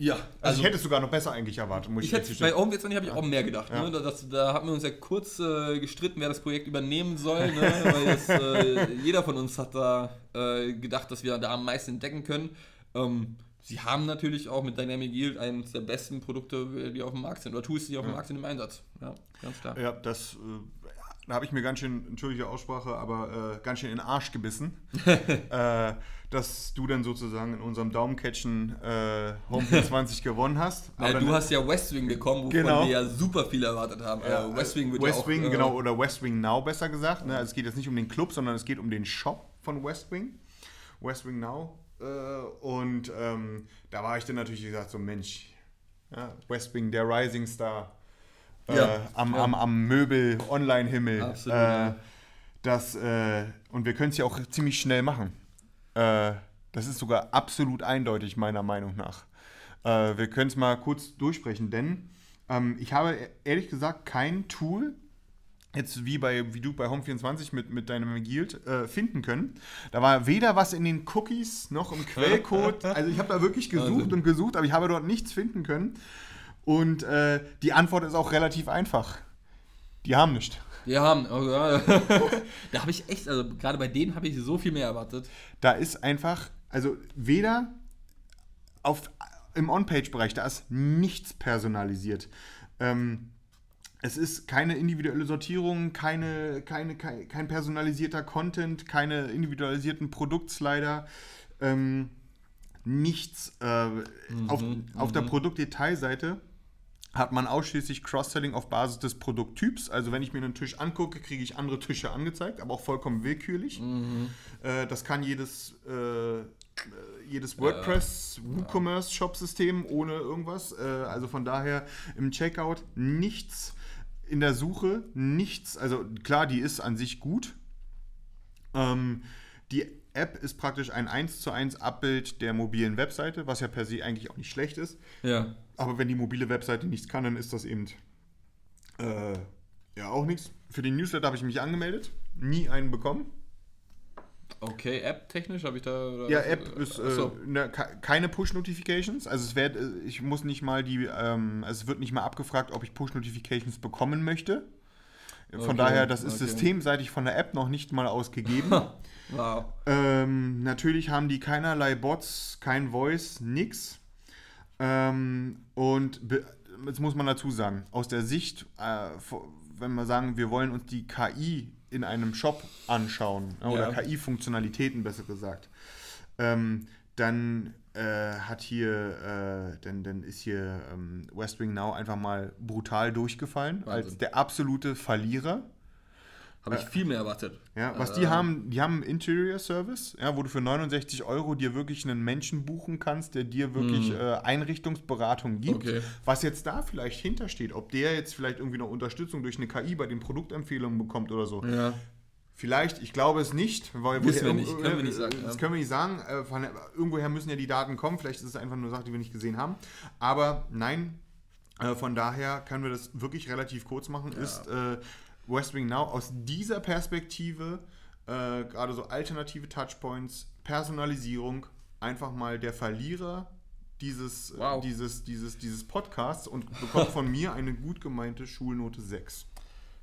Ja, also, also ich hätte es sogar noch besser eigentlich erwartet. Muss ich, hätte, bei Home 24 habe ich auch mehr gedacht. Ja. Ne? Das, da haben wir uns ja kurz äh, gestritten, wer das Projekt übernehmen soll. Ne? Weil das, äh, jeder von uns hat da äh, gedacht, dass wir da am meisten entdecken können. Ähm, sie haben natürlich auch mit Dynamic Yield eines der besten Produkte, die auf dem Markt sind, oder Tools, die auf dem Markt sind im Einsatz. Ja, ganz klar. Ja, das äh, da habe ich mir ganz schön, entschuldige Aussprache, aber äh, ganz schön in den Arsch gebissen, äh, dass du dann sozusagen in unserem Daumencatchen äh, Home 24 gewonnen hast. Ja, du hast ja West Wing bekommen, wovon genau. wir ja super viel erwartet haben. Ja, äh, West Wing wird West ja auch, Wing, äh, genau, oder West Wing Now besser gesagt. Ne? Also es geht jetzt nicht um den Club, sondern es geht um den Shop von West Wing. West Wing Now. Äh, und ähm, da war ich dann natürlich gesagt, so Mensch, ja, West Wing, der Rising Star ja, äh, am, ja. am, am Möbel-Online-Himmel. Äh, das, äh, und wir können es ja auch ziemlich schnell machen. Äh, das ist sogar absolut eindeutig, meiner Meinung nach. Äh, wir können es mal kurz durchsprechen, denn ähm, ich habe ehrlich gesagt kein Tool, jetzt wie, bei, wie du bei Home24 mit, mit deinem Guild äh, finden können. Da war weder was in den Cookies noch im Quellcode. Also ich habe da wirklich gesucht also. und gesucht, aber ich habe dort nichts finden können. Und äh, die Antwort ist auch relativ einfach. Die haben nicht. Die haben, oh, ja. da habe ich echt, also gerade bei denen habe ich so viel mehr erwartet. Da ist einfach, also weder auf, im On-Page-Bereich, da ist nichts personalisiert. Ähm, es ist keine individuelle Sortierung, keine, keine, kein, kein personalisierter Content, keine individualisierten Produktslider. Ähm, nichts. Äh, mhm, auf, auf der mhm. Produktdetailseite hat man ausschließlich Cross-Selling auf Basis des Produkttyps. Also wenn ich mir einen Tisch angucke, kriege ich andere Tische angezeigt, aber auch vollkommen willkürlich. Mhm. Äh, das kann jedes, äh, jedes WordPress, ja. WooCommerce-Shop-System ohne irgendwas. Äh, also von daher im Checkout nichts in der Suche, nichts. Also klar, die ist an sich gut. Ähm, die App ist praktisch ein 1 zu 1 Abbild der mobilen Webseite, was ja per se eigentlich auch nicht schlecht ist. Ja. Aber wenn die mobile Webseite nichts kann, dann ist das eben äh, ja auch nichts. Für den Newsletter habe ich mich angemeldet, nie einen bekommen. Okay, App-technisch habe ich da. ja, App ist äh, ne, keine Push-Notifications. Also es wird, äh, ich muss nicht mal die, ähm, es wird nicht mal abgefragt, ob ich Push-Notifications bekommen möchte. Von okay, daher, das ist okay. systemseitig von der App noch nicht mal ausgegeben. wow. Ähm, natürlich haben die keinerlei Bots, kein Voice, nix. Ähm, und jetzt muss man dazu sagen, aus der Sicht, äh, wenn wir sagen, wir wollen uns die KI in einem Shop anschauen, äh, oder ja. KI-Funktionalitäten besser gesagt, ähm, dann äh, hat hier, äh, dann, dann ist hier ähm, West Wing Now einfach mal brutal durchgefallen Wahnsinn. als der absolute Verlierer. Habe ich äh, viel mehr erwartet. Ja, was die haben, die haben einen Interior Service, ja, wo du für 69 Euro dir wirklich einen Menschen buchen kannst, der dir wirklich mm. äh, Einrichtungsberatung gibt. Okay. Was jetzt da vielleicht hintersteht, ob der jetzt vielleicht irgendwie noch Unterstützung durch eine KI bei den Produktempfehlungen bekommt oder so. Ja. Vielleicht, ich glaube es nicht, weil Wissen wir nicht, können wir nicht sagen. Das können wir nicht sagen. Äh, von, irgendwoher müssen ja die Daten kommen. Vielleicht ist es einfach nur Sache, die wir nicht gesehen haben. Aber nein, äh, von daher können wir das wirklich relativ kurz machen. Ja. Ist äh, West Wing Now aus dieser Perspektive, äh, gerade so alternative Touchpoints, Personalisierung, einfach mal der Verlierer dieses, wow. dieses, dieses, dieses Podcasts und bekommt von mir eine gut gemeinte Schulnote 6.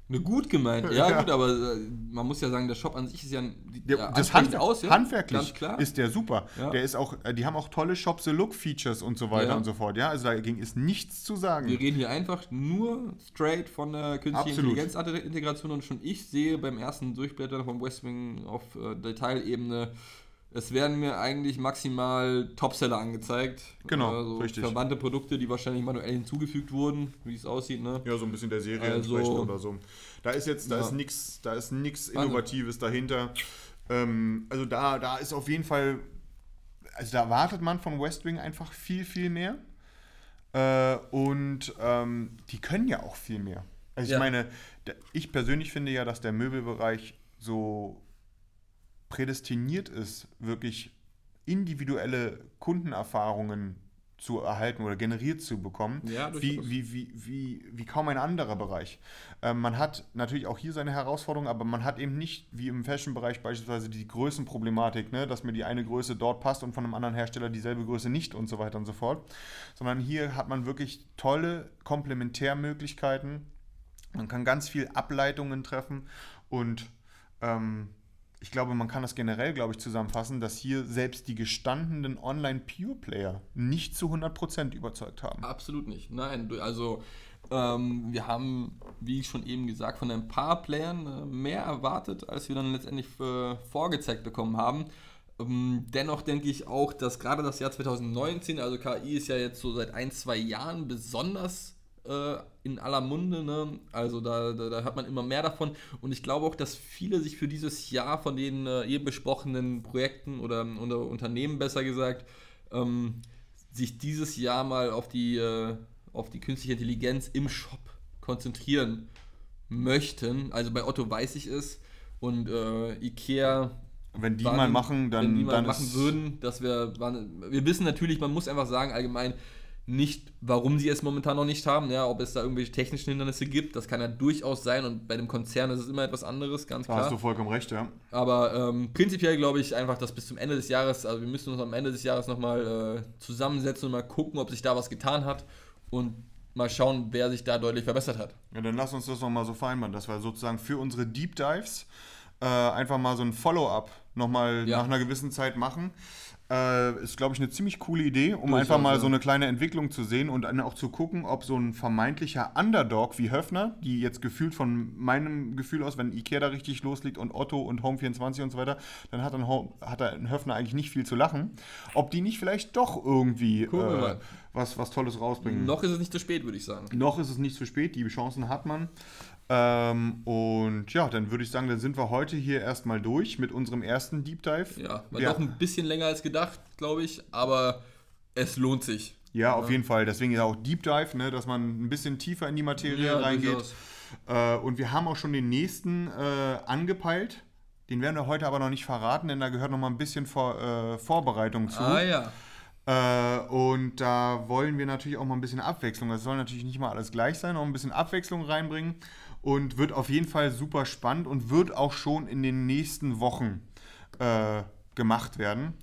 Eine gut gemeint, ja, ja, gut, aber äh, man muss ja sagen, der Shop an sich ist ja, ja das Handwerk, aus, ja? handwerklich ist der super. Ja. Der ist auch, äh, die haben auch tolle Shop the Look Features und so weiter und so fort. Ja, also dagegen ist nichts zu sagen. Wir reden hier einfach nur straight von der künstlichen Intelligenz-Integration und schon ich sehe beim ersten Durchblättern vom Westwing auf äh, Detailebene es werden mir eigentlich maximal Topseller angezeigt. Genau, also richtig. Verwandte Produkte, die wahrscheinlich manuell hinzugefügt wurden, wie es aussieht. Ne? Ja, so ein bisschen der Serie also, oder so. Da ist jetzt, da ja. ist nichts, da ist nichts Innovatives dahinter. Ähm, also da, da ist auf jeden Fall, also da erwartet man von Westwing einfach viel, viel mehr. Äh, und ähm, die können ja auch viel mehr. Also ich ja. meine, ich persönlich finde ja, dass der Möbelbereich so prädestiniert ist, wirklich individuelle Kundenerfahrungen zu erhalten oder generiert zu bekommen, Ja, wie, wie, wie, wie, wie kaum ein anderer Bereich. Ähm, man hat natürlich auch hier seine Herausforderungen, aber man hat eben nicht, wie im Fashion-Bereich beispielsweise, die Größenproblematik, ne? dass mir die eine Größe dort passt und von einem anderen Hersteller dieselbe Größe nicht und so weiter und so fort. Sondern hier hat man wirklich tolle Komplementärmöglichkeiten. Man kann ganz viel Ableitungen treffen und ähm, ich glaube, man kann das generell, glaube ich, zusammenfassen, dass hier selbst die gestandenen Online-Pure-Player nicht zu 100% überzeugt haben. Absolut nicht. Nein, also ähm, wir haben, wie schon eben gesagt, von ein paar Playern äh, mehr erwartet, als wir dann letztendlich äh, vorgezeigt bekommen haben. Ähm, dennoch denke ich auch, dass gerade das Jahr 2019, also KI ist ja jetzt so seit ein, zwei Jahren besonders äh, in aller Munde, ne? also da, da, da hört man immer mehr davon und ich glaube auch, dass viele sich für dieses Jahr von den äh, eben besprochenen Projekten oder, oder Unternehmen besser gesagt, ähm, sich dieses Jahr mal auf die, äh, auf die künstliche Intelligenz im Shop konzentrieren möchten. Also bei Otto weiß ich es und äh, Ikea Wenn die waren- mal machen, dann, wenn die mal dann machen würden, dass wir, waren- wir wissen natürlich, man muss einfach sagen, allgemein nicht, warum sie es momentan noch nicht haben, ja, ob es da irgendwelche technischen Hindernisse gibt, das kann ja durchaus sein und bei dem Konzern ist es immer etwas anderes, ganz da hast du klar. vollkommen recht, ja. Aber ähm, prinzipiell glaube ich einfach, dass bis zum Ende des Jahres, also wir müssen uns am Ende des Jahres nochmal äh, zusammensetzen und mal gucken, ob sich da was getan hat und mal schauen, wer sich da deutlich verbessert hat. Ja, dann lass uns das nochmal so vereinbaren, dass wir sozusagen für unsere Deep Dives äh, einfach mal so ein Follow-up nochmal Ja. nach einer gewissen Zeit machen. Äh, ist, glaube ich, eine ziemlich coole Idee, um Durchaus, einfach mal so eine kleine Entwicklung zu sehen und dann auch zu gucken, ob so ein vermeintlicher Underdog wie Höfner, die jetzt gefühlt von meinem Gefühl aus, wenn Ikea da richtig loslegt und Otto und Home24 und so weiter, dann hat ein, Home, hat ein Höfner eigentlich nicht viel zu lachen. Ob die nicht vielleicht doch irgendwie äh, was, was Tolles rausbringen. Noch ist es nicht zu spät, würde ich sagen. Noch ist es nicht zu spät, die Chancen hat man. Ähm, und ja, dann würde ich sagen, dann sind wir heute hier erstmal durch mit unserem ersten Deep Dive. Ja, war Ja. doch ein bisschen länger als gedacht, glaube ich, aber es lohnt sich. Ja, auf jeden Fall. Deswegen ja auch Deep Dive, ne, dass man ein bisschen tiefer in die Materie reingeht. durchaus. Äh, und wir haben auch schon den nächsten äh, angepeilt. Den werden wir heute aber noch nicht verraten, denn da gehört noch mal ein bisschen Vor äh, Vorbereitung zu. Ah ja. Äh, und da wollen wir natürlich auch mal ein bisschen Abwechslung. Das soll natürlich nicht mal alles gleich sein, auch ein bisschen Abwechslung reinbringen. Und wird auf jeden Fall super spannend und wird auch schon in den nächsten Wochen äh, gemacht werden.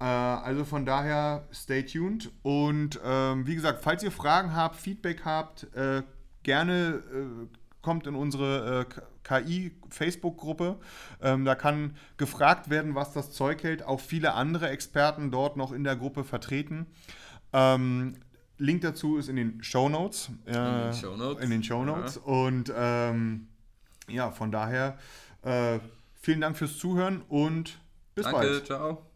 Äh, also von daher, stay tuned. Und ähm, wie gesagt, falls ihr Fragen habt, Feedback habt, äh, gerne äh, kommt in unsere äh, KI-Facebook-Gruppe. Ähm, da kann gefragt werden, was das Zeug hält. Auch viele andere Experten dort noch in der Gruppe vertreten. Ähm, Link dazu ist in den Show Notes. Äh, den. In den Show Notes. Und ähm, ja, von daher äh, vielen Dank fürs Zuhören und bis Danke, bald. ciao.